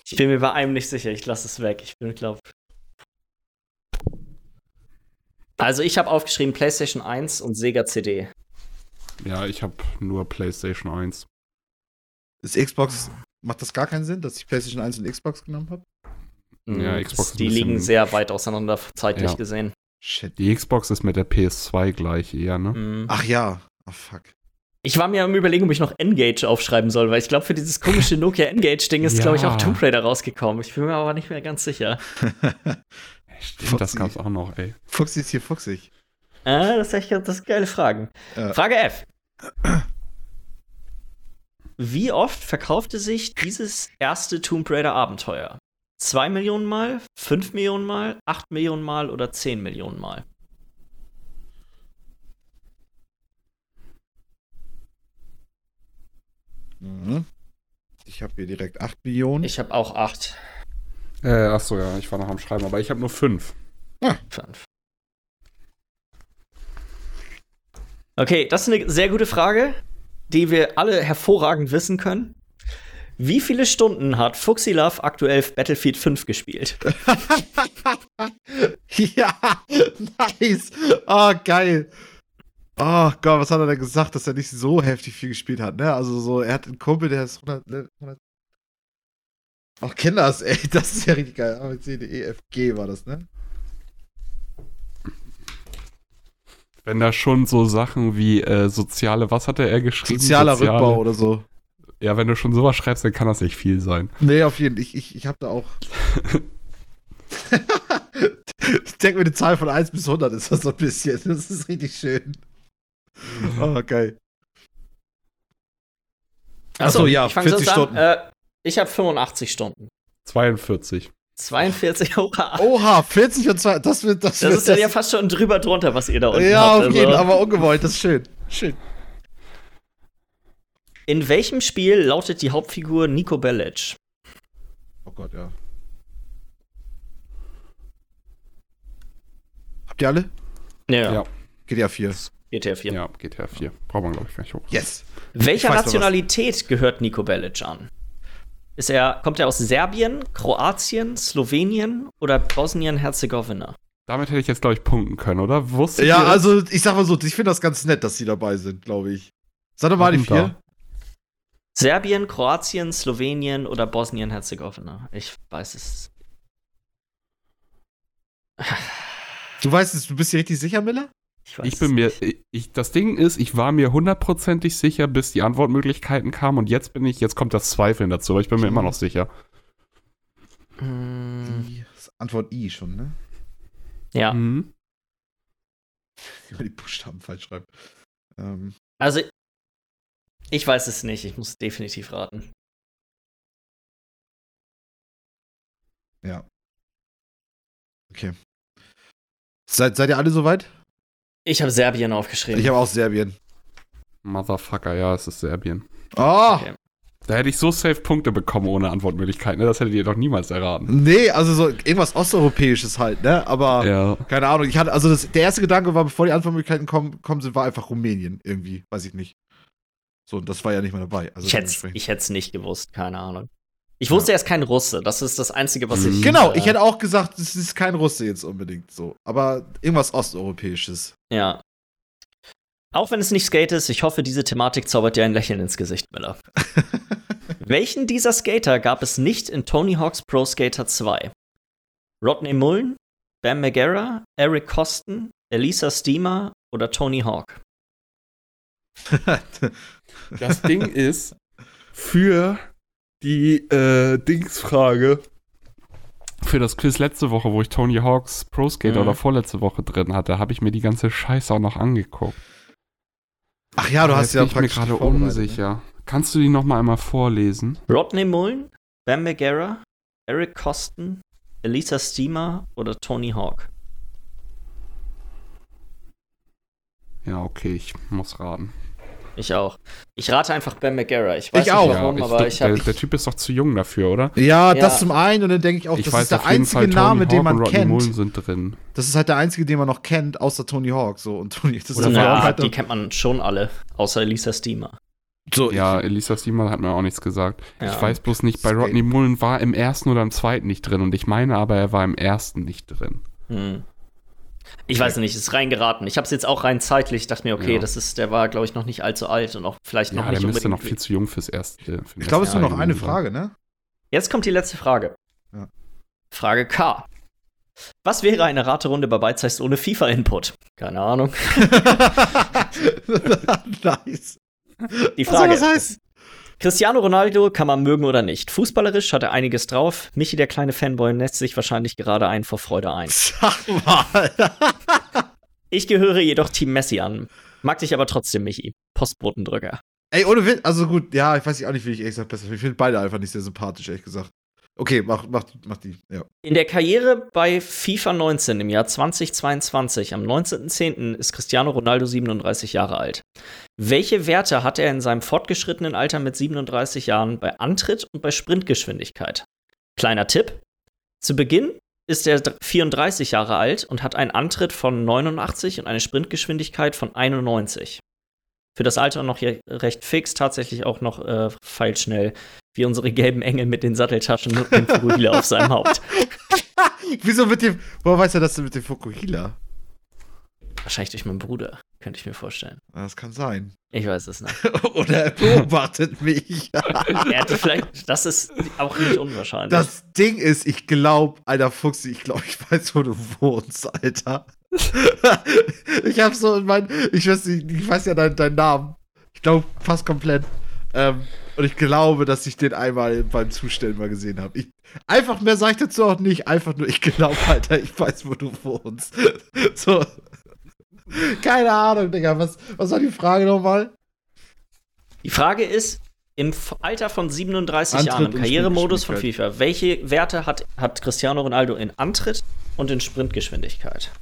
Ich bin mir bei einem nicht sicher. Ich lasse es weg. Ich bin, glaube. Also ich habe aufgeschrieben PlayStation 1 und Sega CD. Ja, ich habe nur PlayStation 1. Ist Xbox. Macht das gar keinen Sinn, dass ich PlayStation 1 und Xbox genommen habe? Ja, Mm, Xbox die liegen sehr weit auseinander zeitlich Ja. gesehen. Shit. Die Xbox ist mit der PS2 gleich eher, ne? Mm. Ach ja. Ach fuck. Ich war mir am überlegen, ob ich noch Engage aufschreiben soll, weil ich glaube, für dieses komische Nokia Engage-Ding ist, Ja. glaube ich, auch Tomb Raider rausgekommen. Ich bin mir aber nicht mehr ganz sicher. Stimmt, das gab's auch noch, ey. Fuchsi ist hier fuchsig. Ah, das, ist echt, das geile Fragen. Ja. Frage F. Wie oft verkaufte sich dieses erste Tomb Raider Abenteuer? 2 Millionen Mal, 5 Millionen Mal, 8 Millionen Mal oder 10 Millionen Mal? Mhm. Ich habe hier direkt 8 Millionen. Ich habe auch 8. Äh, achso, ja, ich war noch am Schreiben, aber ich habe nur fünf. 5. Okay, das ist eine sehr gute Frage. die wir alle hervorragend wissen können. Wie viele Stunden hat Fuxi Love aktuell Battlefield 5 gespielt? ja, nice. Oh, geil. Oh Gott, was hat er denn gesagt, dass er nicht so heftig viel gespielt hat, ne? Also so, er hat einen Kumpel, der ist 100, 100 ne, Ach, das, ey, das ist ja richtig geil. A, B, C, D, E, F, G war das, ne? Wenn da schon so Sachen wie äh, soziale, was hatte er geschrieben? Sozialer Soziale- Rückbau oder so. Ja, wenn du schon sowas schreibst, dann kann das nicht viel sein. Nee, auf jeden Fall. Ich, ich, ich hab da auch. ich denke mir, eine Zahl von 1 bis 100 ist das so ein bisschen. Das ist richtig schön. Oh, geil. Achso, ja, ich fang 40 sonst Stunden. An. Äh, ich habe 85 Stunden. 42. 42, oha. Oha, 40 und 2. Das wird. Das, Das wird ist dann ja fast schon drüber drunter, was ihr da unten Ja, habt. auf jeden, also. aber ungewollt. Das ist schön. Schön. In welchem Spiel lautet die Hauptfigur Nico Bellic? Oh Gott, ja. Habt ihr alle? Ja, Ja. GTA 4. GTA 4. Ja, GTA 4. Braucht man, glaube ich, gar nicht hoch. Yes. Welcher. Nationalität gehört Nico Bellic an? Ist er, kommt er aus Serbien, Kroatien, Slowenien oder Bosnien-Herzegowina? Damit hätte ich jetzt, glaube ich, punkten können, oder? Wusstet Ja, also ich sag mal so, ich finde das ganz nett, dass die dabei sind, glaube ich. Sag doch mal die vier. Serbien, Kroatien, Slowenien oder Bosnien-Herzegowina? Ich weiß es. Du weißt es, du bist dir richtig sicher, Miller? Ich, weiß Ich bin mir, nicht. ich, das Ding ist, ich war mir hundertprozentig sicher, bis die Antwortmöglichkeiten kamen und jetzt bin ich, jetzt kommt das Zweifeln dazu, aber ich bin mir immer noch sicher. Hm, Die Antwort I schon, ne? ja, Mhm. Über die Buchstaben falsch schreiben. Ähm, also ich weiß es nicht. Ich muss definitiv raten. ja. Okay. Seid, seid ihr alle soweit? Ich habe Serbien aufgeschrieben. Ich habe auch Serbien. Motherfucker, ja, es ist Serbien. Oh! Okay. Da hätte ich so safe Punkte bekommen ohne Antwortmöglichkeiten, ne? Das hättet ihr doch niemals erraten. Nee, also so irgendwas Osteuropäisches halt, ne? Aber Ja. keine Ahnung. Ich hatte, also das, der erste Gedanke war, bevor die Antwortmöglichkeiten kommen, kommen sind, war einfach Rumänien irgendwie. Weiß ich nicht. So, und das war ja nicht mehr dabei. Also ich hätte hätt's nicht gewusst, keine Ahnung. Ich wusste, er ist kein Russe. Das ist das Einzige, was ich. Genau, äh, ich hätte auch gesagt, es ist kein Russe jetzt unbedingt so. Aber irgendwas Osteuropäisches. Ja. Auch wenn es nicht Skate ist, ich hoffe, diese Thematik zaubert dir ein Lächeln ins Gesicht, Miller. Welchen dieser Skater gab es nicht in Tony Hawk's Pro Skater 2? Rodney Mullen, Bam Margera, Eric Coston, Elisa Steamer oder Tony Hawk? Das Ding ist, für die äh, Dingsfrage, für das Quiz letzte Woche, wo ich Tony Hawks Pro Skater Mhm. oder vorletzte Woche drin hatte, habe ich mir die ganze Scheiße auch noch angeguckt. Ach ja, du Aber hast ja bin ich mir praktisch gerade vorbereitet, ne? unsicher. Kannst du die noch mal einmal vorlesen? Rodney Mullen, Bam Margera, Eric Coston, Elisa Steamer oder Tony Hawk? Ja, okay, ich muss raten. Ich auch. Ich rate einfach Bam Margera. Ich weiß Ich auch. nicht warum, ja, aber ich, ich habe der, der Typ ist doch zu jung dafür, oder? Ja, Ja. das zum einen und dann denke ich auch, ich das weiß ist der einzige Fall, Name, Tony den Hawk man kennt. Mullen sind drin. Das ist halt der einzige, den man noch kennt, außer Tony Hawk. So und Tony, das ist Oder ja, auch halt die kennt man schon alle, außer Elisa Steamer. so, Ja, Elisa Steamer hat mir auch nichts gesagt. Ja. Ich weiß bloß nicht, bei. Rodney Mullen war im ersten oder im zweiten nicht drin und ich meine aber, er war im ersten nicht drin. Hm. Ich weiß nicht, ist reingeraten. Ich habe es jetzt auch rein zeitlich, dachte mir, okay, Ja. das ist, der war, glaube ich, noch nicht allzu alt und auch vielleicht noch Ja, nicht der müsste unbedingt. noch viel zu jung fürs erste. Für ich glaube, es ist nur noch eine. Frage, ne? Jetzt kommt die letzte Frage. Ja. Frage K. Was wäre eine Raterunde bei Beizeist ohne FIFA-Input? Keine Ahnung. nice. Die Was Frage. das heißen? Cristiano Ronaldo kann man mögen oder nicht. Fußballerisch hat er einiges drauf. Michi, der kleine Fanboy, nässt sich wahrscheinlich gerade ein vor Freude ein. Sag mal. Ich gehöre jedoch Team Messi an. Mag dich aber trotzdem, Michi. Postbotendrücker. Ey, ohne Witz, also gut, ja, ich weiß auch nicht, wie ich ehrlich gesagt besser. Ich finde beide einfach nicht sehr sympathisch, ehrlich gesagt. Okay, mach, mach, mach die, ja. In der Karriere bei FIFA 19 im Jahr 2022, am 19.10. ist Cristiano Ronaldo 37 Jahre alt. Welche Werte hat er in seinem fortgeschrittenen Alter mit 37 Jahren bei Antritt und bei Sprintgeschwindigkeit? Kleiner Tipp. Zu Beginn ist er 34 Jahre alt und hat einen Antritt von 89 und eine Sprintgeschwindigkeit von 91. Für das Alter noch hier recht fix, tatsächlich auch noch äh, feilschnell, wie unsere gelben Engel mit den Satteltaschen und dem Fukuhila auf seinem Haupt. Wieso mit dem. Woher weiß er das denn mit dem Fukuhila? Wahrscheinlich durch meinen Bruder, könnte ich mir vorstellen. Das kann sein. Ich weiß es nicht. Oder er beobachtet mich. er hatte vielleicht, das ist auch nicht unwahrscheinlich. Das Ding ist, ich glaube, alter Fuchs, ich glaube, ich weiß, wo du wohnst, Alter. ich habe so mein, ich weiß, nicht, ich weiß ja deinen dein Namen. Ich glaube fast komplett. Ähm, und ich glaube, dass ich den einmal beim Zustellen mal gesehen habe. Einfach mehr sage ich dazu auch nicht. Einfach nur, ich glaube, Alter, ich weiß, wo du wohnst. so. Keine Ahnung, Digga. Was, was war die Frage nochmal? Die Frage ist, im Alter von 37 Antritt Jahren, im Karrieremodus von FIFA, welche Werte hat, hat Cristiano Ronaldo in Antritt und in Sprintgeschwindigkeit?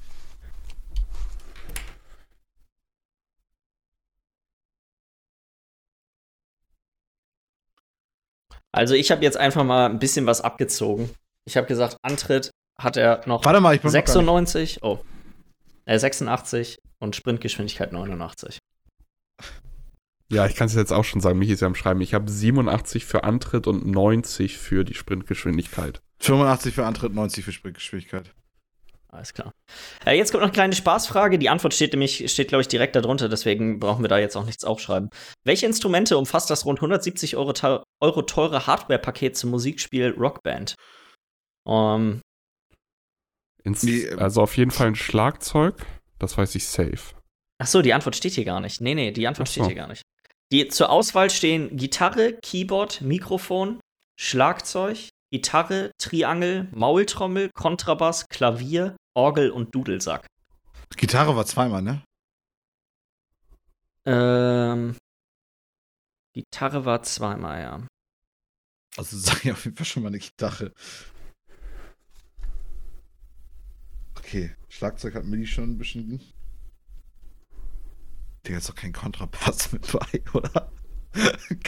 Also ich habe jetzt einfach mal ein bisschen was abgezogen. Ich habe gesagt, Antritt hat er noch Warte mal, ich bin 96, oh, äh, 86 und Sprintgeschwindigkeit 89. Ja, ich kann es jetzt auch schon sagen, mich ist ja am Schreiben. Ich habe 87 für Antritt und 90 für die Sprintgeschwindigkeit. 85 für Antritt, 90 für Sprintgeschwindigkeit. Alles klar. Äh, jetzt kommt noch eine kleine Spaßfrage. Die Antwort steht nämlich, steht, glaube ich, direkt darunter, deswegen brauchen wir da jetzt auch nichts aufschreiben. Welche Instrumente umfasst das rund 170 Euro, Euro teure Hardware-Paket zum Musikspiel Rockband? Um, ähm, also auf jeden Fall ein Schlagzeug, das weiß ich safe. Ach so, die Antwort steht hier gar nicht. Nee, nee, die Antwort steht hier gar nicht. Die zur Auswahl stehen Gitarre, Keyboard, Mikrofon, Schlagzeug, Gitarre, Triangel, Maultrommel, Kontrabass, Klavier, Orgel und Dudelsack. Gitarre war zweimal, ne? Ähm. Gitarre war zweimal, ja. Also sag ich auf jeden Fall schon mal eine Gitarre. Okay, Schlagzeug hat Milli schon ein bisschen. Digga, ist doch kein Kontrabass mit bei, oder?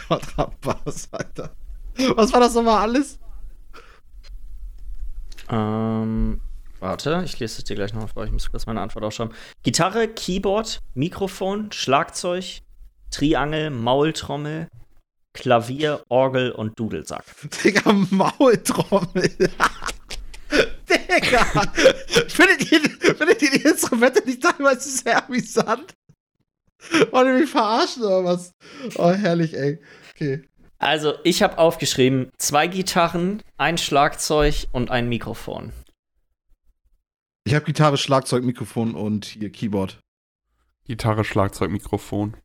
Kontrabass, Alter. Was war das nochmal alles? Ähm, warte, ich lese es dir gleich noch vor. Ich muss kurz meine Antwort aufschreiben. Gitarre, Keyboard, Mikrofon, Schlagzeug, Triangel, Maultrommel, Klavier, Orgel und Dudelsack. Digga, Maultrommel. Digga! findet, ihr, findet ihr die Instrumente nicht teilweise sehr amüsant? Wollt ihr mich verarschen oder was? Oh, herrlich, ey. Okay. Also, ich habe aufgeschrieben: zwei Gitarren, ein Schlagzeug und ein Mikrofon. Ich habe Gitarre, Schlagzeug, Mikrofon und hier Keyboard. Gitarre, Schlagzeug, Mikrofon.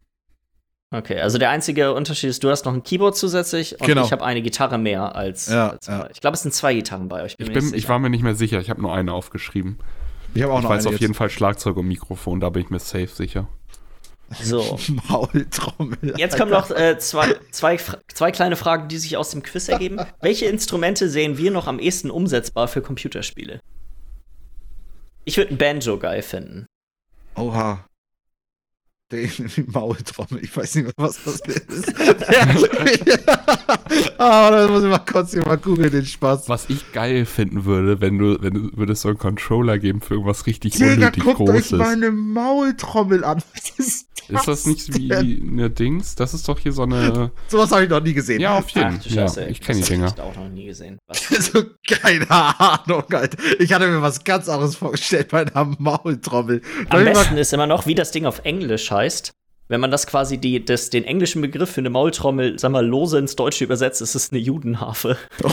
Okay, also der einzige Unterschied ist, du hast noch ein Keyboard zusätzlich und genau. ich habe eine Gitarre mehr als, ja, als ja. Ich glaube, es sind zwei Gitarren bei euch. Bin ich, bin, ich war mir nicht mehr sicher. Ich habe nur eine aufgeschrieben. Ich habe auch ich noch weiß eine auf jetzt. jeden Fall Schlagzeug und Mikrofon. Da bin ich mir safe sicher. So. Maultrommel. Jetzt kommen noch äh, zwei, zwei, zwei kleine Fragen, die sich aus dem Quiz ergeben. Welche Instrumente sehen wir noch am ehesten umsetzbar für Computerspiele? Ich würde ein Banjo geil finden. Oha. Der die Maultrommel. Ich weiß nicht mehr, was das ist. ah, das muss ich mal kurz hier mal googeln, den Spaß. Was ich geil finden würde, wenn du, wenn du würdest so einen Controller geben für irgendwas richtig Digga, unnötig guckt Großes. euch meine Maultrommel an. Was ist das? Ist das nicht wie denn? eine Dings? Das ist doch hier so eine. Sowas habe ich noch nie gesehen. Ja, auf jeden Fall. Ja, ich kenne die Dinger. Ich auch noch nie gesehen. Was? Also, keine Ahnung, Alter. Ich hatte mir was ganz anderes vorgestellt bei einer Maultrommel. Am besten ist immer noch, wie das Ding auf Englisch heißt. Wenn man das quasi die, das, den englischen Begriff für eine Maultrommel, sag mal, lose ins Deutsche übersetzt, ist es eine Judenharfe.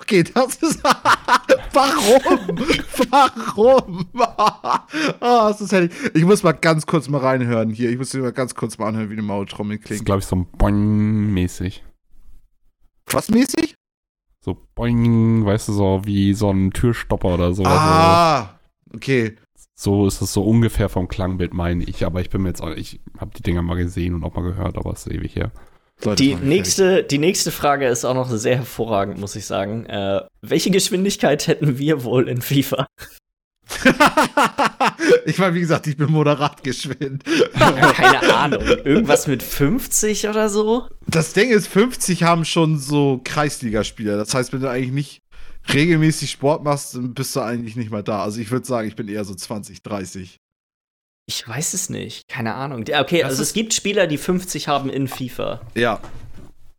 okay, das ist. Warum? Warum? Ah, das ist herrlich. Ich muss mal ganz kurz mal reinhören hier. Ich muss mir mal ganz kurz mal anhören, wie eine Maultrommel Das ist, klingt. glaube ich, so ein Boing-mäßig. Was mäßig? So Boing, weißt du, so wie so ein Türstopper oder so. Ah, okay. So ist es so ungefähr vom Klangbild, meine ich. Aber ich bin mir jetzt auch, ich habe die Dinger mal gesehen und auch mal gehört, aber es ist ewig her. Die nächste, die nächste Frage ist auch noch sehr hervorragend, muss ich sagen. Äh, welche Geschwindigkeit hätten wir wohl in FIFA? ich meine, wie gesagt, ich bin moderat geschwind. Ja, keine Ahnung. Irgendwas mit 50 oder so? Das Ding ist, 50 haben schon so Kreisligaspieler. Das heißt, wenn du eigentlich nicht regelmäßig Sport machst, dann bist du eigentlich nicht mehr da. Also ich würde sagen, ich bin eher so 20, 30. Ich weiß es nicht. Keine Ahnung. Okay, Das also es gibt Spieler, die 50 haben in FIFA. Ja.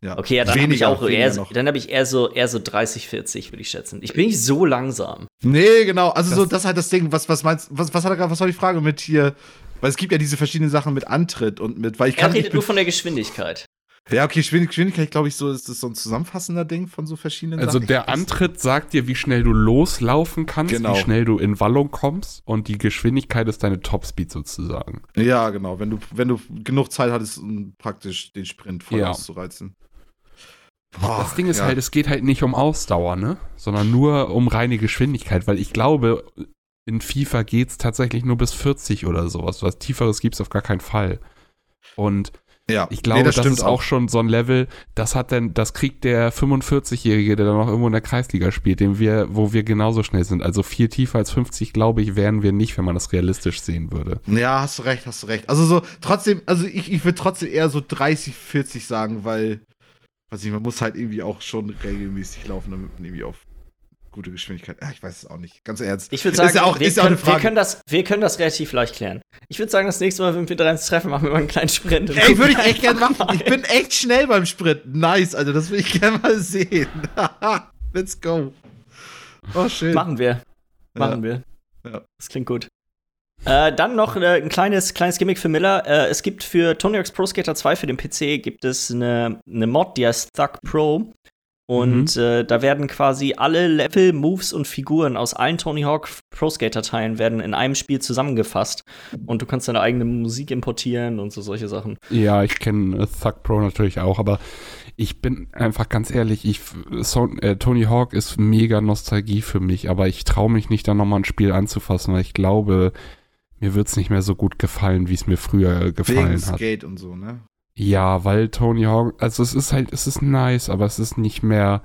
ja. Okay, ja, dann habe ich auch eher, noch. dann habe ich eher so eher so 30, 40, würde ich schätzen. Ich bin nicht so langsam. Nee, genau. Also Das- so, das ist halt das Ding. Was, was meinst was, was hat er gerade, was war die Frage mit hier? Weil es gibt ja diese verschiedenen Sachen mit Antritt und mit, weil ich Er kann redet nicht. nur von der Geschwindigkeit. Ja, okay, Geschwind- Geschwindigkeit, glaube ich, so ist das so ein zusammenfassender Ding von so verschiedenen Also Sachen. der Antritt sagt dir, wie schnell du loslaufen kannst, Genau. wie schnell du in Wallung kommst und die Geschwindigkeit ist deine Topspeed sozusagen. Ja, genau. Wenn du, wenn du genug Zeit hattest, um praktisch den Sprint voll Ja. auszureizen. Boah, Das Ding ist ja. halt, es geht halt nicht um Ausdauer, ne? Sondern nur um reine Geschwindigkeit, weil ich glaube, in FIFA geht's tatsächlich nur bis 40 oder sowas. Was Tieferes gibt's auf gar keinen Fall. Und ja. ich glaube, das, stimmt ist auch schon so ein Level, das hat denn, das kriegt der 45-Jährige, der dann noch irgendwo in der Kreisliga spielt, den wir, wo wir genauso schnell sind. Also viel tiefer als 50, glaube ich, wären wir nicht, wenn man das realistisch sehen würde. Ja, hast du recht, hast du recht. Also so, trotzdem, also ich, ich würde trotzdem eher so 30, 40 sagen, weil, weiß ich, man muss halt irgendwie auch schon regelmäßig laufen, damit man irgendwie auf gute Geschwindigkeit. Ja, ich weiß es auch nicht. Ganz ernst. Ich würde sagen, ist ja auch, wir, ja können, eine wir, können das, wir können das relativ leicht klären. Ich würde sagen, das nächste Mal, wenn wir drei uns treffen, machen wir mal einen kleinen Sprint. Ey, würde ich echt gerne machen. mal. Ich bin echt schnell beim Sprint. Nice, Alter, das will ich gerne mal sehen. Let's go. Oh, schön. Machen wir. Machen wir. Ja. Das klingt gut. Äh, dann noch äh, ein kleines, kleines Gimmick für Miller. Äh, es gibt für Tony Hawk's Pro Skater 2 für den PC gibt es eine, eine Mod, die heißt Thug Pro. Und äh, da werden quasi alle Level, Moves und Figuren aus allen Tony Hawk Pro Skater Teilen werden in einem Spiel zusammengefasst. Und du kannst deine eigene Musik importieren und so solche Sachen. Ja, ich kenne äh, Thug Pro natürlich auch, aber ich bin einfach ganz ehrlich, ich, so, äh, Tony Hawk ist mega Nostalgie für mich, aber ich traue mich nicht, da nochmal ein Spiel anzufassen, weil ich glaube, mir wird es nicht mehr so gut gefallen, wie es mir früher gefallen Wegen hat. Skate und so, ne? Ja, weil Tony Hawk, also es ist halt, es ist nice, aber es ist nicht mehr.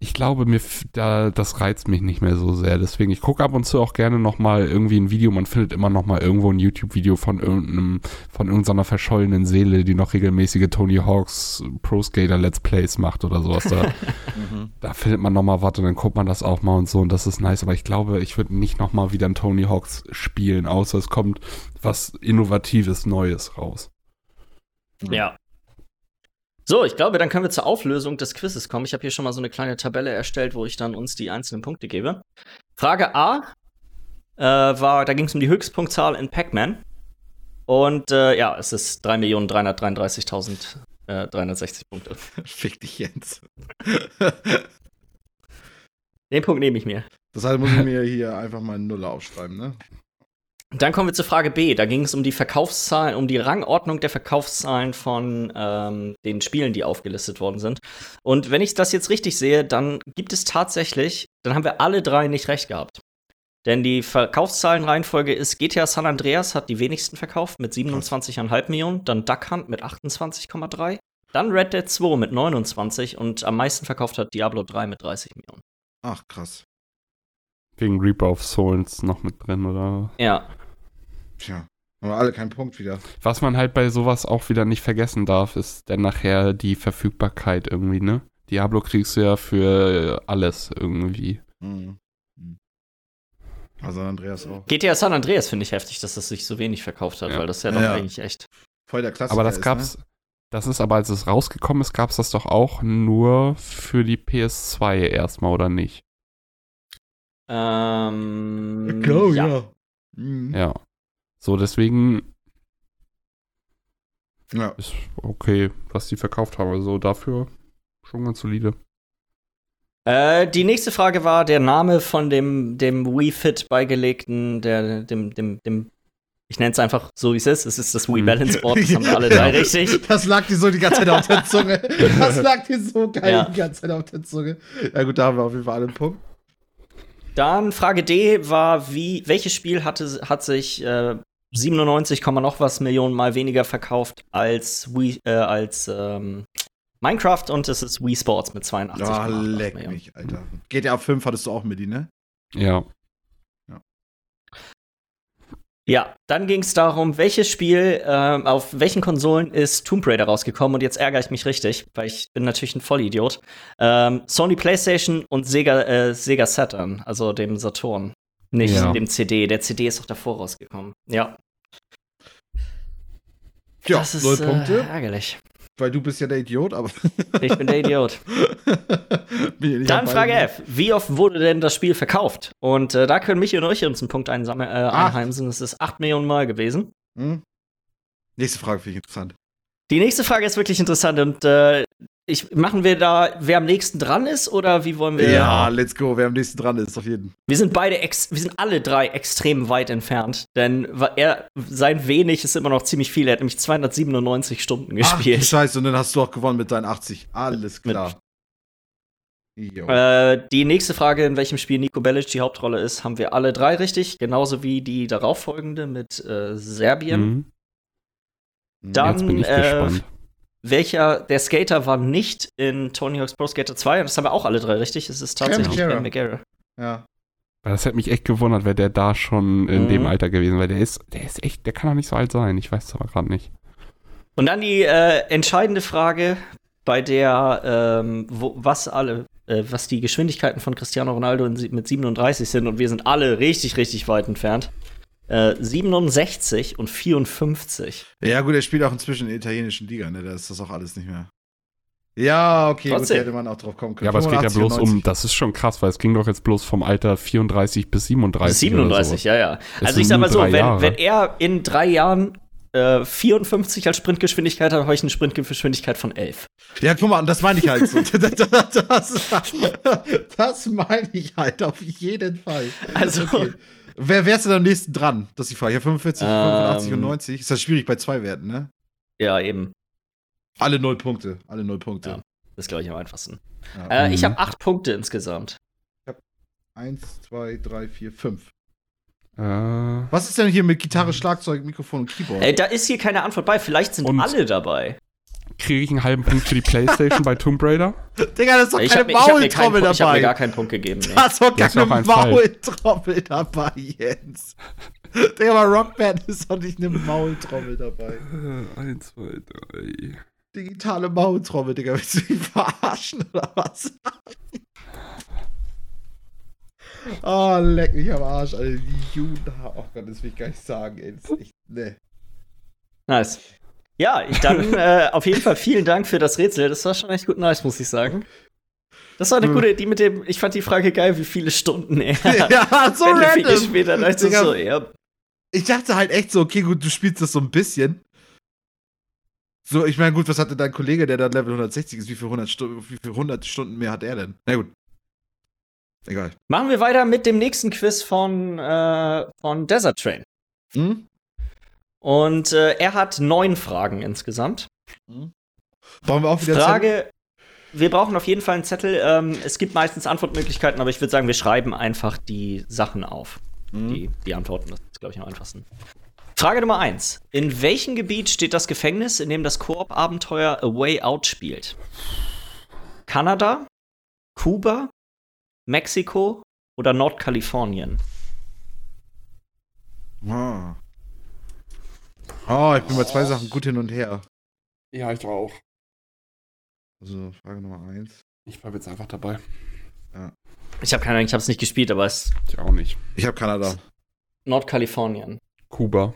Ich glaube, mir da das reizt mich nicht mehr so sehr. Deswegen, ich gucke ab und zu auch gerne noch mal irgendwie ein Video. Man findet immer noch mal irgendwo ein YouTube-Video von irgendeinem, von irgendeiner verschollenen Seele, die noch regelmäßige Tony Hawks Pro Skater Let's Plays macht oder sowas. Da, Mhm. da findet man noch mal was und dann guckt man das auch mal und so und das ist nice. Aber ich glaube, ich würde nicht noch mal wieder ein Tony Hawks spielen, außer es kommt was Innovatives, Neues raus. Ja. So, ich glaube, dann können wir zur Auflösung des Quizzes kommen. Ich habe hier schon mal so eine kleine Tabelle erstellt, wo ich dann uns die einzelnen Punkte gebe. Frage A äh, war, da ging es um die Höchstpunktzahl in Pac-Man. Und äh, ja, es ist 3.333.360 äh, 360 Punkte. Fick dich, Jens. Den Punkt nehme ich mir. Das heißt, muss ich mir hier einfach mal eine Nuller aufschreiben, ne? Dann kommen wir zur Frage B. Da ging es um die Verkaufszahlen, um die Rangordnung der Verkaufszahlen von ähm, den Spielen, die aufgelistet worden sind. Und wenn ich das jetzt richtig sehe, dann gibt es tatsächlich, dann haben wir alle drei nicht recht gehabt. Denn die Verkaufszahlenreihenfolge ist GTA San Andreas hat die wenigsten verkauft mit 27,5 Millionen, dann Duck Hunt mit 28,3, dann Red Dead 2 mit 29 und am meisten verkauft hat Diablo 3 mit 30 Millionen. Ach, krass. Wegen Reaper of Souls noch mit drin, oder? Ja, Tja. Aber alle keinen Punkt wieder. Was man halt bei sowas auch wieder nicht vergessen darf, ist dann nachher die Verfügbarkeit irgendwie, ne? Diablo kriegst du ja für alles irgendwie. Mhm. Mhm. Also Andreas auch. GTA San Andreas finde ich heftig, dass das sich so wenig verkauft hat, Ja. weil das ja doch Ja. eigentlich echt Voll der Klassiker Aber das ist, gab's, Ne? das ist aber, als es rausgekommen ist, gab's das doch auch nur für die PS2 erstmal, oder nicht? Ähm, Go, ja. ja. Mhm. Ja. So, deswegen ja. ist okay, was die verkauft haben. Also dafür schon ganz solide. Äh, die nächste Frage war der Name von dem, dem Wii Fit beigelegten, der, dem, dem, dem, ich nenne es einfach so, wie es ist. Es ist das Wii Mhm. Balance Board, das haben wir alle drei richtig. Das lag dir so die ganze Zeit auf der Zunge. Das lag dir so geil Ja. die ganze Zeit auf der Zunge. Ja gut, da haben wir auf jeden Fall alle einen Punkt. Dann Frage D war, wie, welches Spiel hatte, hat sich äh, 97, Komma noch was Millionen mal weniger verkauft als Wii, äh, als ähm, Minecraft und es ist Wii Sports mit 82. Ja, leck mich, Alter. GTA 5 hattest du auch mit, ne? Ja. Ja, dann ging es darum, welches Spiel, ähm, auf welchen Konsolen ist Tomb Raider rausgekommen und jetzt ärgere ich mich richtig, weil ich bin natürlich ein Vollidiot. Ähm, Sony PlayStation und Sega, äh, Sega Saturn, also dem Saturn. Nicht Ja. dem CD. Der CD ist doch davor rausgekommen. Ja, Ja, das ist null Punkte, Äh, ärgerlich. weil du bist ja der Idiot, aber. Ich bin der Idiot. Bin Dann Frage. F. Wie oft wurde denn das Spiel verkauft? Und äh, da können Michi und euch uns einen Punkt einsammeln, äh, einheimsen. Es ist 8 Millionen Mal gewesen. Hm? Nächste Frage finde ich interessant. Die nächste Frage ist wirklich interessant und äh, ich, machen wir da, wer am nächsten dran ist oder wie wollen wir? Ja, let's go. Wer am nächsten dran ist, auf jeden. Wir sind beide, ex wir sind alle drei extrem weit entfernt, denn er, sein wenig ist immer noch ziemlich viel. Er hat nämlich 297 Stunden Ach, gespielt. Scheiße, und dann hast du auch gewonnen mit deinen 80. Alles klar. Äh, die nächste Frage, in welchem Spiel Nico Bellic die Hauptrolle ist, haben wir alle drei richtig, genauso wie die darauffolgende mit äh, Serbien. Mhm. Dann, Jetzt bin ich äh, gespannt. Welcher der Skater war nicht in Tony Hawk's Pro Skater 2? Und das haben wir auch alle drei richtig. Es ist tatsächlich. Ben McGarrett. Ja. Weil das hätte mich echt gewundert, wäre der da schon in Mhm. dem Alter gewesen, weil der ist, der ist echt, der kann doch nicht so alt sein. Ich weiß es aber gerade nicht. Und dann die äh, entscheidende Frage, bei der ähm, wo, was alle, äh, was die Geschwindigkeiten von Cristiano Ronaldo in, mit 37 sind und wir sind alle richtig, richtig weit entfernt. Äh, 67 und 54. Ja, gut, er spielt auch inzwischen in der italienischen Liga, ne? Da ist das auch alles nicht mehr. Ja, okay, gut, Trotzdem. da hätte man auch drauf kommen können. Ja, aber es geht ja 85, bloß um, 90. das ist schon krass, weil es ging doch jetzt bloß vom Alter 34 bis 37. 37, oder ja, ja. Das Also ich sag mal so, wenn, wenn er in drei Jahren äh, 54 als Sprintgeschwindigkeit hat, habe ich eine Sprintgeschwindigkeit von 11. Ja, guck mal, das meine ich halt so. das, das, das meine ich halt auf jeden Fall. Also- Okay. Wer wärst du denn am nächsten dran? Das ist die Frage. Ja, 45, 85 und Ähm. 90. Ist das schwierig bei zwei Werten, ne? Ja, eben. Alle null Punkte. Alle null Punkte. Ja. Das glaube ich, am einfachsten. Ja. Äh, Ich Mhm. habe acht Punkte insgesamt. Eins, zwei, drei, vier, fünf. Äh, Was ist denn hier mit Gitarre, Schlagzeug, Mikrofon und Keyboard? Äh, da ist hier keine Antwort bei. Vielleicht sind Und- alle dabei. Kriege ich einen halben Punkt für die Playstation bei Tomb Raider? Digga, das ist doch Ich keine habe Maultrommel Punkt- ich hab mir gar dabei. keinen Punkt gegeben. Nee. Da ist doch keine. Maultrommel dabei, Jens. Digga, aber Rockband ist doch nicht eine Maultrommel dabei. Eins, zwei, drei. Digitale Maultrommel, Digga. Willst du mich verarschen oder was? Oh, leck mich am Arsch, Alter. Die Juden. Oh Gott, das will ich gar nicht sagen, ey. Das ist echt, ne. Nice. Ja, ich dann äh, auf jeden Fall vielen Dank für das Rätsel. Das war schon echt gut nice, muss ich sagen. Das war eine Hm. gute, die mit dem, ich fand die Frage geil, wie viele Stunden er Ja, so random. Da dachte ich so, ja, Ich dachte halt echt so, okay, gut, du spielst das so ein bisschen. So, ich meine, gut, was hatte dein Kollege, der dann Level 160 ist? Wie viel 100, Stu wie viel 100 Stunden mehr hat er denn? Na gut. Egal. Machen wir weiter mit dem nächsten Quiz von, äh, von Desert Train. Hm? Und äh, er hat neun Fragen insgesamt. Brauchen wir auch wieder Frage, wir brauchen auf jeden Fall einen Zettel. Ähm, es gibt meistens Antwortmöglichkeiten, aber ich würde sagen, wir schreiben einfach die Sachen auf. Zettel? Hm? Die, die Antworten, das ist, glaube ich, am einfachsten. Frage Nummer eins. In welchem Gebiet steht das Gefängnis, in dem das Koop-Abenteuer A Way Out spielt? Kanada, Kuba, Mexiko oder Nordkalifornien? Ah. Oh, ich bin bei zwei Sachen gut hin und her. Ja, ich auch. Also, Frage Nummer eins. Ich bleibe jetzt einfach dabei. Ich habe keine Ahnung, ich habe es nicht gespielt, aber es ist Ich auch nicht. Ich habe Kanada. Nordkalifornien. Kuba.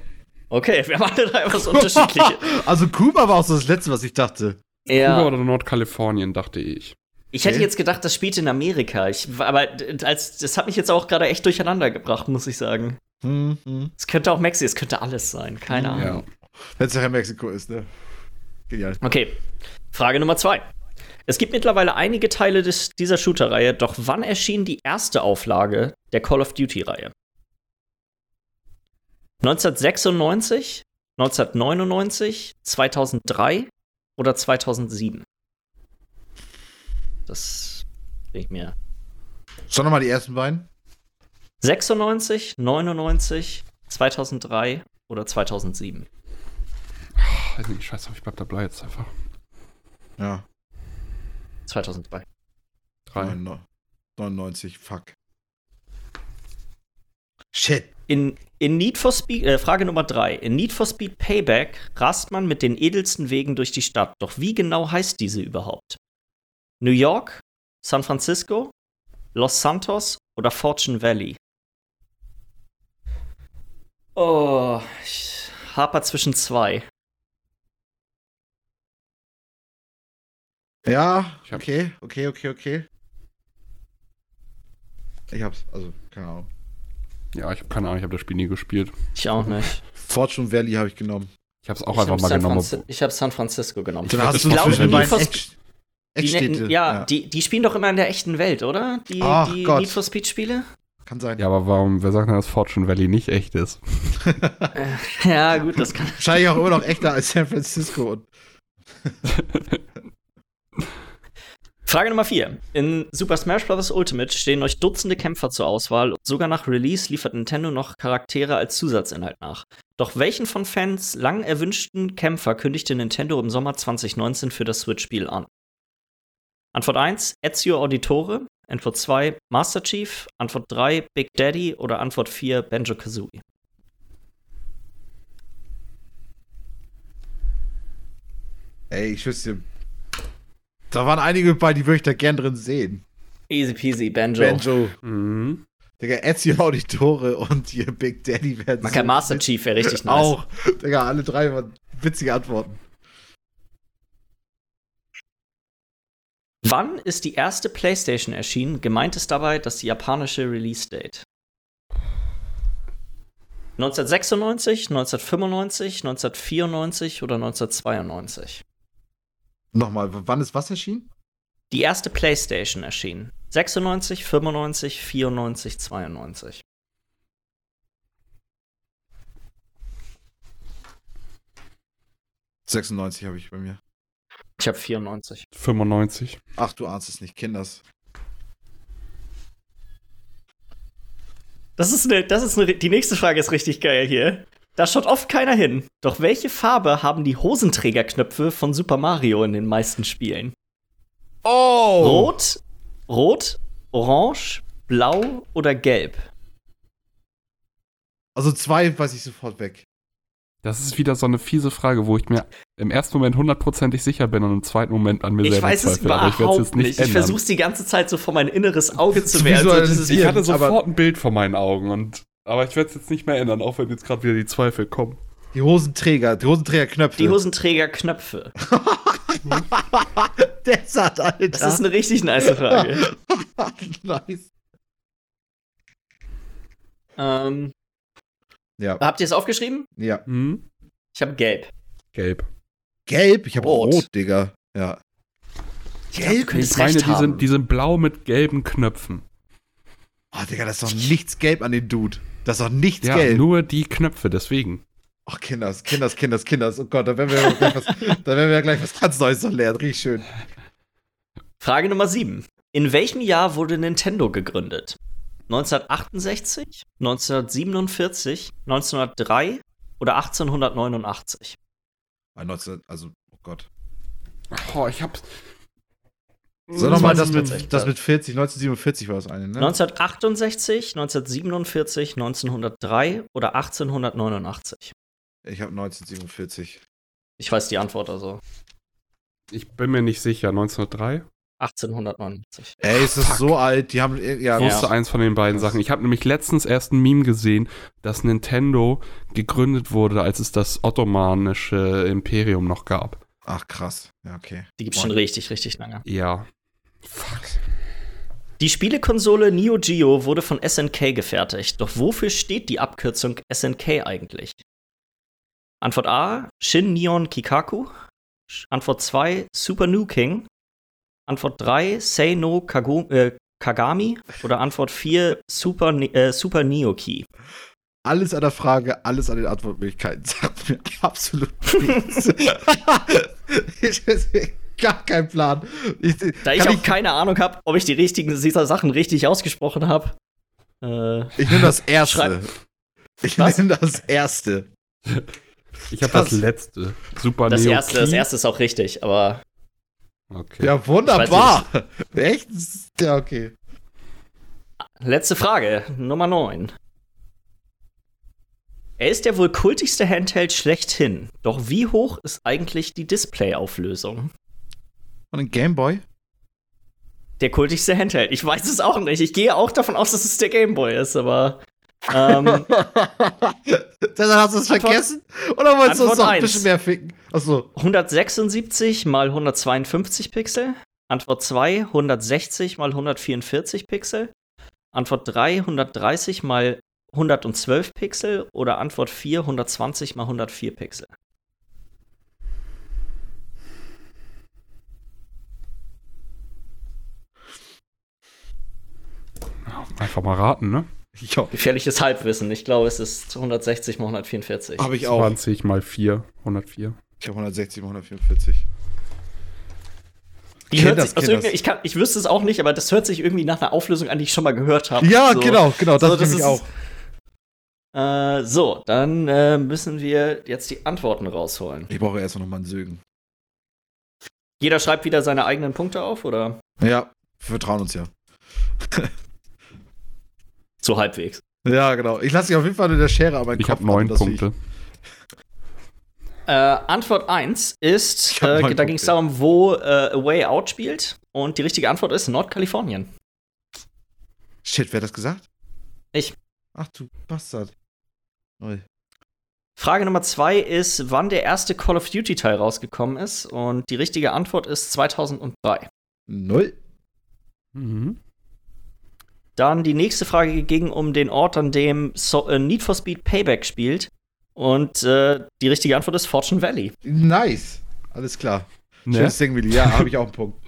Okay, wir haben alle drei was unterschiedliche. also, Kuba war auch so das Letzte, was ich dachte. Kuba ja, oder Nordkalifornien, dachte ich. ich hätte Okay. jetzt gedacht, das spielt in Amerika. Ich, aber als, das hat mich jetzt auch gerade echt durcheinander gebracht, muss ich sagen. Hm, hm. Es könnte auch Mexiko, es könnte alles sein. Keine Ja. Ahnung. Wenn es nachher Mexiko ist, ne? Genial. Okay, Frage Nummer zwei. Es gibt mittlerweile einige Teile des, dieser Shooter-Reihe, doch wann erschien die erste Auflage der Call of Duty-Reihe? 1996, 1999, 2003 oder 2007? Das bin ich mir. Schon nochmal die ersten beiden? 96, 99, 2003 oder 2007? Weiß nicht, scheiße, ich bleib dabei jetzt einfach. Ja. 2003. Drei. 99, fuck. Shit. In, in Need for Speed, äh, Frage Nummer drei. In Need for Speed Payback rast man mit den edelsten Wegen durch die Stadt. Doch wie genau heißt diese überhaupt? New York, San Francisco, Los Santos oder Fortune Valley? Oh, ich haper zwischen zwei. Ja, Ich hab- okay, okay, okay, okay. Ich hab's, also, keine Ahnung. Ja, ich habe keine Ahnung, ich habe das Spiel nie gespielt. Ich auch nicht. Fortune Valley habe ich genommen. Ich habe es auch ich einfach hab mal San genommen. Franci- ich habe San Francisco genommen. Dann hast noch glaube, den Need for Echt, Die, ne- ja, Die, die spielen doch immer in der echten Welt, oder? Die, Ach die Gott. Need for Speed Spiele? Kann sein. Ja, aber warum, wer sagt denn, dass Fortune Valley nicht echt ist? Ja, gut, das kann. Wahrscheinlich auch immer noch echter als San Francisco. Und Frage Nummer 4. In Super Smash Bros. Ultimate stehen euch Dutzende Kämpfer zur Auswahl und sogar nach Release liefert Nintendo noch Charaktere als Zusatzinhalt nach. Doch welchen von Fans lang erwünschten Kämpfer kündigte Nintendo im Sommer 2019 für das Switch-Spiel an? Antwort 1, Ezio Auditore. Antwort 2, Master Chief. Antwort 3, Big Daddy. Oder Antwort 4, Banjo Kazooie. ey, ich wüsste. Da waren einige bei, die würde ich da gern drin sehen. Easy peasy, Banjo. Banjo, Mhm. Digga, Ezio Auditore und hier Big Daddy werden Man kann Master Chief wäre richtig nice. Auch. Digga, alle drei waren witzige Antworten. Wann ist die erste PlayStation erschienen? Gemeint ist dabei das japanische Release-Date. 1996, 1995, 1994 oder 1992? Nochmal, wann ist was erschienen? Die erste PlayStation erschien. 96, 95, 94, 92. – 96 habe ich bei mir. Ich habe 94. 95. Ach, du ahnst es nicht, Kinders. Das ist, eine, das ist eine, die nächste Frage ist richtig geil hier. Da schaut oft keiner hin. Doch welche Farbe haben die Hosenträgerknöpfe von Super Mario in den meisten Spielen? Oh! Rot, Rot, Orange, Blau oder Gelb? Also zwei weiß ich sofort weg. Das ist wieder so eine fiese Frage, wo ich mir im ersten Moment hundertprozentig sicher bin und im zweiten Moment an mir Ich selber weiß es zweifle. aber ich werd's überhaupt nicht. Ich ändern. versuch's die ganze Zeit so vor mein inneres Auge zu werfen. So Ich hatte sofort ein Bild vor meinen Augen und aber ich werde es jetzt nicht mehr ändern, auch wenn jetzt gerade wieder die Zweifel kommen. Die Hosenträger, die Hosenträgerknöpfe. Die Hosenträgerknöpfe. Desert, Alter. Das ist eine richtig nice Frage. nice. ähm, Ja, habt ihr es aufgeschrieben? ja. Hm? Ich habe Gelb. Gelb. Gelb? Ich habe Rot. rot. Digga. Ja. Gelb? Könntest Ich meine, die sind, die sind blau mit gelben Knöpfen. Oh, Digga, das ist doch nichts gelb an dem Dude. Das ist doch nichts Ja, gelb. nur die Knöpfe, deswegen. Ach, Kinders, Kinders, Kinders, Kinders. Oh Gott, da werden wir ja gleich was, da werden wir ja gleich was ganz Neues noch lernen. Richtig schön. Frage Nummer 7. In welchem Jahr wurde Nintendo gegründet? 1968, 1947, 1903 oder 1889? Ah, 19, also, oh Gott. Oh, ich hab's. So, nochmal das 1947, mit, das mit 40, 1947 war das eine, ne? 1968, 1947, 1903 oder 1889? Ich habe 1947. Ich weiß die Antwort also. Ich bin mir nicht sicher. 1903? 1889. Ey, ist das Fuck. so alt? Die haben, äh, ja, Ich wusste Ja. eins von den beiden. Sachen. Ich habe nämlich letztens erst ein Meme gesehen, dass Nintendo gegründet wurde, als es das ottomanische Imperium noch gab. Ach, krass. Ja, okay. Die gibt's schon richtig, richtig lange. Ja. Fuck. Die Spielekonsole Neo Geo wurde von SNK gefertigt. Doch wofür steht die Abkürzung SNK eigentlich? Antwort A: Shin Neon Kikaku. Antwort 2: Super New King. Antwort 3: Say No Kagu äh, Kagami. Oder Antwort 4: Super, äh, Super Neo Key. Alles an der Frage, alles an den Antwortmöglichkeiten sagt mir absolut nichts. ich gar keinen Plan. Ich, Da ich auch keine Ahnung habe, ob ich die richtigen dieser Sachen richtig ausgesprochen habe. Äh, ich nehme das erste. Schreib- Ich nehme das erste. Ich habe das Das- letzte. Super das, Neo erste, das Key. erste ist auch richtig, aber Okay. Ja, wunderbar. Echt? Ja, okay. Letzte Frage, Nummer 9. Er ist der wohl kultigste Handheld schlechthin. Doch wie hoch ist eigentlich die Displayauflösung? Und ein Gameboy? Der kultigste Handheld. Ich weiß es auch nicht. Ich gehe auch davon aus, dass es der Gameboy ist, aber Ähm, Dann hast du es vergessen? Oder wolltest du uns noch ein bisschen mehr ficken? Achso. 176 mal 152 Pixel. Antwort 2, 160 mal 144 Pixel. Antwort 3, 130 mal 112 Pixel. Oder Antwort 4, 120 mal 104 Pixel. Einfach mal raten, ne? Ja, Gefährliches Halbwissen. Ich glaube, es ist 160 mal 144. habe ich auch. 20 mal 4, 104. Ich habe 160 mal 144. Die Kenn hört das, sich, irgendwie- das. ich, kann, ich wüsste es auch nicht, aber das hört sich irgendwie nach einer Auflösung an, die ich schon mal gehört habe. Ja, So. genau, genau, das, So, das ich ist- auch. Äh, so, dann äh, müssen wir jetzt die Antworten rausholen. Ich brauche erst noch mal einen Sögen. Jeder schreibt wieder seine eigenen Punkte auf, oder? Ja, wir vertrauen uns ja. So halbwegs. Ja, genau. Ich lasse dich auf jeden Fall in der Schere, aber Ich habe neun Punkte. Äh, Antwort 1 ist, äh, da ging es darum, wo äh, A Way Out spielt. Und die richtige Antwort ist Nordkalifornien. Shit, wer hat das gesagt? Ich. Ach du Bastard. Null. Frage Nummer 2 ist, wann der erste Call of Duty Teil rausgekommen ist. Und die richtige Antwort ist 2003. Null. Mhm. Dann die nächste Frage ging um den Ort, an dem so äh, Need for Speed Payback spielt. Und äh, die richtige Antwort ist Fortune Valley. Nice. Alles klar. Ne? Schönes Ding, Willi. Ja, habe ich auch einen Punkt.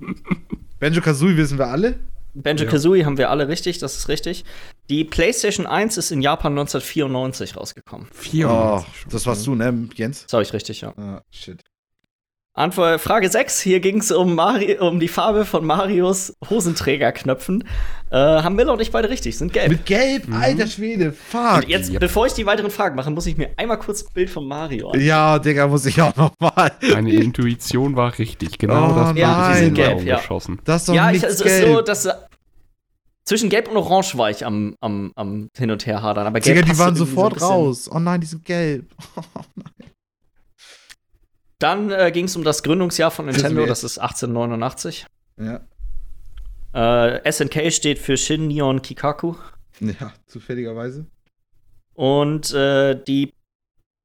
Benjo Kazooie wissen wir alle. Banjo Ja. Kazooie haben wir alle richtig, das ist richtig. Die PlayStation 1 ist in Japan 1994 rausgekommen. Oh, 94 schon. das warst du, ne, Jens? Das habe ich richtig, ja. Ah, shit. Antwort, Frage 6, hier ging es um, Mari um die Farbe von Marios Hosenträgerknöpfen. Äh, haben Miller und ich beide richtig, sind gelb. Mit Gelb, Mhm. alter Schwede. Fuck. Und jetzt, Yep. bevor ich die weiteren Fragen mache, muss ich mir einmal kurz ein Bild von Mario an. Ja, Digga, muss ich auch noch mal. Deine Intuition war richtig. Genau Oh, das Bild Ja, ist sie in sind gelb, ja. geschossen. Das ist doch Ja, ich, es ist so, dass äh, zwischen Gelb und Orange war ich am, am, am Hin und Her hadern. Aber Gelb Digga, die waren so sofort bisschen. raus. Oh nein, die sind gelb. Dann äh, ging es um das Gründungsjahr von Nintendo, das ist 1889. ja. Äh, SNK steht für Shin Neon Kikaku. Ja, zufälligerweise. Und äh, die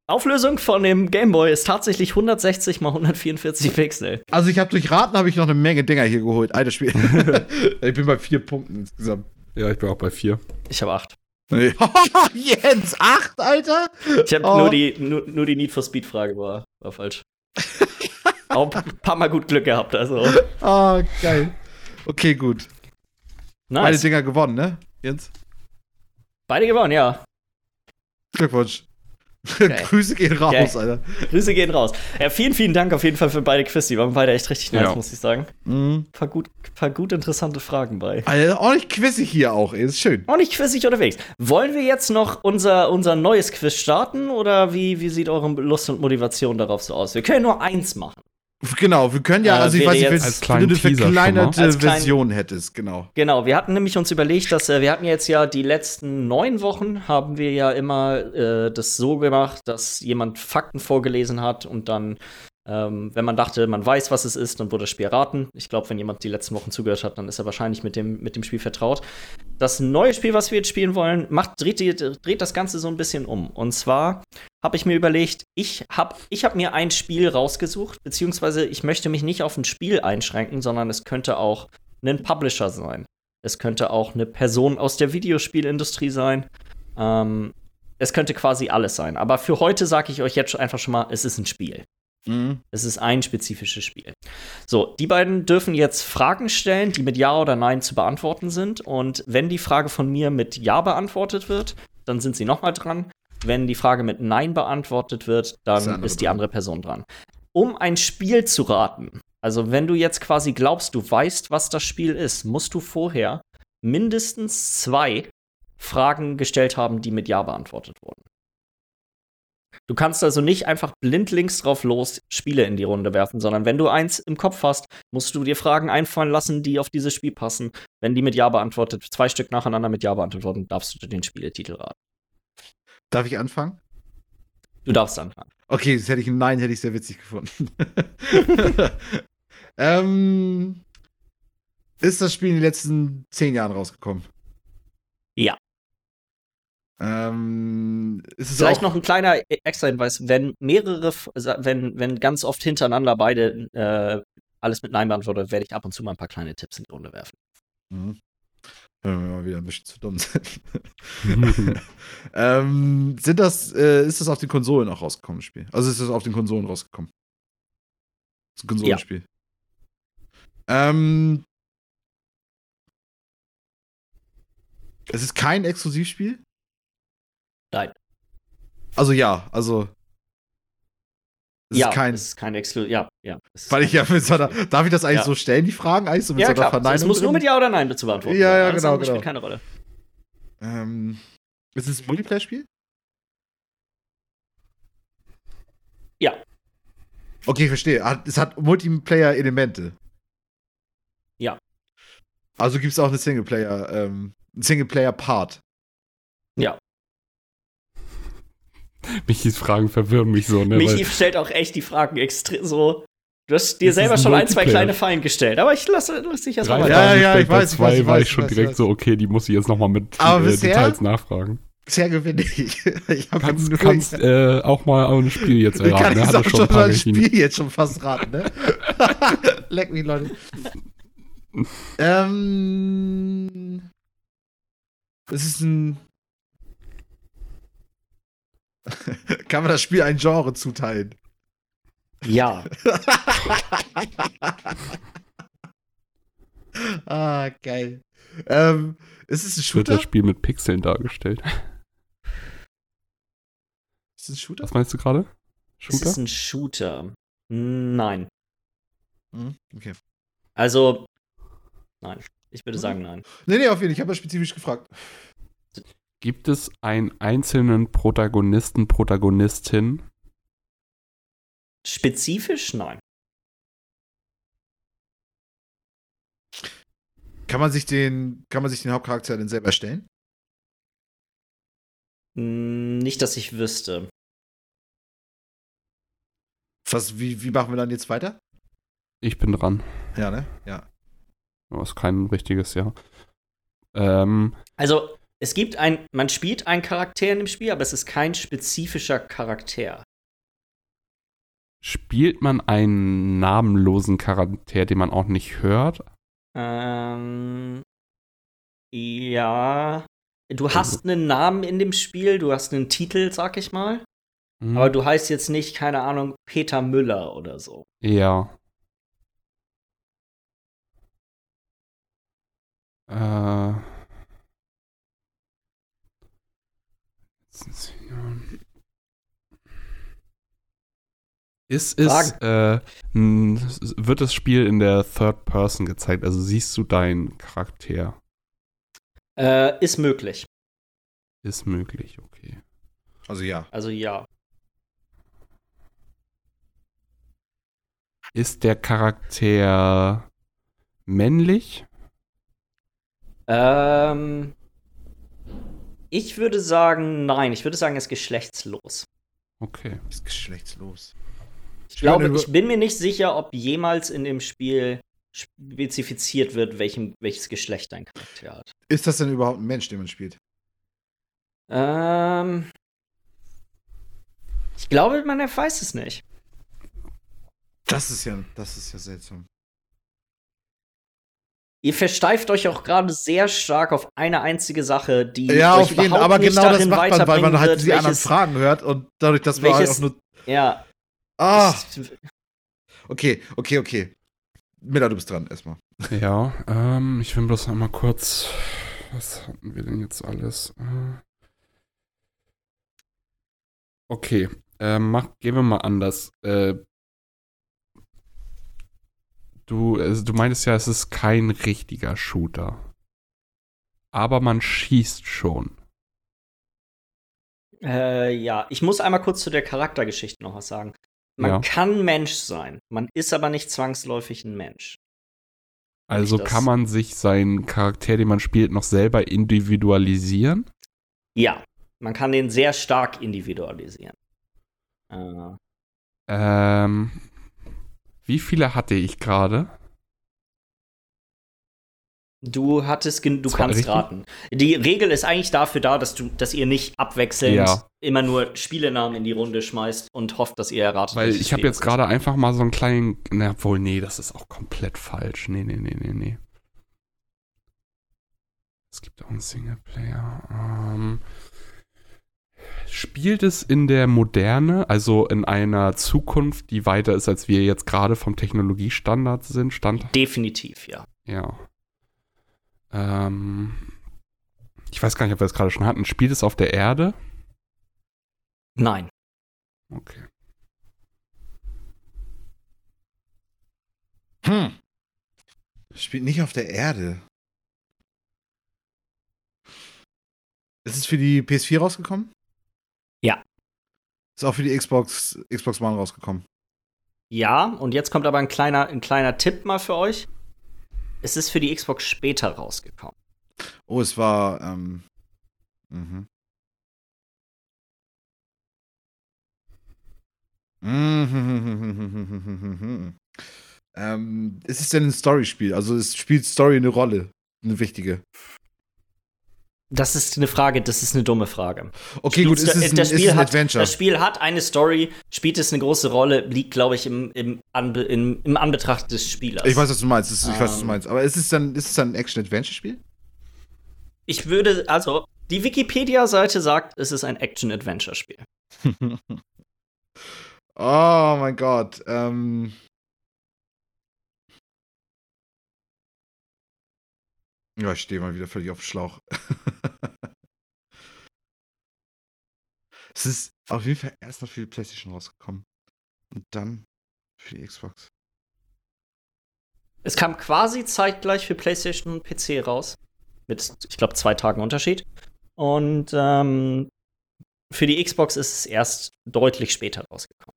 Auflösung von dem Game Boy ist tatsächlich 160 mal 144 Pixel. Also ich habe durch Raten habe ich noch eine Menge Dinger hier geholt. Alter Spiel. ich bin bei vier Punkten insgesamt. Ja, ich bin auch bei 4. Ich habe acht. Nee. Jens, acht, Alter? Ich habe Oh. nur, die, nur, nur die Need for Speed Frage war, war falsch. Auch ein paar Mal gut Glück gehabt, also. Ah, geil. Okay, gut. Beide Nice. Dinger gewonnen, ne? Jens? Beide gewonnen, ja. Glückwunsch. Grüße gehen raus, Geil. Alter. Grüße gehen raus. Ja, vielen, vielen Dank auf jeden Fall für beide Quiz. Die waren beide echt richtig nice, Ja. muss ich sagen. Mhm. Paar gut, paar gut interessante Fragen bei. Alter, ordentlich quizzig hier auch, ey. Ist schön. Auch nicht quizig unterwegs. Wollen wir jetzt noch unser, unser neues Quiz starten oder wie, wie sieht eure Lust und Motivation darauf so aus? Wir können nur eins machen. Genau, wir können ja, Äh, also ich wäre weiß nicht, wenn du eine verkleinerte Version hättest, genau. Genau, wir hatten nämlich uns überlegt, dass äh, wir hatten jetzt ja die letzten neun Wochen haben wir ja immer äh, das so gemacht, dass jemand Fakten vorgelesen hat und dann, ähm, wenn man dachte, man weiß, was es ist, dann wurde das Spiel erraten. Ich glaube, wenn jemand die letzten Wochen zugehört hat, dann ist er wahrscheinlich mit dem, mit dem Spiel vertraut. Das neue Spiel, was wir jetzt spielen wollen, macht, dreht, dreht das Ganze so ein bisschen um. Und zwar habe ich mir überlegt, ich habe ich hab mir ein Spiel rausgesucht, beziehungsweise ich möchte mich nicht auf ein Spiel einschränken, sondern es könnte auch ein Publisher sein. Es könnte auch eine Person aus der Videospielindustrie sein. Ähm, es könnte quasi alles sein. Aber für heute sage ich euch jetzt einfach schon mal, es ist ein Spiel. Mhm. Es ist ein spezifisches Spiel. So, die beiden dürfen jetzt Fragen stellen, die mit Ja oder Nein zu beantworten sind. Und wenn die Frage von mir mit Ja beantwortet wird, dann sind sie nochmal dran. Wenn die Frage mit Nein beantwortet wird, Ist dann andere ist die andere Person dran. Um ein Spiel zu raten, also wenn du jetzt quasi glaubst, du weißt, was das Spiel ist, musst du vorher mindestens zwei Fragen gestellt haben, die mit Ja beantwortet wurden. Du kannst also nicht einfach blindlings drauf los Spiele in die Runde werfen, sondern wenn du eins im Kopf hast, musst du dir Fragen einfallen lassen, die auf dieses Spiel passen. Wenn die mit Ja beantwortet, zwei Stück nacheinander mit Ja beantworten, darfst du den Spieletitel raten. Darf ich anfangen? Du darfst anfangen. Okay, das hätte ich ein Nein, hätte ich sehr witzig gefunden. ähm, ist das Spiel in den letzten zehn Jahren rausgekommen? Ja. Ähm, ist es Vielleicht auch, noch ein kleiner extra Hinweis, wenn mehrere, wenn, wenn ganz oft hintereinander beide äh, alles mit Nein beantwortet, werde ich ab und zu mal ein paar kleine Tipps in die Runde werfen. Mhm. Wenn wir mal wieder ein bisschen zu dumm sind. ähm, sind das, äh, ist das auf den Konsolen auch rausgekommen, das Spiel? Also ist das auf den Konsolen rausgekommen? Das ist ein Konsolenspiel. Ähm, es ist kein Exklusivspiel? Also ja, also. Es ja, ist kein. es ist kein Exklu ja, ja. Weil ich ja mit so einer, Darf ich das eigentlich Ja. so stellen, die Fragen? Eigentlich so mit ja, so einer klar. Verneinung? Es muss nur mit Ja oder Nein zu beantworten Ja, ja, Alles genau, genau. spielt keine Rolle. Ähm, ist es ein Multiplayer-Spiel? Ja. Okay, verstehe. Hat- Es hat Multiplayer-Elemente. Ja. Also gibt es auch eine Singleplayer, ähm, einen Singleplayer-Part. Ja. Michis Fragen verwirren mich so, ne? Michi Weil, stellt auch echt die Fragen extrem so. Du hast dir selber ein schon ein, zwei kleine Fallen gestellt, aber ich lasse lass dich erst mal drei weiter. Ja, ja, ich bei weiß, ich zwei weiß, ich war weiß, ich schon ich weiß, direkt ich so, okay, die muss ich jetzt nochmal mit Aber äh, bisher- Details nachfragen. Bisher gewinne ich. ich hab Kannst, nur- kannst äh, auch mal ein Spiel jetzt ich erraten, kann ne? Hatte auch schon schon ein mal Richtlinien. Spiel jetzt schon fast raten, ne? Leck mich, Leute. ähm. Es ist ein. Kann man das Spiel ein Genre zuteilen? Ja, ah, geil. Ähm, ist es ein Wird Shooter? das Spiel mit Pixeln dargestellt. Ist es ein Shooter? Was meinst du gerade? es Shooter? ist ein Shooter. Nein. Hm, Okay. Also, nein. Ich Hm. würde sagen nein. Nee, nee, auf jeden Fall. Ich habe ja spezifisch gefragt. Gibt es einen einzelnen Protagonisten, Protagonistin? Spezifisch nein. Kann man sich den, kann man sich den Hauptcharakter denn selber erstellen? Hm, Nicht, dass ich wüsste. Was, wie, wie machen wir dann jetzt weiter? Ich bin dran. Ja, ne? Ja. Das ist kein richtiges Ja. Ähm, Also, es gibt ein, man spielt einen Charakter in dem Spiel, aber es ist kein spezifischer Charakter. spielt man einen namenlosen Charakter, den man auch nicht hört? Ähm, ja. Du hast einen Namen in dem Spiel, du hast einen Titel, sag ich mal. Hm, Aber du heißt jetzt nicht, keine Ahnung, Peter Müller oder so. Ja. Äh. Ist es, äh, wird das Spiel in der Third Person gezeigt? Also siehst du deinen Charakter? Äh, ist möglich. Ist möglich, okay. Also ja. Also ja. Ist der Charakter männlich? Ähm, ich würde sagen, nein. Ich würde sagen, er ist geschlechtslos. Okay. Ist geschlechtslos. Ich glaube, ich bin mir nicht sicher, ob jemals in dem Spiel spezifiziert wird, welchem, welches Geschlecht dein Charakter hat. Ist das denn überhaupt ein Mensch, den man spielt? Ähm, ich glaube, man weiß es nicht. Das ist ja, das ist ja seltsam. Ihr versteift euch auch gerade sehr stark auf eine einzige Sache, die Ja, euch auf jeden überhaupt aber nicht genau das darin macht man, weil man halt wird, die anderen welches- Fragen hört und dadurch, dass man halt welches- auch nur. Ja. Ah, das- okay, okay, okay. Miller, du bist dran erstmal. Ja, ähm, ich will bloß noch mal kurz. Was hatten wir denn jetzt alles? Äh, Okay, ähm, mach, gehen wir mal anders. Äh, du, also du meintest ja, es ist kein richtiger Shooter. Aber man schießt schon. Äh, ja, ich muss einmal kurz zu der Charaktergeschichte noch was sagen. Man Ja. kann Mensch sein, man ist aber nicht zwangsläufig ein Mensch. Also kann man sich seinen Charakter, den man spielt, noch selber individualisieren? Ja, man kann den sehr stark individualisieren. Äh, Ähm, wie viele hatte ich gerade? Du hattest, du Das kannst richtig? raten. Die Regel ist eigentlich dafür da, dass du, dass ihr nicht abwechselnd Ja. immer nur Spielenamen in die Runde schmeißt und hofft, dass ihr erratet. Weil ich habe jetzt gerade einfach mal so einen kleinen. Na wohl, nee, das ist auch komplett falsch. Nee, nee, nee, nee, nee. Es gibt auch einen Singleplayer. Ähm, spielt es in der Moderne, also in einer Zukunft, die weiter ist, als wir jetzt gerade vom Technologiestandard sind? Stand, Definitiv, ja. ja. Ähm, ich weiß gar nicht, ob wir es gerade schon hatten. Spielt es auf der Erde? Nein. Okay. Hm. Spielt nicht auf der Erde. Ist es für die PS4 rausgekommen? Ja. Ist auch für die Xbox, Xbox One rausgekommen. Ja, und jetzt kommt aber ein kleiner, ein kleiner Tipp mal für euch. Es ist für die Xbox später rausgekommen. Oh, es war, ähm, mhm. Ähm, ist es denn ein Story-Spiel? Also es spielt Story eine Rolle, eine wichtige. Das ist eine Frage, das ist eine dumme Frage. Okay, gut, Spielst ist es ein, das ist Spiel ein hat, Adventure? Das Spiel hat eine Story, spielt es eine große Rolle, liegt, glaube ich, im, im, Anbe im, im Anbetracht des Spielers. Ich weiß, was du meinst. Ist- Ich weiß, was du Ähm. meinst. Aber ist es dann, ist es dann ein Action-Adventure-Spiel? Ich würde, also, die Wikipedia-Seite sagt, es ist ein Action-Adventure-Spiel. oh mein Gott. Ähm. Ja, ich stehe mal wieder völlig auf dem Schlauch. es ist auf jeden Fall erstmal für die PlayStation rausgekommen. Und dann für die Xbox. Es kam quasi zeitgleich für PlayStation und PC raus. Mit, ich glaube, zwei Tagen Unterschied. Und ähm, für die Xbox ist es erst deutlich später rausgekommen.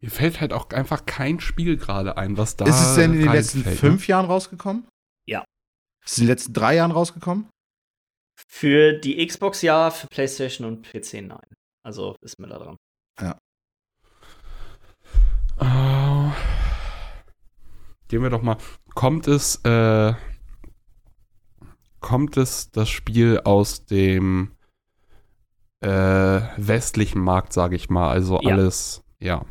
Mir fällt halt auch einfach kein Spiel gerade ein, was da. ist es denn in den letzten reinfällt, ne? fünf Jahren rausgekommen? Ja. Ist es in den letzten drei Jahren rausgekommen? Für die Xbox ja, für PlayStation und PC nein. Also ist mir da dran. Oh. Gehen wir doch mal. Kommt es, äh, kommt es das Spiel aus dem äh, westlichen Markt, sage ich mal? Also Ja. alles, ja.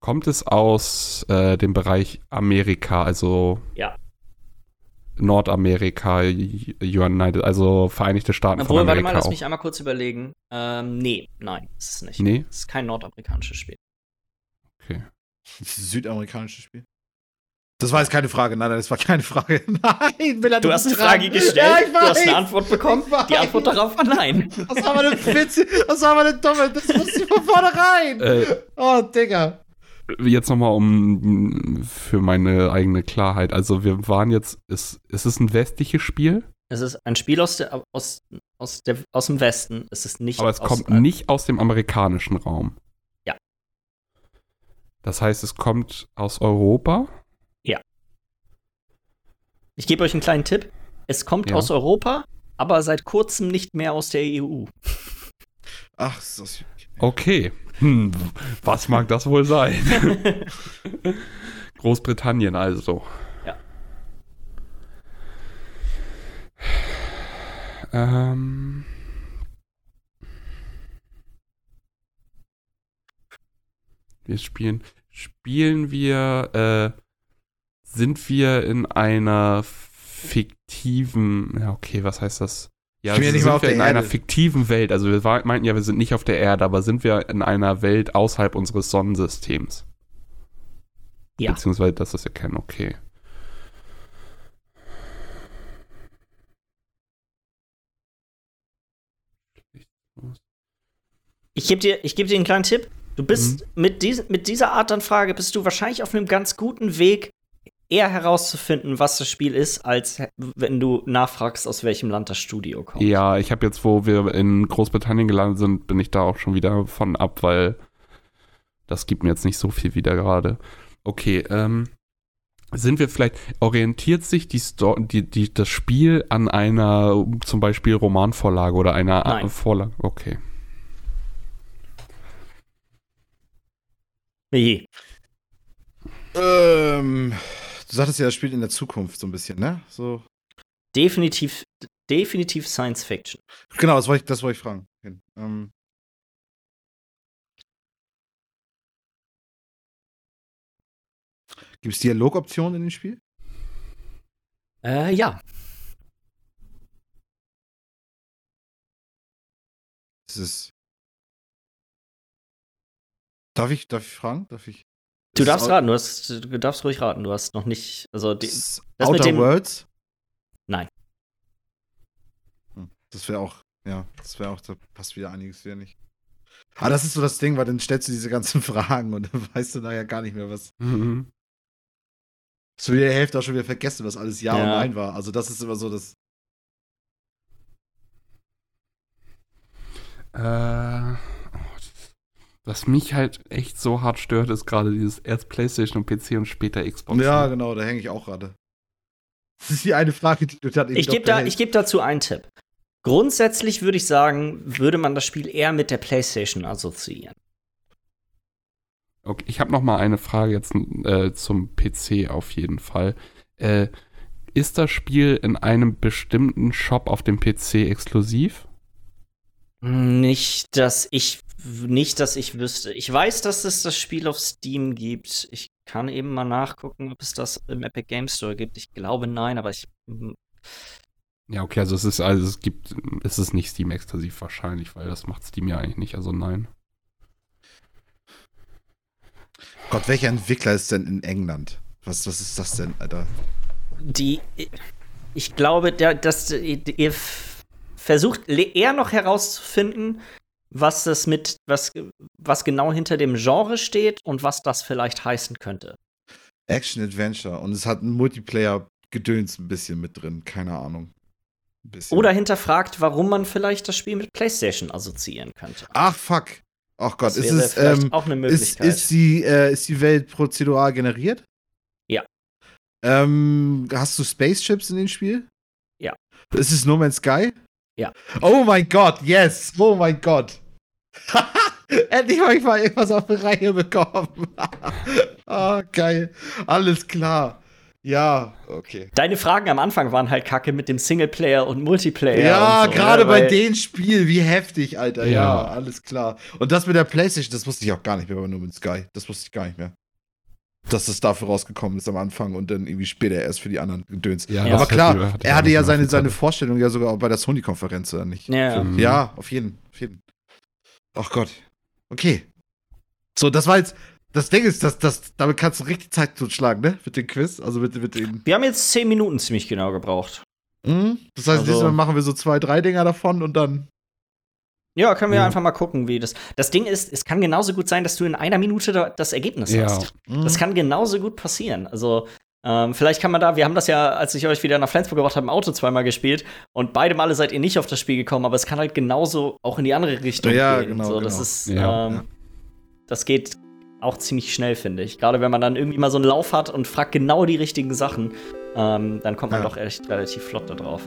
Kommt es aus äh, dem Bereich Amerika, also Ja. Nordamerika, United, also Vereinigte Staaten Obwohl, von warte Amerika mal, lass auch? mich einmal kurz überlegen. Ähm, nee, nein, ist es nicht. Nee? Es ist kein nordamerikanisches Spiel. Okay. Das ist ein südamerikanisches Spiel. Das war jetzt keine Frage. Nein, nein, das war keine Frage. Nein, Miller, Du hast eine dran. Frage gestellt, Ja, ich du hast eine Antwort bekommen. Ich weiß. Die Antwort darauf war nein. Das war mal eine Witze. Das war mal eine dumme. Das wusste ich von vornherein. Äh, Oh, Digga. Jetzt nochmal um für meine eigene Klarheit. Also wir waren jetzt, ist, ist es ein westliches Spiel, Es ist ein Spiel aus, der, aus, aus, der, aus dem Westen. Es ist nicht aber es aus, kommt nicht aus dem amerikanischen Raum. Ja. Das heißt, es kommt aus Europa. Ich gebe euch einen kleinen Tipp. Es kommt Ja. aus Europa, aber seit kurzem nicht mehr aus der EU. Ach, ist das. Okay. Hm, was mag das wohl sein? Großbritannien also. Ja. Ähm. Wir spielen. Spielen wir. Äh, sind wir in einer fiktiven. Ja, okay, was heißt das? Ja, Spielen wir nicht sind mal auf wir der in einer Erde? fiktiven Welt. Also wir war- meinten ja, wir sind nicht auf der Erde, aber sind wir in einer Welt außerhalb unseres Sonnensystems? Ja. Beziehungsweise das ist ja kein okay. Ich gebe dir, ich geb dir einen kleinen Tipp. Du bist Mhm. mit, dies, mit dieser Art an Frage bist du wahrscheinlich auf einem ganz guten Weg, eher herauszufinden, was das Spiel ist, als wenn du nachfragst, aus welchem Land das Studio kommt. Ja, ich habe jetzt, wo wir in Großbritannien gelandet sind, bin ich da auch schon wieder von ab, weil das gibt mir jetzt nicht so viel wieder gerade. Okay, ähm, sind wir vielleicht, orientiert sich die, Sto die, die das Spiel an einer zum Beispiel Romanvorlage oder einer Nein. Vorlage? Okay. Nee. Ähm, Du sagtest ja, das spielt in der Zukunft so ein bisschen, ne? So. Definitiv, definitiv Science Fiction. Genau, das wollte ich, das wollte ich fragen. Ähm, Gibt es Dialogoptionen in dem Spiel? Äh, ja. Das ist. Darf ich, darf ich fragen? Darf ich? Du darfst raten, du, hast, du darfst ruhig raten. Du hast noch nicht. Also, die, Ist das mit Outer dem- Worlds? Nein. Hm, Das wäre auch, ja, das wäre auch, da passt wieder einiges wieder nicht. Aber das ist so das Ding, weil dann stellst du diese ganzen Fragen und dann weißt du nachher gar nicht mehr, was. Mhm. So wie die Hälfte auch schon wieder vergessen, was alles Ja, und Ja. Nein war. Also das ist immer so das. Äh, das- was mich halt echt so hart stört, ist gerade dieses erst PlayStation und PC und später Xbox. Ja, genau, da hänge ich auch gerade. Das ist die eine Frage, die du dann ich gebe da, ich geb dazu einen Tipp. Grundsätzlich würde ich sagen, würde man das Spiel eher mit der PlayStation assoziieren. Okay, ich habe noch mal eine Frage jetzt äh, zum PC auf jeden Fall. Äh, ist das Spiel in einem bestimmten Shop auf dem PC exklusiv? Nicht, dass ich nicht, dass ich wüsste. Ich weiß, dass es das Spiel auf Steam gibt. Ich kann eben mal nachgucken, ob es das im Epic Game Store gibt. Ich glaube nein, aber ich Ja, okay, also es ist, also es gibt, es ist nicht Steam exklusiv wahrscheinlich, weil das macht Steam ja eigentlich nicht, also nein. Gott, welcher Entwickler ist denn in England? Was, was ist das denn, Alter? die ich glaube, der, dass ihr f- versucht eher noch herauszufinden, was das mit was was genau hinter dem Genre steht und was das vielleicht heißen könnte. Action Adventure und es hat ein Multiplayer-Gedöns ein bisschen mit drin, keine Ahnung. Oder hinterfragt, warum man vielleicht das Spiel mit PlayStation assoziieren könnte. Ach, fuck. Ach Gott, Das ist es, ähm, auch eine ist, Möglichkeit. ist, die, äh, ist die Welt prozedural generiert? Ja. Ähm, hast du Spaceships in dem Spiel? Ja. Ist es No Man's Sky? Ja. Oh mein Gott, yes! Oh mein Gott! Endlich habe ich mal irgendwas auf die Reihe bekommen. ah, geil. Alles klar. Ja, okay. Deine Fragen am Anfang waren halt kacke mit dem Singleplayer und Multiplayer. Ja, so, gerade ne, bei weil- dem Spiel, wie heftig, Alter. Ja. Ja. alles klar. Und das mit der Playstation, das wusste ich auch gar nicht mehr bei No Man's Sky. Das wusste ich gar nicht mehr. Dass das dafür rausgekommen ist am Anfang und dann irgendwie später erst für die anderen Gedöns. Ja, das Aber klar, er hatte ja seine, seine Vorstellung ja sogar auch bei der Sony-Konferenz, oder nicht? Ja. Mhm. Ja, auf jeden, auf jeden. Ach Gott. Okay. So, das war jetzt. Das Ding ist, dass das, damit kannst du richtig Zeit totschlagen, ne? Mit dem Quiz. Also mit, mit dem. Wir haben jetzt zehn Minuten ziemlich genau gebraucht. Mhm. Das heißt, Also- diesmal machen wir so zwei, drei Dinger davon und dann. Ja, können wir Ja. einfach mal gucken, wie das. Das Ding ist, es kann genauso gut sein, dass du in einer Minute da- das Ergebnis Ja. hast. Mhm. Das kann genauso gut passieren. Also, ähm, vielleicht kann man da, wir haben das ja, als ich euch wieder nach Flensburg gebracht habe, im Auto zweimal gespielt und beide Male seid ihr nicht auf das Spiel gekommen, aber es kann halt genauso auch in die andere Richtung Ja, gehen. genau, so, das genau. ist, Ja. ähm, Ja. das geht auch ziemlich schnell, finde ich. Gerade wenn man dann irgendwie mal so einen Lauf hat und fragt genau die richtigen Sachen, ähm, dann kommt man Ja. doch echt relativ flott da drauf.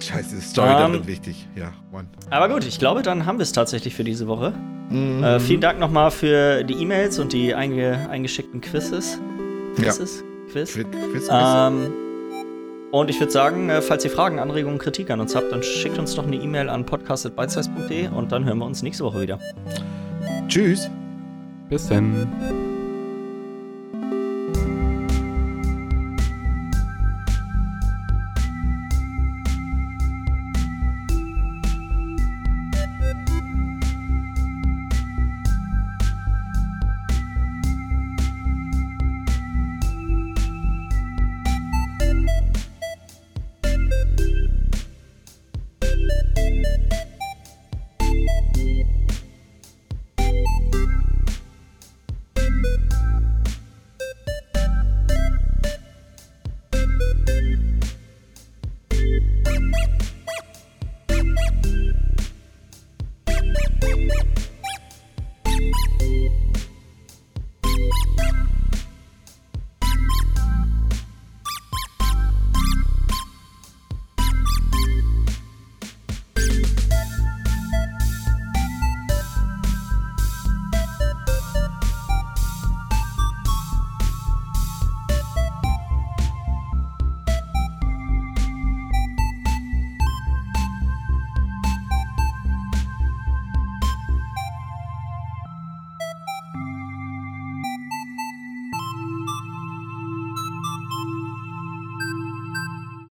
Scheiße, die Story Ähm, darin wichtig. Ja, Mann. Aber gut, ich glaube, dann haben wir es tatsächlich für diese Woche. Mhm. Äh, vielen Dank nochmal für die E-Mails und die einge eingeschickten Quizzes. Ja. Quizzes? Quiz? Quiz, Quiz. Ähm, und ich würde sagen, äh, falls ihr Fragen, Anregungen, Kritik an uns habt, dann schickt uns doch eine E-Mail an podcast.bitesize.de und dann hören wir uns nächste Woche wieder. Tschüss. Bis dann.